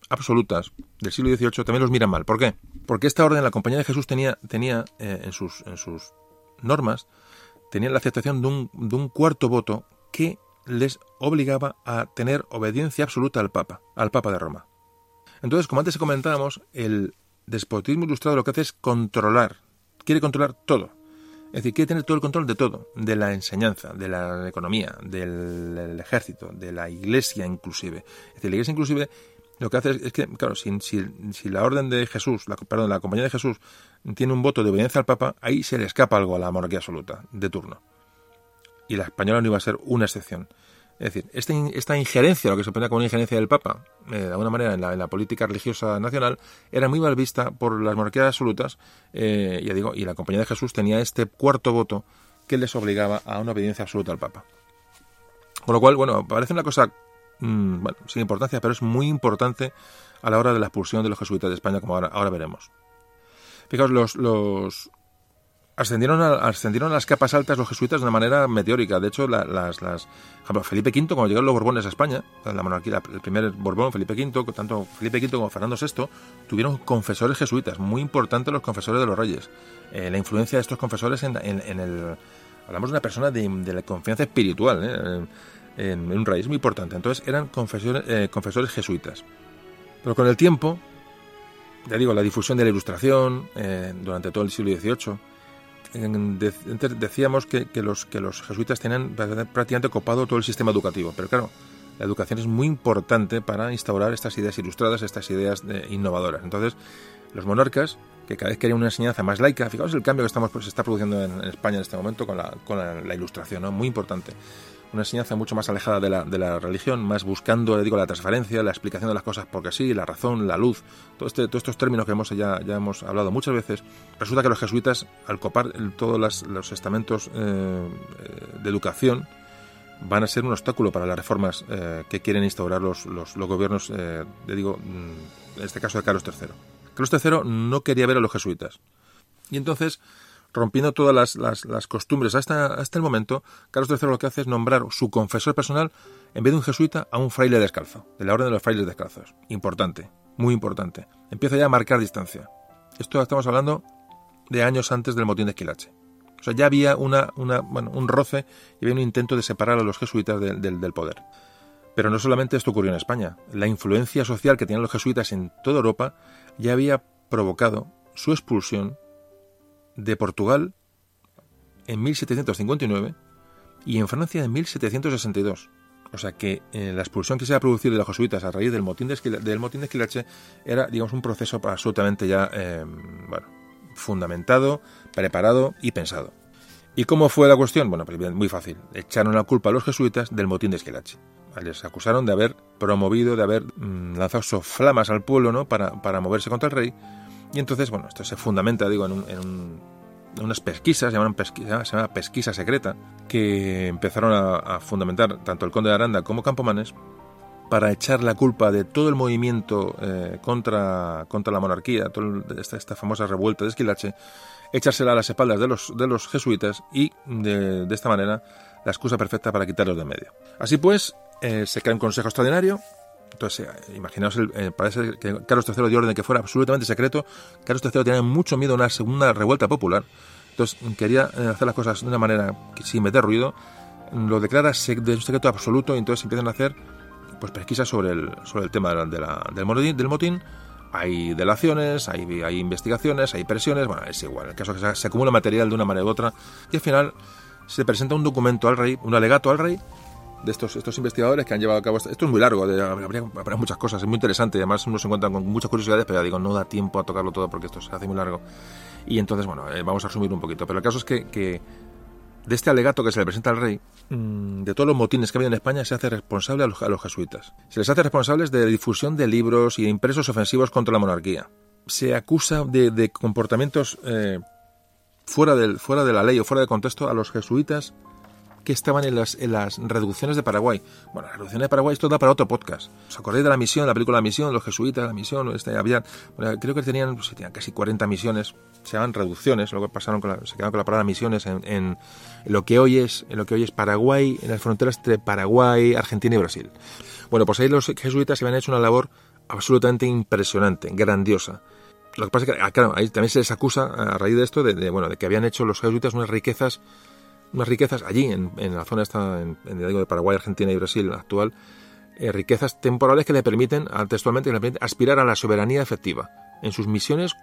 absolutas del siglo XVIII también los miran mal. ¿Por qué? Porque esta orden, la Compañía de Jesús tenía, tenía eh, en, sus, en sus normas, tenía la aceptación de un, de un cuarto voto que les obligaba a tener obediencia absoluta al Papa, al Papa de Roma. Entonces, como antes comentábamos, el, despotismo ilustrado lo que hace es controlar, quiere controlar todo. Es decir, quiere tener todo el control de todo, de la enseñanza, de la economía, del, ejército, de la iglesia inclusive. Es decir, la iglesia inclusive lo que hace es, que, claro, si, si, la orden de Jesús, la, perdón, la compañía de Jesús tiene un voto de obediencia al Papa, ahí se le escapa algo a la monarquía absoluta de turno. Y la española no iba a ser una excepción. Es decir, esta, esta injerencia, lo que se ponía como una injerencia del Papa, eh, de alguna manera en la, política religiosa nacional, era muy mal vista por las monarquías absolutas, eh, ya digo, y la Compañía de Jesús tenía este cuarto voto que les obligaba a una obediencia absoluta al Papa. Con lo cual, bueno, parece una cosa mm, sin importancia, pero es muy importante a la hora de la expulsión de los jesuitas de España, como ahora, ahora veremos. Fijaos, los, los, ascendieron a, ascendieron las capas altas los jesuitas de una manera meteórica. De hecho, las, las, Felipe V, cuando llegaron los Borbones a España, la monarquía, el primer Borbón, Felipe V, tanto Felipe V como Fernando VI, tuvieron confesores jesuitas, muy importantes los confesores de los reyes. Eh, la influencia de estos confesores en, el... Hablamos de una persona de, la confianza espiritual ¿eh? en, un rey, es muy importante. Entonces eran confesores, eh, confesores jesuitas. Pero con el tiempo, ya digo, la difusión de la ilustración durante todo el siglo XVIII, decíamos que, los, jesuitas tenían prácticamente copado todo el sistema educativo, pero claro, la educación es muy importante para instaurar estas ideas ilustradas, estas ideas innovadoras. Entonces, los monarcas que cada vez querían una enseñanza más laica. Fijaos el cambio que estamos, pues, se está produciendo en, España en este momento con la, la, ilustración, ¿no? muy importante. Una enseñanza mucho más alejada de la, de la religión, más buscando, le digo, la transferencia, la explicación de las cosas porque sí, la razón, la luz, todo este, todos estos términos que hemos, ya, ya hemos hablado muchas veces. Resulta que los jesuitas, al copar todos los estamentos eh, de educación, van a ser un obstáculo para las reformas eh, que quieren instaurar los, los, gobiernos, eh, digo, mm, en este caso de Carlos III. Carlos III no quería ver a los jesuitas. Y entonces, rompiendo todas las, las, costumbres hasta, el momento, Carlos III lo que hace es nombrar su confesor personal, en vez de un jesuita, a un fraile descalzo, de la orden de los frailes descalzos. Importante, muy importante. Empieza ya a marcar distancia. Esto estamos hablando de años antes del motín de Esquilache. O sea, ya había una, un roce y había un intento de separar a los jesuitas del, del, poder. Pero no solamente esto ocurrió en España. La influencia social que tenían los jesuitas en toda Europa ya había provocado su expulsión de Portugal en 1759 y en Francia en 1762. O sea que eh, la expulsión que se ha producido de los jesuitas a raíz del motín de, del motín de Esquilache era, digamos, un proceso absolutamente ya, eh, bueno, fundamentado, preparado y pensado. ¿Y cómo fue la cuestión? Bueno, pues muy fácil. Echaron la culpa a los jesuitas del motín de Esquilache. Les acusaron de haber promovido, de haber mm, lanzado soflamas al pueblo ¿no? para, para, moverse contra el rey. Y entonces, bueno, esto se fundamenta, digo, en, unas pesquisas, se llaman pesquisa, se llama pesquisa secreta, que empezaron a, a fundamentar tanto el conde de Aranda como Campomanes para echar la culpa de todo el movimiento eh, contra, contra la monarquía, toda esta, esta, famosa revuelta de Esquilache, echársela a las espaldas de los, de los jesuitas y de, esta manera la excusa perfecta para quitarlos de medio. Así pues, eh, se crea un consejo extraordinario. Entonces, eh, imaginaos, el, parece que Carlos III dio orden que fuera absolutamente secreto. Carlos III tenía mucho miedo a una segunda revuelta popular. Entonces, quería hacer las cosas de una manera que, sin meter ruido. Lo declara de un secreto absoluto y entonces empiezan a hacer pues pesquisas sobre el, sobre el tema de la, del, motín, del motín. Hay delaciones, hay, hay investigaciones, hay presiones, bueno, es igual. El caso es que se, acumula material de una manera u otra y al final se presenta un documento al rey, un alegato al rey de estos, estos investigadores que han llevado a cabo esto. Esto es muy largo, habría, muchas cosas, es muy interesante. Además, uno se encuentra con muchas curiosidades, pero ya digo, no da tiempo a tocarlo todo porque esto se hace muy largo. Y entonces, bueno, eh, vamos a resumir un poquito. Pero el caso es que, que de este alegato que se le presenta al rey, mm, de todos los motines que ha habido en España, se hace responsable a los, jesuitas. Se les hace responsables de la difusión de libros y impresos ofensivos contra la monarquía. Se acusa de, comportamientos eh, fuera, del, fuera de la ley o fuera de contexto a los jesuitas que estaban en las, en las reducciones de Paraguay. Bueno, las reducciones de Paraguay esto da para otro podcast. ¿Os acordáis de la misión, la película La Misión, los jesuitas, la misión? Este, había, creo que tenían, pues, casi 40 misiones, se llaman reducciones, luego pasaron con la, se quedaron con la palabra misiones en, en, lo que hoy es, en lo que hoy es Paraguay, en las fronteras entre Paraguay, Argentina y Brasil. Bueno, pues ahí los jesuitas habían hecho una labor absolutamente impresionante, grandiosa. Lo que pasa es que, ah, claro, ahí también se les acusa a raíz de esto de, bueno, de que habían hecho los jesuitas unas riquezas unas riquezas allí, en, la zona esta, en, de Paraguay, Argentina y Brasil actual, eh, riquezas temporales que le permiten, textualmente, que le permiten aspirar a la soberanía efectiva. En sus misiones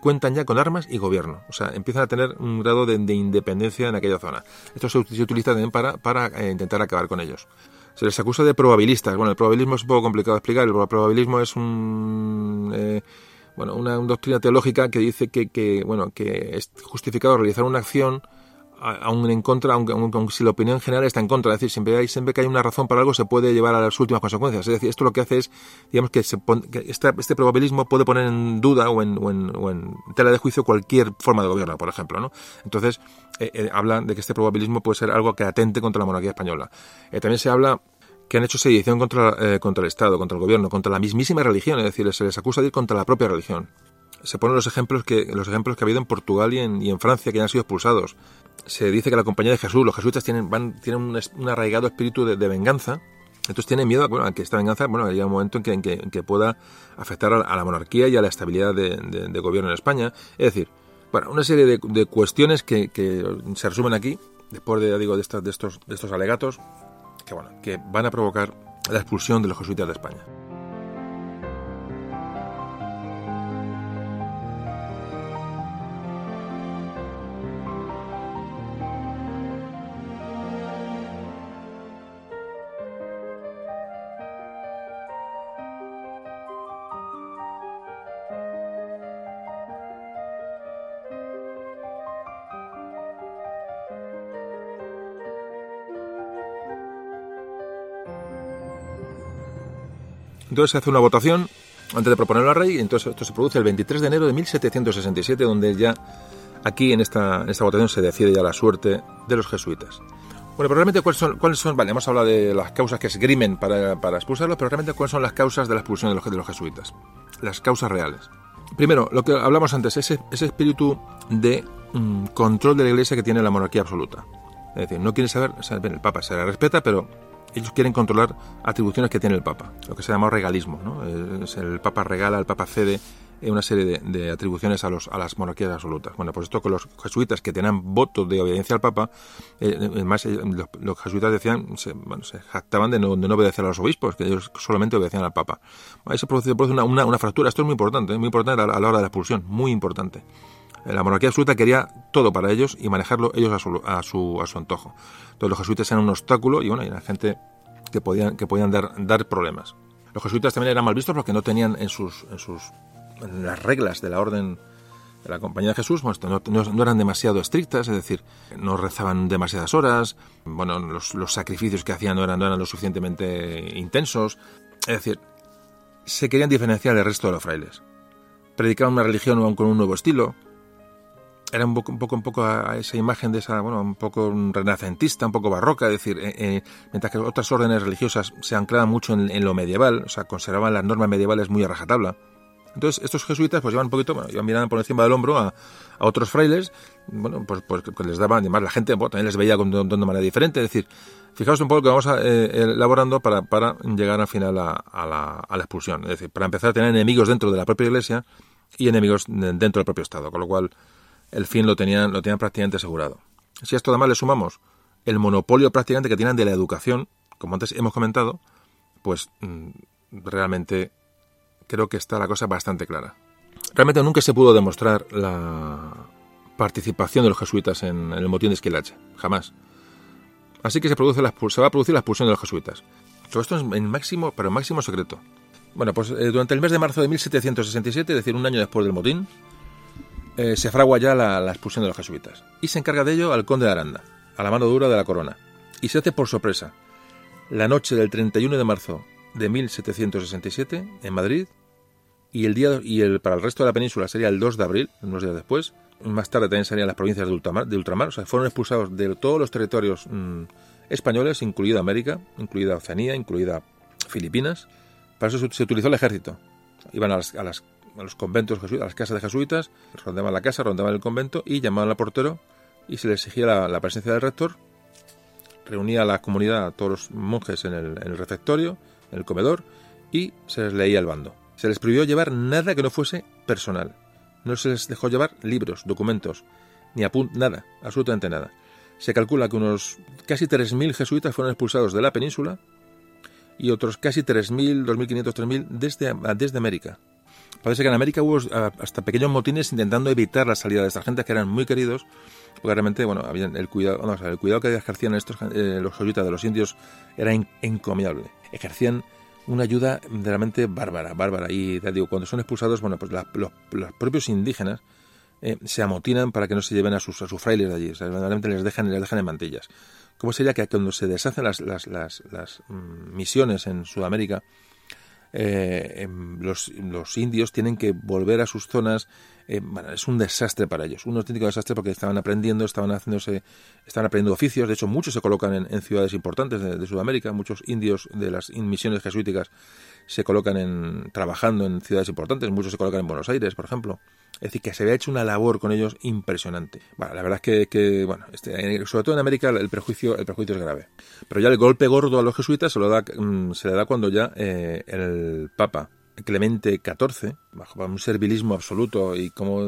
cuentan ya con armas y gobierno. O sea, empiezan a tener un grado de, independencia en aquella zona. Esto se, utiliza también para, para eh, intentar acabar con ellos. Se les acusa de probabilistas. Bueno, el probabilismo es un poco complicado de explicar. El probabilismo es un... Eh, bueno, una, doctrina teológica que dice que, que, bueno, que es justificado realizar una acción aún en contra, aunque, si la opinión general está en contra, es decir, siempre, hay, siempre que hay una razón para algo se puede llevar a las últimas consecuencias. Es decir, esto lo que hace es, digamos, que, se este, probabilismo puede poner en duda o en, o, en, tela de juicio cualquier forma de gobierno, por ejemplo. ¿no? Entonces, eh, eh, habla de que este probabilismo puede ser algo que atente contra la monarquía española. Eh, también se habla que han hecho sedición contra, contra el Estado, contra el gobierno, contra la mismísima religión, es decir, se les acusa de ir contra la propia religión se ponen los ejemplos que los ejemplos que ha habido en Portugal y en, y en Francia que han sido expulsados se dice que la compañía de Jesús, los jesuitas tienen, van, tienen un, arraigado espíritu de, venganza, entonces tienen miedo bueno, a que esta venganza, bueno, haya un momento en que, en que, pueda afectar a, la monarquía y a la estabilidad de, gobierno en España. Es decir, bueno, una serie de, cuestiones que, se resumen aquí, después de, digo, de, estos, de, estos, de estos alegatos, que, bueno, que van a provocar la expulsión de los jesuitas de España. Entonces se hace una votación antes de proponerlo al rey, y entonces esto se produce el 23 de enero de 1767, donde ya aquí en esta, en esta votación se decide ya la suerte de los jesuitas. Bueno, pero realmente cuáles son, cuáles son, vale, hemos hablado de las causas que se grimen para, para expulsarlos, pero realmente cuáles son las causas de la expulsión de los, de los jesuitas, las causas reales. Primero, lo que hablamos antes, ese, ese espíritu de mm, control de la Iglesia que tiene la monarquía absoluta. Es decir, no quieren saber, o sea, bien, el Papa se le respeta, pero ellos quieren controlar atribuciones que tiene el Papa, lo que se llama regalismo. ¿no? El Papa regala, el Papa cede una serie de, atribuciones a, los, a las monarquías absolutas. Bueno, pues esto con los jesuitas que tenían voto de obediencia al Papa, eh, además eh, los, jesuitas decían, se, bueno, se jactaban de no, de no, obedecer a los obispos, que ellos solamente obedecían al Papa. Ahí se produce, una, una, una, fractura, esto es muy importante, muy importante a la, a la hora de la expulsión, muy importante. La monarquía absoluta quería todo para ellos y manejarlo ellos a su, a su, a su antojo. Entonces los jesuitas eran un obstáculo y bueno, y la gente que podían, que podían dar, dar problemas. Los jesuitas también eran mal vistos porque no tenían en sus, en sus las reglas de la orden de la Compañía de Jesús no, no, eran demasiado estrictas, es decir, no rezaban demasiadas horas, bueno, los, los sacrificios que hacían no eran, no eran lo suficientemente intensos, es decir, se querían diferenciar del resto de los frailes. Predicaban una religión con un nuevo estilo, era un poco, un poco, un poco a esa imagen de esa, bueno, un poco renacentista, un poco barroca, es decir, eh, eh, mientras que otras órdenes religiosas se anclaban mucho en, lo medieval, o sea, conservaban las normas medievales muy a rajatabla. Entonces, estos jesuitas pues iban un poquito, bueno, iban mirando por encima del hombro a, otros frailes, bueno, pues, pues, les daban, además la gente también les veía de, una manera diferente, es decir, fijaos un poco que vamos a, eh, elaborando para, para llegar al final a, la, a la expulsión, es decir, para empezar a tener enemigos dentro de la propia iglesia y enemigos dentro del propio Estado, con lo cual el fin lo tenían, lo tenían prácticamente asegurado. Si a esto además le sumamos el monopolio prácticamente que tienen de la educación, como antes hemos comentado, pues mm, realmente creo que está la cosa bastante clara. Realmente nunca se pudo demostrar la participación de los jesuitas en, el motín de Esquilache, jamás. Así que se, produce la, se va a producir la expulsión de los jesuitas. Todo esto es en máximo, máximo secreto. Bueno, pues eh, durante el mes de marzo de 1767, es decir, un año después del motín, eh, se fragua ya la, expulsión de los jesuitas. Y se encarga de ello al conde de Aranda, a la mano dura de la corona. Y se hace por sorpresa. La noche del 31 de marzo de 1767, en Madrid, y el día y el para el resto de la península sería el 2 de abril, unos días después. Más tarde también serían las provincias de ultramar, de o sea, fueron expulsados de todos los territorios mm, españoles, incluida América, incluida Oceanía, incluida Filipinas. Para eso se, utilizó el ejército. Iban a las a los conventos a las casas de jesuitas, rondaban la casa, rondaban el convento y llamaban al portero y se les exigía la, presencia del rector, reunía a la comunidad, a todos los monjes en el, refectorio, en el comedor y se les leía el bando. Se les prohibió llevar nada que no fuese personal. No se les dejó llevar libros, documentos, ni apunt, nada, absolutamente nada. Se calcula que unos casi 3.000 jesuitas fueron expulsados de la península y otros casi 3.000, 2.500, 3.000 desde, desde América. Parece que en América hubo hasta pequeños motines intentando evitar la salida de estas gentes que eran muy queridos, porque realmente, bueno, el cuidado, el cuidado que ejercían estos, eh, los jesuitas de los indios era encomiable. Ejercían una ayuda realmente bárbara, bárbara. Y te digo, cuando son expulsados, bueno, pues los, propios indígenas eh, se amotinan para que no se lleven a sus, a sus frailes de allí. O realmente les dejan, les dejan en mantillas. ¿Cómo sería que cuando se deshacen las, las, las, las mm, misiones en Sudamérica, eh, em, los, los, indios tienen que volver a sus zonas. Eh, es un desastre para ellos, un auténtico desastre porque estaban aprendiendo, estaban haciéndose, estaban aprendiendo oficios. De hecho, muchos se colocan en, ciudades importantes de, Sudamérica. Muchos indios de las misiones jesuíticas se colocan en trabajando en ciudades importantes. Muchos se colocan en Buenos Aires, por ejemplo. Es decir, que se había hecho una labor con ellos impresionante. La verdad es que, bueno, este, sobre todo en América el prejuicio, el prejuicio es grave. Pero ya el golpe gordo a los jesuitas se, lo da, mm, se le da cuando ya eh, el Papa Clemente XIV, bajo un servilismo absoluto y, como,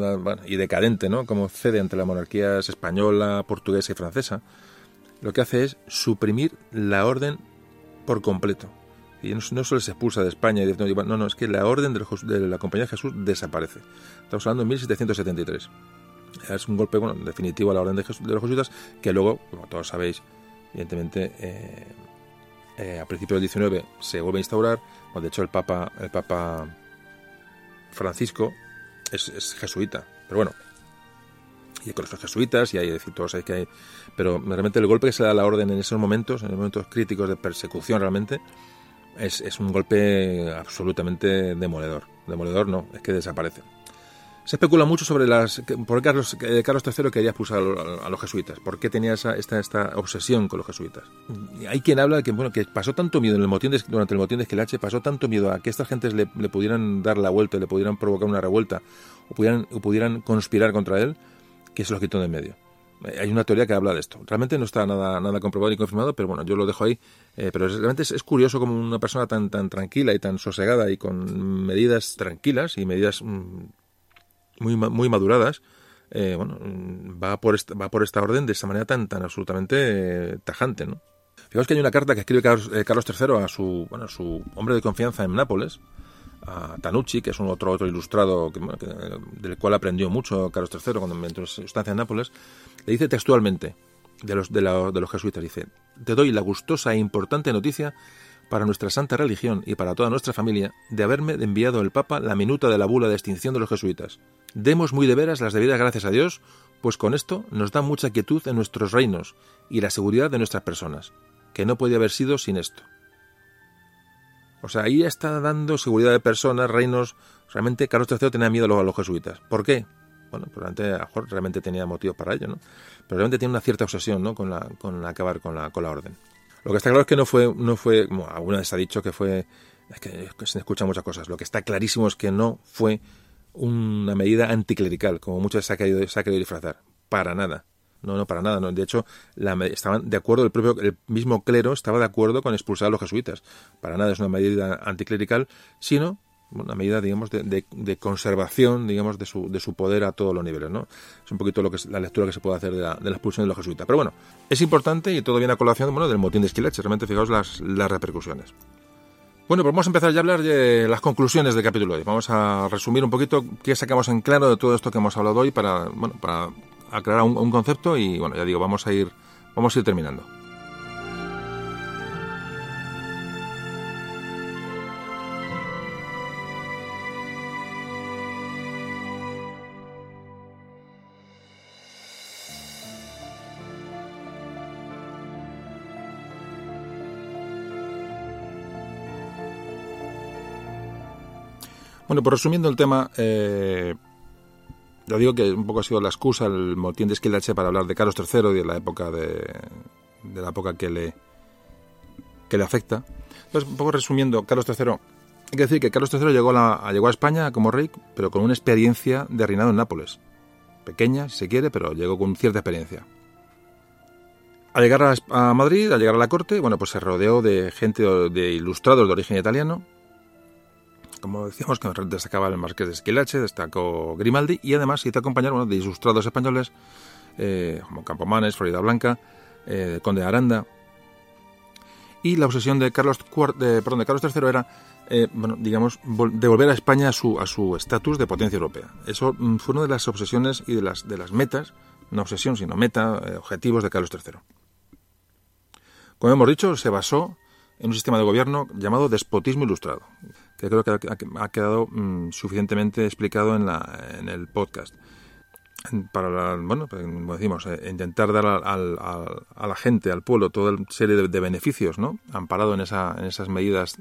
y decadente, ¿no? como cede entre las monarquías española, portuguesa y francesa, lo que hace es suprimir la orden por completo. Y no, solo se expulsa de España, y de, no, no, es que la orden de, la Compañía de Jesús desaparece. Estamos hablando de 1773. Es un golpe bueno, definitivo a la orden de, los jesuitas, que luego, como todos sabéis, evidentemente, eh, eh, a principios del 19 se vuelve a instaurar. de hecho, el Papa, el Papa Francisco es, jesuita. Pero bueno, y hay colegios jesuitas y hay, decir, todos hay que hay. Pero realmente el golpe que se da a la orden en esos momentos, en los momentos críticos de persecución realmente, es, es un golpe absolutamente demoledor. Demoledor no, es que desaparece. Se especula mucho sobre las por qué Carlos, eh, Carlos III quería expulsar a, los jesuitas, por qué tenía esa, esta, esta obsesión con los jesuitas. Hay quien habla de que, bueno, que pasó tanto miedo en el motín durante el motín de Esquilache, pasó tanto miedo a que estas gentes le, le, pudieran dar la vuelta, le pudieran provocar una revuelta o pudieran, o pudieran conspirar contra él, que se los quitó de en medio. Hay una teoría que habla de esto. Realmente no está nada, nada comprobado ni confirmado, pero bueno, yo lo dejo ahí. Eh, pero realmente es, es, curioso como una persona tan, tan tranquila y tan sosegada y con medidas tranquilas y medidas mmm, muy, muy maduradas, eh, bueno, va por, esta, va por esta orden de esta manera tan, tan absolutamente eh, tajante, ¿no? Fijaos que hay una carta que escribe Carlos, eh, Carlos III a su, bueno, su hombre de confianza en Nápoles, a Tanucci, que es un otro, otro ilustrado que, del cual aprendió mucho Carlos III cuando entró su estancia en Nápoles, le dice textualmente de los, de, los jesuitas, dice, te doy la gustosa e importante noticia para nuestra santa religión y para toda nuestra familia de haberme enviado el Papa la minuta de la bula de extinción de los jesuitas. Demos muy de veras las debidas gracias a Dios, pues con esto nos da mucha quietud en nuestros reinos y la seguridad de nuestras personas, que no podía haber sido sin esto. O sea, ahí está dando seguridad de personas, reinos. Realmente Carlos III tenía miedo a los jesuitas. ¿Por qué? Bueno, probablemente a mejor realmente tenía motivos para ello, ¿no? Pero realmente tiene una cierta obsesión, ¿no? Con, la, con acabar con la, con la orden. Lo que está claro es que no fue, no fue, como alguna vez ha dicho que fue, es que, se escuchan muchas cosas. Lo que está clarísimo es que no fue una medida anticlerical, como muchas se ha querido, se ha querido disfrazar. Para nada. No, no, para nada. No. De hecho, la, estaban de acuerdo, el propio, el mismo clero estaba de acuerdo con expulsar a los jesuitas. Para nada es una medida anticlerical, sino una medida, digamos, de, conservación, digamos, de su, de su poder a todos los niveles, ¿no? Es un poquito lo que es la lectura que se puede hacer de la, expulsión de los jesuitas. Pero bueno, es importante y todo viene a colación, bueno, del motín de Esquilache. Realmente, fijaos las, las repercusiones. Bueno, pues vamos a empezar ya a hablar de las conclusiones del capítulo de hoy. Vamos a resumir un poquito qué sacamos en claro de todo esto que hemos hablado hoy para, bueno, para aclarar un, un concepto y, bueno, ya digo, vamos a ir, vamos a ir terminando. Bueno, pues resumiendo el tema, eh, ya digo que un poco ha sido la excusa, el motín de Esquilache para hablar de Carlos III y de la época de, de la época que le que le afecta. Entonces, un poco resumiendo, Carlos III, hay que decir que Carlos III llegó a, llegó a España como rey, pero con una experiencia de reinado en Nápoles. Pequeña, si se quiere, pero llegó con cierta experiencia. Al llegar a, a Madrid, al llegar a la corte, bueno, pues se rodeó de gente de ilustrados de origen italiano, como decíamos, que destacaba el Marqués de Esquilache, destacó Grimaldi y además hizo acompañar bueno, de ilustrados españoles eh, como Campomanes, Florida Blanca, eh, Conde de Aranda. Y la obsesión de Carlos, perdón, de Carlos III era, eh, bueno, digamos, devolver a España a su estatus de potencia europea. Eso mm, fue una de las obsesiones y de las, de las metas, no obsesión, sino meta, objetivos de Carlos III. Como hemos dicho, se basó en un sistema de gobierno llamado despotismo ilustrado, que creo que ha quedado mmm, suficientemente explicado en, la, en el podcast. Para, la, bueno, pues, como decimos, eh, intentar dar al, al, a la gente, al pueblo, toda una serie de, de beneficios, ¿no? Amparado en, esa, en esas medidas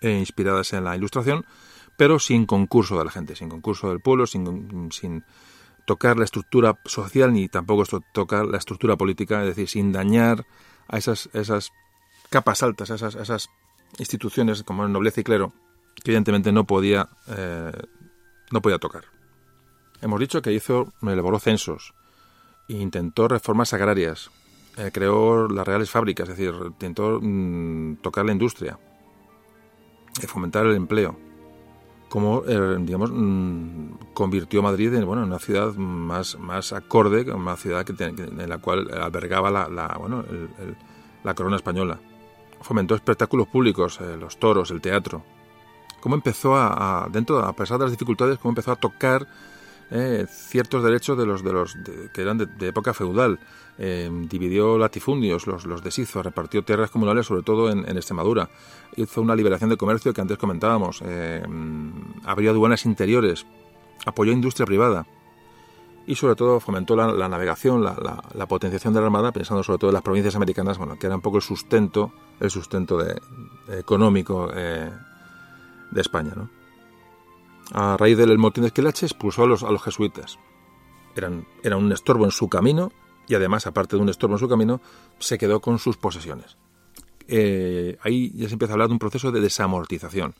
eh, inspiradas en la ilustración, pero sin concurso de la gente, sin concurso del pueblo, sin, sin tocar la estructura social ni tampoco tocar la estructura política, es decir, sin dañar a esas, esas capas altas, esas, esas instituciones como el nobleza y clero, que evidentemente no podía, eh, no podía tocar. Hemos dicho que hizo, elaboró censos, intentó reformas agrarias, eh, creó las reales fábricas, es decir, intentó mmm, tocar la industria, fomentar el empleo, como eh, digamos mmm, convirtió Madrid en bueno en una ciudad más más acorde, una ciudad que, en la cual albergaba la, la bueno el, la corona española fomentó espectáculos públicos, eh, los toros, el teatro. Cómo empezó a, a, dentro, a pesar de las dificultades, cómo empezó a tocar eh, ciertos derechos de los de los de, que eran de, época feudal. Eh, dividió latifundios, los, los deshizo, repartió tierras comunales, sobre todo en, en, Extremadura. Hizo una liberación de comercio que antes comentábamos. Eh, abrió aduanas interiores, apoyó industria privada y sobre todo fomentó la, la navegación, la, la, la, potenciación de la armada, pensando sobre todo en las provincias americanas, bueno, que era un poco el sustento el sustento de, económico eh, de España. ¿no? A raíz del motín de Esquilache expulsó a los, a los jesuitas. Eran, eran un estorbo en su camino y además, aparte de un estorbo en su camino, se quedó con sus posesiones. Eh, ahí ya se empieza a hablar de un proceso de desamortización.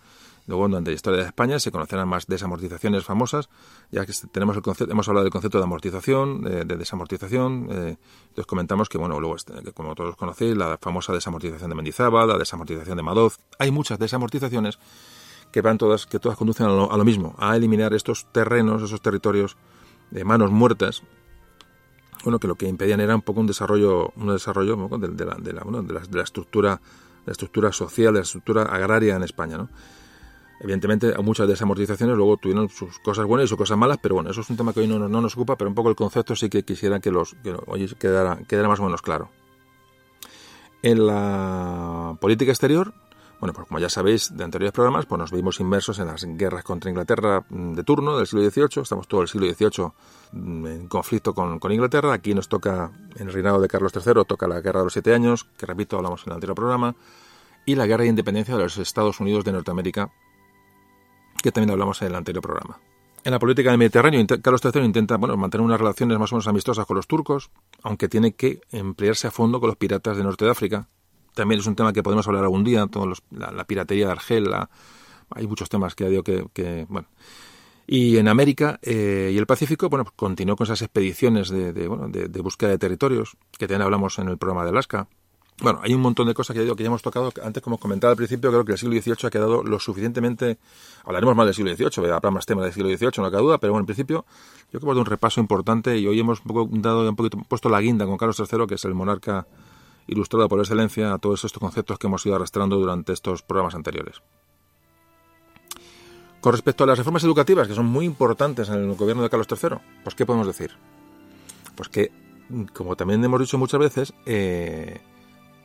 Luego, durante la historia de España se conocerán más desamortizaciones famosas, ya que tenemos el concepto, hemos hablado del concepto de amortización, de, desamortización. Eh, entonces comentamos que, bueno, luego, este, como todos conocéis, la famosa desamortización de Mendizábal, la desamortización de Madoz. Hay muchas desamortizaciones que van todas, que todas conducen a lo, mismo, a eliminar estos terrenos, esos territorios de manos muertas, bueno, que lo que impedían era un poco un desarrollo, un desarrollo de, la, de, la, de, la, de la estructura, la estructura social, de la estructura agraria en España, ¿no? Evidentemente, muchas de esas amortizaciones luego tuvieron sus cosas buenas y sus cosas malas, pero bueno, eso es un tema que hoy no, no nos ocupa, pero un poco el concepto sí que quisiera que, los, que hoy quedara, quedara más o menos claro. En la política exterior, bueno, pues como ya sabéis de anteriores programas, pues nos vimos inmersos en las guerras contra Inglaterra mm, de turno del siglo XVIII. Estamos todo el siglo XVIII mm, en conflicto con, con, Inglaterra. Aquí nos toca, en el reinado de Carlos III, toca la Guerra de los Siete Años, que repito, hablamos en el anterior programa, y la Guerra de Independencia de los Estados Unidos de Norteamérica, que también hablamos en el anterior programa. En la política del Mediterráneo, Carlos III intenta bueno, mantener unas relaciones más o menos amistosas con los turcos, aunque tiene que emplearse a fondo con los piratas de Norte de África. También es un tema que podemos hablar algún día, todos la, piratería de Argel, hay muchos temas que digo que, que bueno. Y en América eh, y el Pacífico, bueno, pues continuó con esas expediciones de, de, bueno, de, de, búsqueda de territorios, que también hablamos en el programa de Alaska. Bueno, hay un montón de cosas que, digo, que ya hemos tocado. Antes, como comentaba al principio, creo que el siglo XVIII ha quedado lo suficientemente... Hablaremos más del siglo XVIII, habrá más temas del siglo XVIII, no cabe duda, pero bueno, en principio yo creo que hemos dado un repaso importante y hoy hemos un poco dado un poquito, puesto la guinda con Carlos III, que es el monarca ilustrado por excelencia a todos estos conceptos que hemos ido arrastrando durante estos programas anteriores. Con respecto a las reformas educativas, que son muy importantes en el gobierno de Carlos III, pues ¿qué podemos decir? Pues que, como también hemos dicho muchas veces, eh,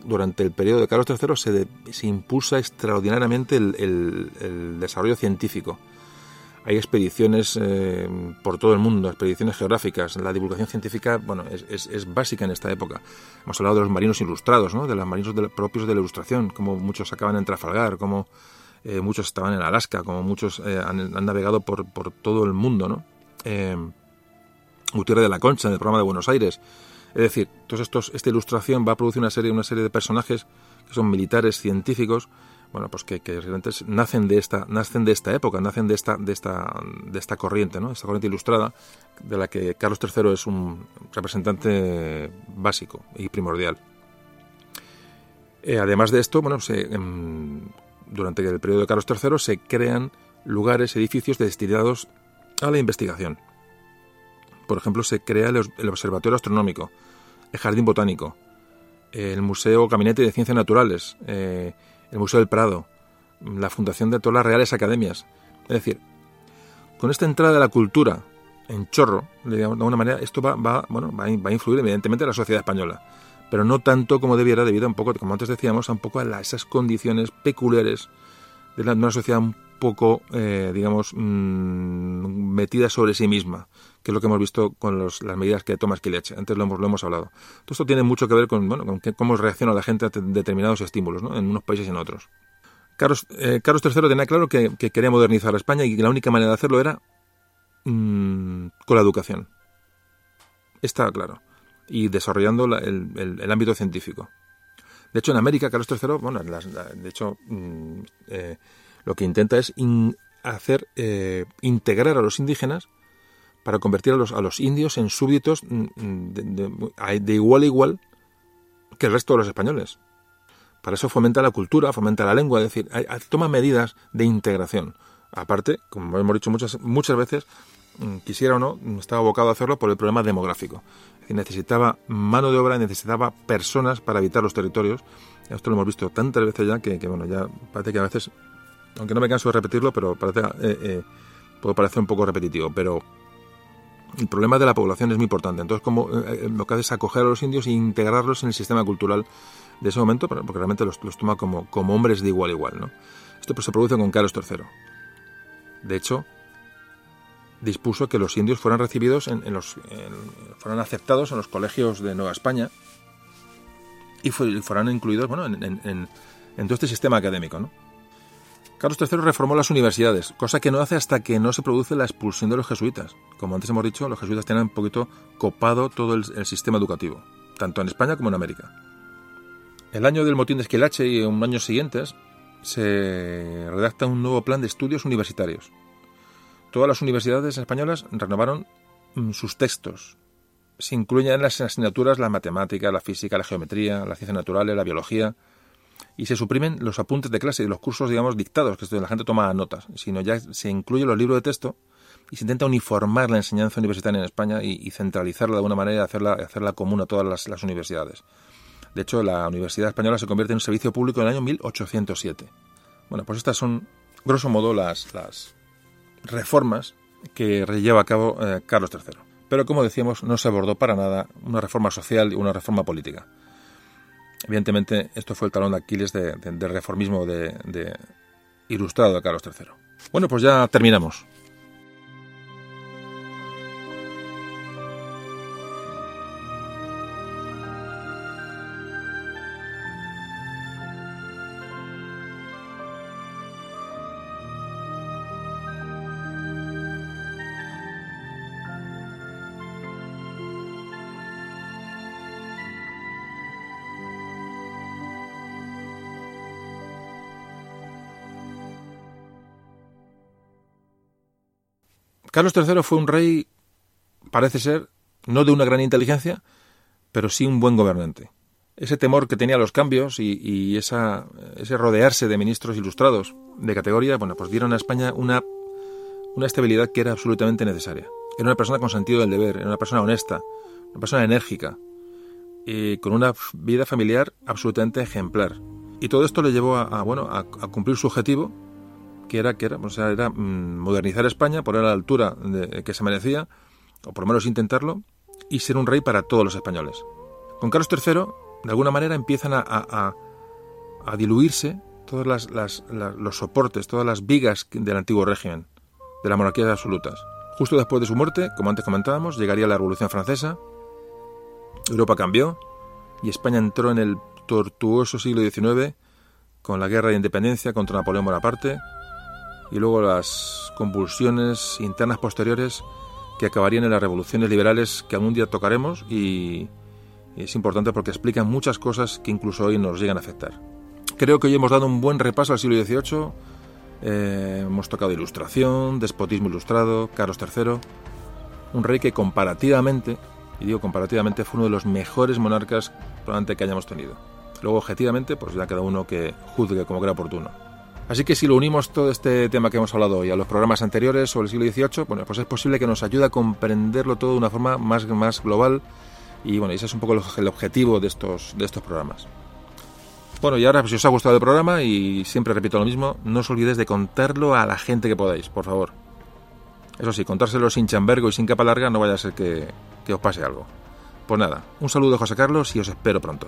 durante el periodo de Carlos III se, se impulsa extraordinariamente el, desarrollo científico. Hay expediciones eh, por todo el mundo, expediciones geográficas. La divulgación científica, bueno, es, básica en esta época. Hemos hablado de los marinos ilustrados, ¿no? de los marinos propios de la ilustración, como muchos acaban en Trafalgar, como eh, muchos estaban en Alaska, como muchos eh, han, navegado por, por, todo el mundo, ¿no? Gutiérrez de la Concha, en el programa de Buenos Aires, es decir, entonces estos, esta ilustración va a producir una serie, una serie de personajes que son militares, científicos, bueno, pues que, realmente nacen de esta, nacen de esta época, nacen de esta, de esta, de esta corriente, ¿no? Esta corriente ilustrada, de la que Carlos III es un representante básico y primordial. Eh, además de esto, bueno, em, durante el periodo de Carlos III se crean lugares, edificios destinados a la investigación. Por ejemplo, se crea el, Observatorio Astronómico, el Jardín Botánico, el Museo Gabinete de Ciencias Naturales, eh, el Museo del Prado, la fundación de todas las Reales Academias. Es decir, con esta entrada de la cultura en chorro, de alguna manera, esto va, bueno, va, a influir evidentemente en la sociedad española, pero no tanto como debiera, debido a un poco, como antes decíamos, un poco a esas condiciones peculiares de, una sociedad un poco, eh, digamos, mm, metida sobre sí misma, que es lo que hemos visto con las medidas que toma Esquileche. Antes lo hemos, hablado. Todo esto tiene mucho que ver con, bueno, cómo reacciona la gente a determinados estímulos, en unos países y en otros. Carlos, eh, Carlos III tenía claro que, quería modernizar a España y que la única manera de hacerlo era mm, con la educación. Estaba claro. Y desarrollando el, ámbito científico. De hecho, en América, Carlos III, bueno, de hecho, mm, eh, lo que intenta es hacer eh, integrar a los indígenas para convertir a los, a los indios en súbditos mm, mm, de, igual a igual que el resto de los españoles. Para eso fomenta la cultura, fomenta la lengua, es decir, toma medidas de integración. Aparte, como hemos dicho muchas, muchas veces, mm, quisiera o no, estaba abocado a hacerlo por el problema demográfico. Necesitaba mano de obra, necesitaba personas para habitar los territorios. Esto lo hemos visto tantas veces ya que, bueno, ya parece que a veces, aunque no me canso de repetirlo, pero parece, eh, eh, parecer un poco repetitivo, pero el problema de la población es muy importante. Entonces, como, eh, eh, lo que hace es acoger a los indios e integrarlos en el sistema cultural de ese momento, porque realmente los, toma como, como, hombres de igual a igual. ¿no? Esto pues, se produce con Carlos III. De hecho, dispuso que los indios fueran recibidos en, los fueran aceptados en los colegios de Nueva España y fueran incluidos bueno, en, todo este sistema académico. ¿no? Carlos III reformó las universidades, cosa que no hace hasta que no se produce la expulsión de los jesuitas. Como antes hemos dicho, los jesuitas tienen un poquito copado todo el, sistema educativo, tanto en España como en América. El año del motín de Esquilache y un año siguientes se redacta un nuevo plan de estudios universitarios. Todas las universidades españolas renovaron mm, sus textos. Se incluyen en las asignaturas la matemática, la física, la geometría, las ciencias naturales, la biología, y se suprimen los apuntes de clase y los cursos, digamos, dictados, que la gente toma notas, sino ya se incluyen los libros de texto y se intenta uniformar la enseñanza universitaria en España y, centralizarla de alguna manera y hacerla, común a todas las, las universidades. De hecho, la Universidad Española se convierte en un servicio público en el año 1807. Bueno, pues estas son, grosso modo, las, las reformas que lleva a cabo eh, Carlos III. Pero como decíamos, no se abordó para nada una reforma social y una reforma política. Evidentemente, esto fue el talón de Aquiles del reformismo de, ilustrado de Carlos III. Bueno, pues ya terminamos. Carlos III fue un rey, parece ser, no de una gran inteligencia, pero sí un buen gobernante. Ese temor que tenía a los cambios y, ese rodearse de ministros ilustrados de categoría, bueno, pues dieron a España una, estabilidad que era absolutamente necesaria. Era una persona con sentido del deber, era una persona honesta, una persona enérgica, y con una vida familiar absolutamente ejemplar. Y todo esto le llevó a, a cumplir su objetivo, que era, que era, o sea, era mm, modernizar España, poner a la altura de, que se merecía, o por lo menos intentarlo, y ser un rey para todos los españoles. Con Carlos III, de alguna manera, empiezan a, diluirse todos los soportes, todas las vigas del antiguo régimen, de las monarquías absolutas. Justo después de su muerte, como antes comentábamos, llegaría la Revolución Francesa, Europa cambió y España entró en el tortuoso siglo XIX con la guerra de independencia contra Napoleón Bonaparte, y luego las convulsiones internas posteriores que acabarían en las revoluciones liberales que algún día tocaremos y, es importante porque explican muchas cosas que incluso hoy nos llegan a afectar. Creo que hoy hemos dado un buen repaso al siglo XVIII, eh, hemos tocado ilustración, despotismo ilustrado, Carlos III, un rey que comparativamente, y digo comparativamente, fue uno de los mejores monarcas probablemente que hayamos tenido. Luego, objetivamente, pues ya cada uno que juzgue como crea oportuno. Así que si lo unimos todo este tema que hemos hablado hoy a los programas anteriores sobre el siglo XVIII, bueno, pues es posible que nos ayude a comprenderlo todo de una forma más, más global y bueno, ese es un poco el objetivo de estos, de estos programas. Bueno, y ahora si os ha gustado el programa y siempre repito lo mismo, no os olvidéis de contarlo a la gente que podáis, por favor. Eso sí, contárselo sin chambergo y sin capa larga no vaya a ser que, que os pase algo. Pues nada, un saludo José Carlos y os espero pronto.